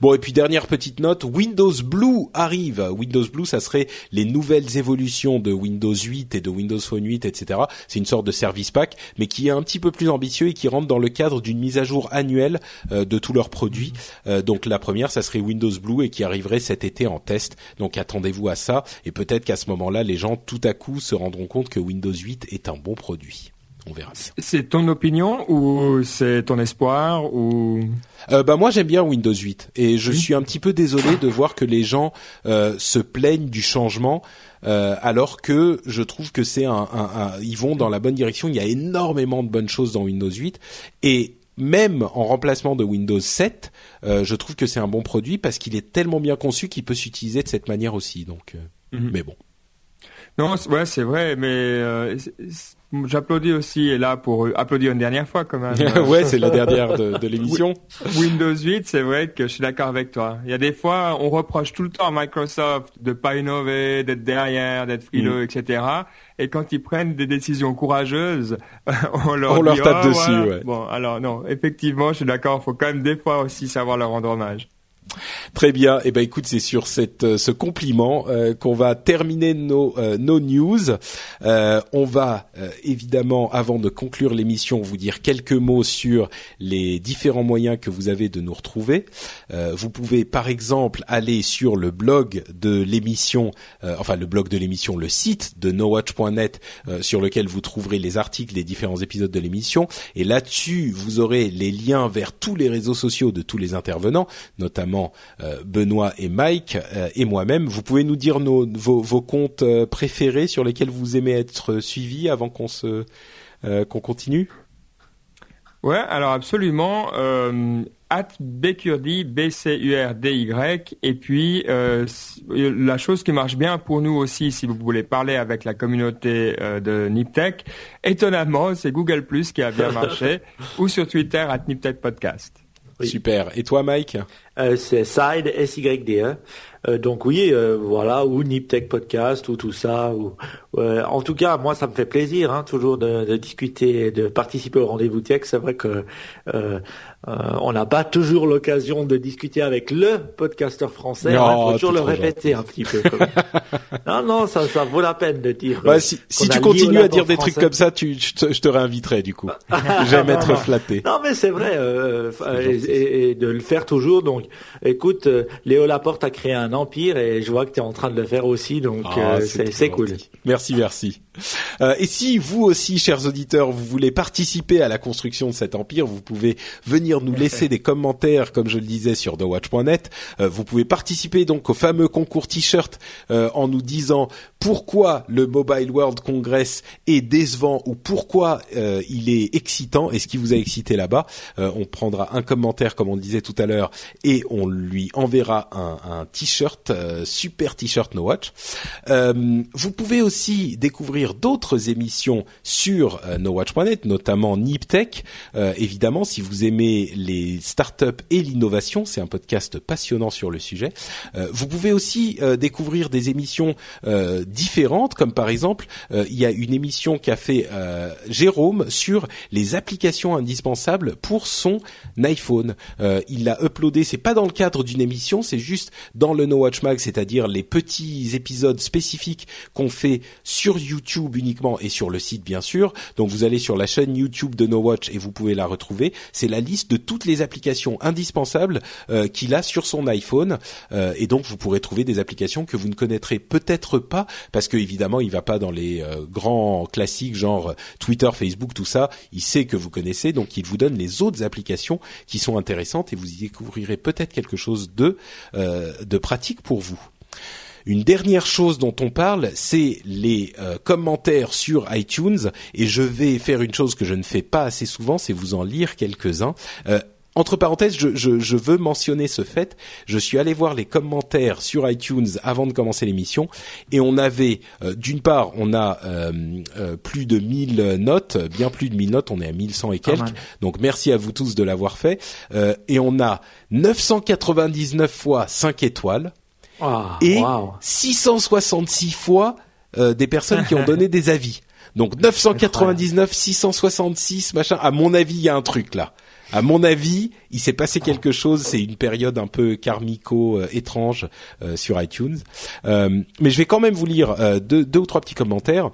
D: Bon et puis dernière petite note, Windows Blue arrive. Windows Blue, ça serait les nouvelles évolutions de Windows 8 et de Windows Phone 8, etc. C'est une sorte de service pack, mais qui est un petit peu plus ambitieux et qui rentre dans le cadre d'une mise à jour annuelle euh, de tous leurs produits. Euh, donc la première, ça serait Windows Blue et qui arriverait cet été en test. Donc attendez-vous à ça et peut-être qu'à ce moment-là, les gens tout à coup se rendront compte que Windows 8 est un bon produit on verra
E: C'est ton opinion ou c'est ton espoir ou?
D: Euh, bah moi j'aime bien Windows 8 et je suis un petit peu désolé de voir que les gens euh, se plaignent du changement euh, alors que je trouve que c'est un, ils vont dans la bonne direction. Il y a énormément de bonnes choses dans Windows 8 et même en remplacement de Windows 7, euh, je trouve que c'est un bon produit parce qu'il est tellement bien conçu qu'il peut s'utiliser de cette manière aussi. Donc, euh, mhm. mais bon.
E: Non, ouais, c'est vrai, mais J'applaudis aussi, et là pour applaudir une dernière fois quand même. *laughs*
D: ouais, c'est la dernière de, de l'émission.
E: Windows 8, c'est vrai que je suis d'accord avec toi. Il y a des fois, on reproche tout le temps à Microsoft de pas innover, d'être derrière, d'être frileux, mm. etc. Et quand ils prennent des décisions courageuses, *laughs* on leur,
D: on leur tape oh, dessus. Ouais.
E: Bon, alors non, effectivement, je suis d'accord. Il faut quand même des fois aussi savoir leur rendre hommage.
D: Très bien. Eh ben écoute, c'est sur cette euh, ce compliment euh, qu'on va terminer nos euh, nos news. on va évidemment, avant de conclure l'émission, vous dire quelques mots sur les différents moyens que vous avez de nous retrouver. vous pouvez, par exemple, aller sur le blog de l'émission, enfin le blog de l'émission, le site de nowatch.net, sur lequel vous trouverez les articles des différents épisodes de l'émission. Et là-dessus, vous aurez les liens vers tous les réseaux sociaux de tous les intervenants, notamment euh, Benoît et Mike euh, et moi-même. Vous pouvez nous dire nos, vos, vos, comptes euh, préférés sur lesquels vous aimez être suivis avant qu'on se qu'on continue?
E: Ouais, alors absolument. Euh, at Bcurdy, B-C-U-R-D-Y. Et puis, euh, la chose qui marche bien pour nous aussi, si vous voulez parler avec la communauté euh, de Niptech, étonnamment, c'est Google Plus qui a bien *laughs* marché, ou sur Twitter, at Niptech Podcast.
D: Super. Et toi, Mike?
F: Euh, C'est Side, S-Y-D-E. Euh, donc oui, euh, voilà, ou Niptech Podcast, ou tout ça. Ou, en tout cas, moi, ça me fait plaisir, hein, toujours de, de, discuter, de participer au rendez-vous tech. C'est vrai que on n'a pas toujours l'occasion de discuter avec le podcasteur français. Il faut toujours le répéter un petit peu. *laughs* non, non, ça, ça vaut la peine de dire.
D: Bah, si, si tu continues à dire des trucs comme ça, tu, je, te, je te réinviterai du coup. *laughs* J'aime être flatté.
F: Non, mais c'est vrai, et, et, de le faire toujours. Donc, écoute, Léo Laporte a créé un empire et je vois que tu es en train de le faire aussi, donc ah, euh, c'est cool.
D: Merci, merci. Euh, et si vous aussi, chers auditeurs, vous voulez participer à la construction de cet empire, vous pouvez venir nous laisser des commentaires, comme je le disais sur TheWatch.net. Euh, vous pouvez participer donc au fameux concours t-shirt en nous disant pourquoi le Mobile World Congress est décevant ou pourquoi il est excitant et ce qui vous a excité là-bas. on prendra un commentaire, comme on le disait tout à l'heure, et on lui enverra un, un t-shirt, super t-shirt No Watch. vous pouvez aussi découvrir d'autres émissions sur euh, nowatch.net, notamment Niptech. Euh, évidemment, si vous aimez les startups et l'innovation, c'est un podcast passionnant sur le sujet. Euh, vous pouvez aussi découvrir des émissions différentes, comme par exemple, il y a une émission qu'a fait Jérôme sur les applications indispensables pour son iPhone. il l'a uploadé, c'est pas dans le cadre d'une émission, c'est juste dans le No Watch Mag, c'est-à-dire les petits épisodes spécifiques qu'on fait sur YouTube uniquement et sur le site bien sûr. Donc vous allez sur la chaîne YouTube de No Watch et vous pouvez la retrouver. C'est la liste de toutes les applications indispensables euh, qu'il a sur son iPhone euh, et donc vous pourrez trouver des applications que vous ne connaîtrez peut-être pas parce que évidemment il va pas dans les euh, grands classiques genre Twitter, Facebook, tout ça. Il sait que vous connaissez donc il vous donne les autres applications qui sont intéressantes et vous y découvrirez peut-être quelque chose de de pratique pour vous. Une dernière chose dont on parle, c'est les euh, commentaires sur iTunes, et je vais faire une chose que je ne fais pas assez souvent, c'est vous en lire quelques-uns. Euh, entre parenthèses, je, je, je, veux mentionner ce fait. Je suis allé voir les commentaires sur iTunes avant de commencer l'émission et on avait, euh, d'une part, on a plus de 1000 notes, bien plus de 1000 notes, on est à 1100 et quelques. Donc merci à vous tous de l'avoir fait. et on a 999 fois 5 étoiles. Ah, et 666 fois euh, des personnes qui ont *laughs* donné des avis. Donc 999, 666, machin. À mon avis, il y a un truc là. À mon avis, il s'est passé quelque chose. C'est une période un peu karmico euh, étrange euh, sur iTunes. mais je vais quand même vous lire deux, deux ou trois petits commentaires.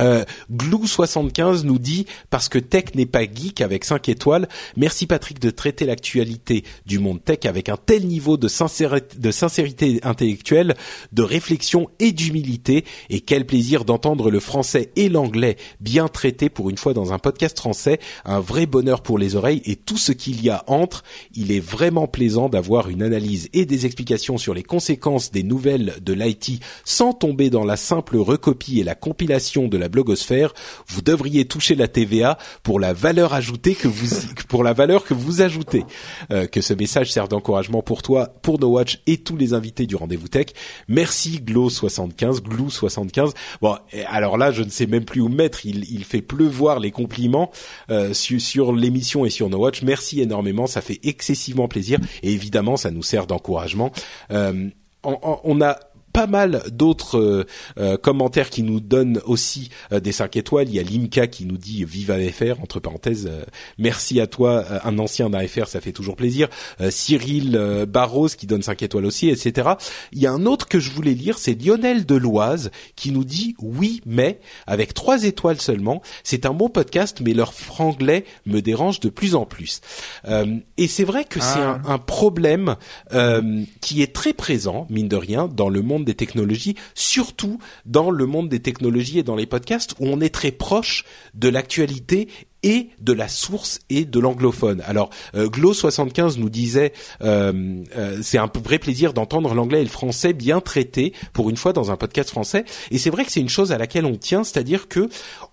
D: Euh, Glou75 nous dit parce que tech n'est pas geek avec 5 étoiles. Merci Patrick de traiter l'actualité du monde tech avec un tel niveau de sincérité, de sincérité intellectuelle, de réflexion et d'humilité. Et quel plaisir d'entendre le français et l'anglais bien traités pour une fois dans un podcast français. Un vrai bonheur pour les oreilles et tout ce qu'il y a entre. Il est vraiment plaisant d'avoir une analyse et des explications sur les conséquences des nouvelles de l'IT sans tomber dans la simple recopie et la compilation de la blogosphère, vous devriez toucher la TVA pour la valeur ajoutée que vous *laughs* pour la valeur que vous ajoutez. Euh, que ce message serve d'encouragement pour toi, pour No Watch et tous les invités du rendez-vous tech. Merci Glo75, Glou75. Bon, alors là, je ne sais même plus où mettre. Il, fait pleuvoir les compliments euh, sur, l'émission et sur No Watch. Merci énormément, ça fait excessivement plaisir et évidemment, ça nous sert d'encouragement. Euh, on, a pas mal d'autres euh, commentaires qui nous donnent aussi des 5 étoiles. Il y a Limka qui nous dit vive AFR entre parenthèses. merci à toi, un ancien d'AFR, ça fait toujours plaisir. Cyril Barros qui donne 5 étoiles aussi, etc. Il y a un autre que je voulais lire, c'est Lionel Deloise qui nous dit oui mais avec trois étoiles seulement. C'est un bon podcast, mais leur franglais me dérange de plus en plus. Euh, et c'est vrai que c'est un, ah. un, problème euh, qui est très présent, mine de rien, dans le monde des technologies, surtout dans le monde des technologies et dans les podcasts où on est très proche de l'actualité et de la source et de l'anglophone. Alors euh, Glo75 nous disait euh, euh, c'est un vrai plaisir d'entendre l'anglais et le français bien traités pour une fois dans un podcast français et c'est vrai que c'est une chose à laquelle on tient, c'est-à-dire que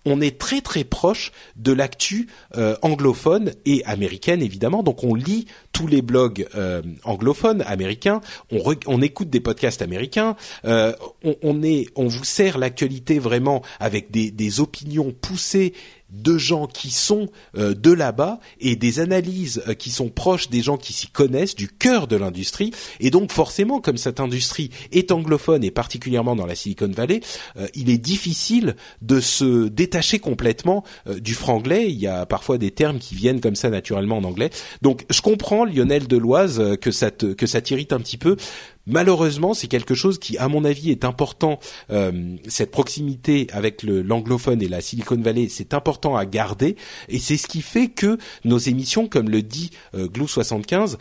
D: on est très très proche de l'actu euh, anglophone et américaine évidemment. Donc on lit tous les blogs anglophones américains, on, on, écoute des podcasts américains, on, on, est on vous sert l'actualité vraiment avec des, des opinions poussées de gens qui sont euh, de là-bas et des analyses euh, qui sont proches des gens qui s'y connaissent, du cœur de l'industrie. Et donc forcément, comme cette industrie est anglophone et particulièrement dans la Silicon Valley, euh, il est difficile de se détacher complètement du franglais. Il y a parfois des termes qui viennent comme ça naturellement en anglais. Donc je comprends Lionel Deloise que ça que ça t'irrite un petit peu malheureusement, c'est quelque chose qui, à mon avis, est important. Euh, cette proximité avec l'anglophone et la Silicon Valley, c'est important à garder, et c'est ce qui fait que nos émissions, comme le dit euh, Glou 75,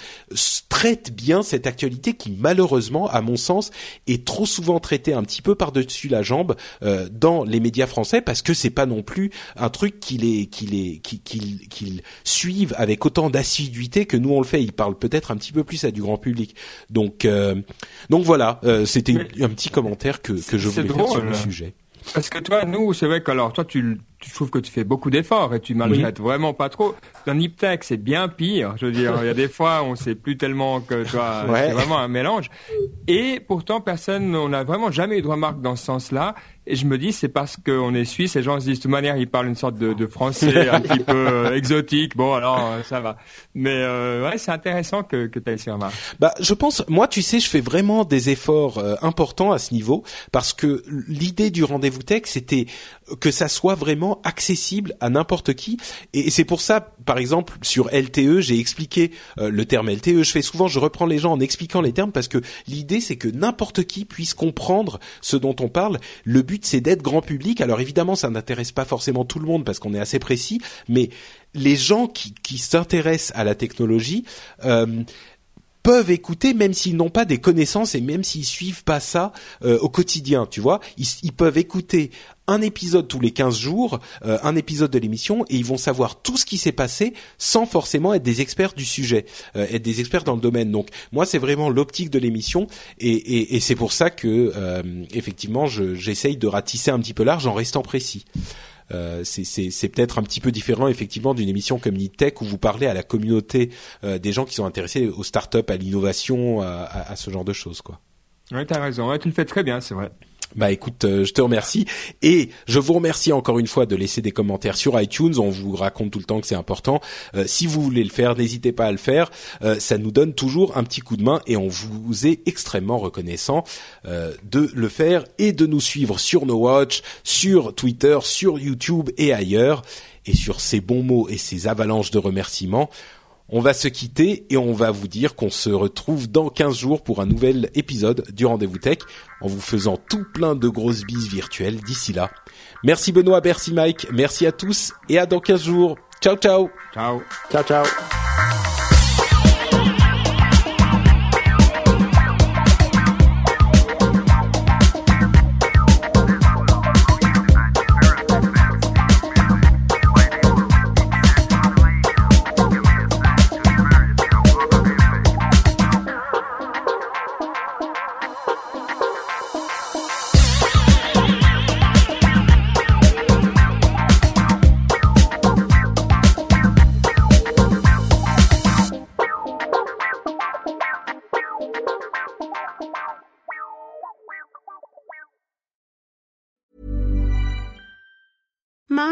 D: traitent bien cette actualité qui, malheureusement, à mon sens, est trop souvent traitée un petit peu par-dessus la jambe euh, dans les médias français, parce que c'est pas non plus un truc qu'ils les, qu'ils suivent avec autant d'assiduité que nous on le fait. Ils parlent peut-être un petit peu plus à du grand public. Donc euh, donc voilà, euh, c'était un petit commentaire que, que je voulais faire sur le sujet.
E: Parce que toi, nous, c'est vrai que alors toi, tu, tu trouves que tu fais beaucoup d'efforts et tu maltraites vraiment pas trop. Dans Niptech, c'est bien pire. Je veux dire, il y a des fois, on sait plus tellement que toi, c'est vraiment un mélange. Et pourtant, personne, on n'a vraiment jamais eu de remarque dans ce sens-là. Et je me dis, c'est parce qu'on est suisse, et les gens se disent de toute manière, ils parlent une sorte de, de français un petit peu euh, exotique. Bon, alors euh, ça va. Mais euh, ouais, c'est intéressant que, que tu aies ces remarques.
D: Bah, je pense, moi, tu sais, je fais vraiment des efforts importants à ce niveau parce que l'idée du rendez-vous tech, c'était que ça soit vraiment accessible à n'importe qui. Et, c'est pour ça, par exemple, sur LTE, j'ai expliqué le terme LTE. Je fais souvent, je reprends les gens en expliquant les termes parce que l'idée, c'est que n'importe qui puisse comprendre ce dont on parle. Le but c'est d'être grand public. Alors évidemment, ça n'intéresse pas forcément tout le monde parce qu'on est assez précis, mais les gens qui, s'intéressent à la technologie euh, peuvent écouter même s'ils n'ont pas des connaissances et même s'ils suivent pas ça euh, au quotidien, tu vois. Ils, peuvent écouter un épisode tous les 15 jours, euh, un épisode de l'émission, et ils vont savoir tout ce qui s'est passé sans forcément être des experts du sujet, euh, être des experts dans le domaine. Donc moi, c'est vraiment l'optique de l'émission, et, et, et c'est pour ça que effectivement, j'essaye de ratisser un petit peu large en restant précis. Euh, c'est peut-être un petit peu différent effectivement d'une émission comme Nitech où vous parlez à la communauté euh, des gens qui sont intéressés aux startups, à l'innovation, à, à, ce genre de choses, quoi.
E: Oui, t'as raison. Ouais, tu le fais très bien, c'est vrai.
D: Bah écoute, euh, je te remercie et je vous remercie encore une fois de laisser des commentaires sur iTunes. On vous raconte tout le temps que c'est important. Euh, si vous voulez le faire, n'hésitez pas à le faire. Euh, ça nous donne toujours un petit coup de main et on vous est extrêmement reconnaissant de le faire et de nous suivre sur No Watch, sur Twitter, sur YouTube et ailleurs. Et sur ces bons mots et ces avalanches de remerciements, on va se quitter et on va vous dire qu'on se retrouve dans 15 jours pour un nouvel épisode du Rendez-vous Tech en vous faisant tout plein de grosses bises virtuelles d'ici là. Merci Benoît, merci Mike, merci à tous et à dans 15 jours. Ciao ciao.
E: Ciao.
F: Ciao ciao.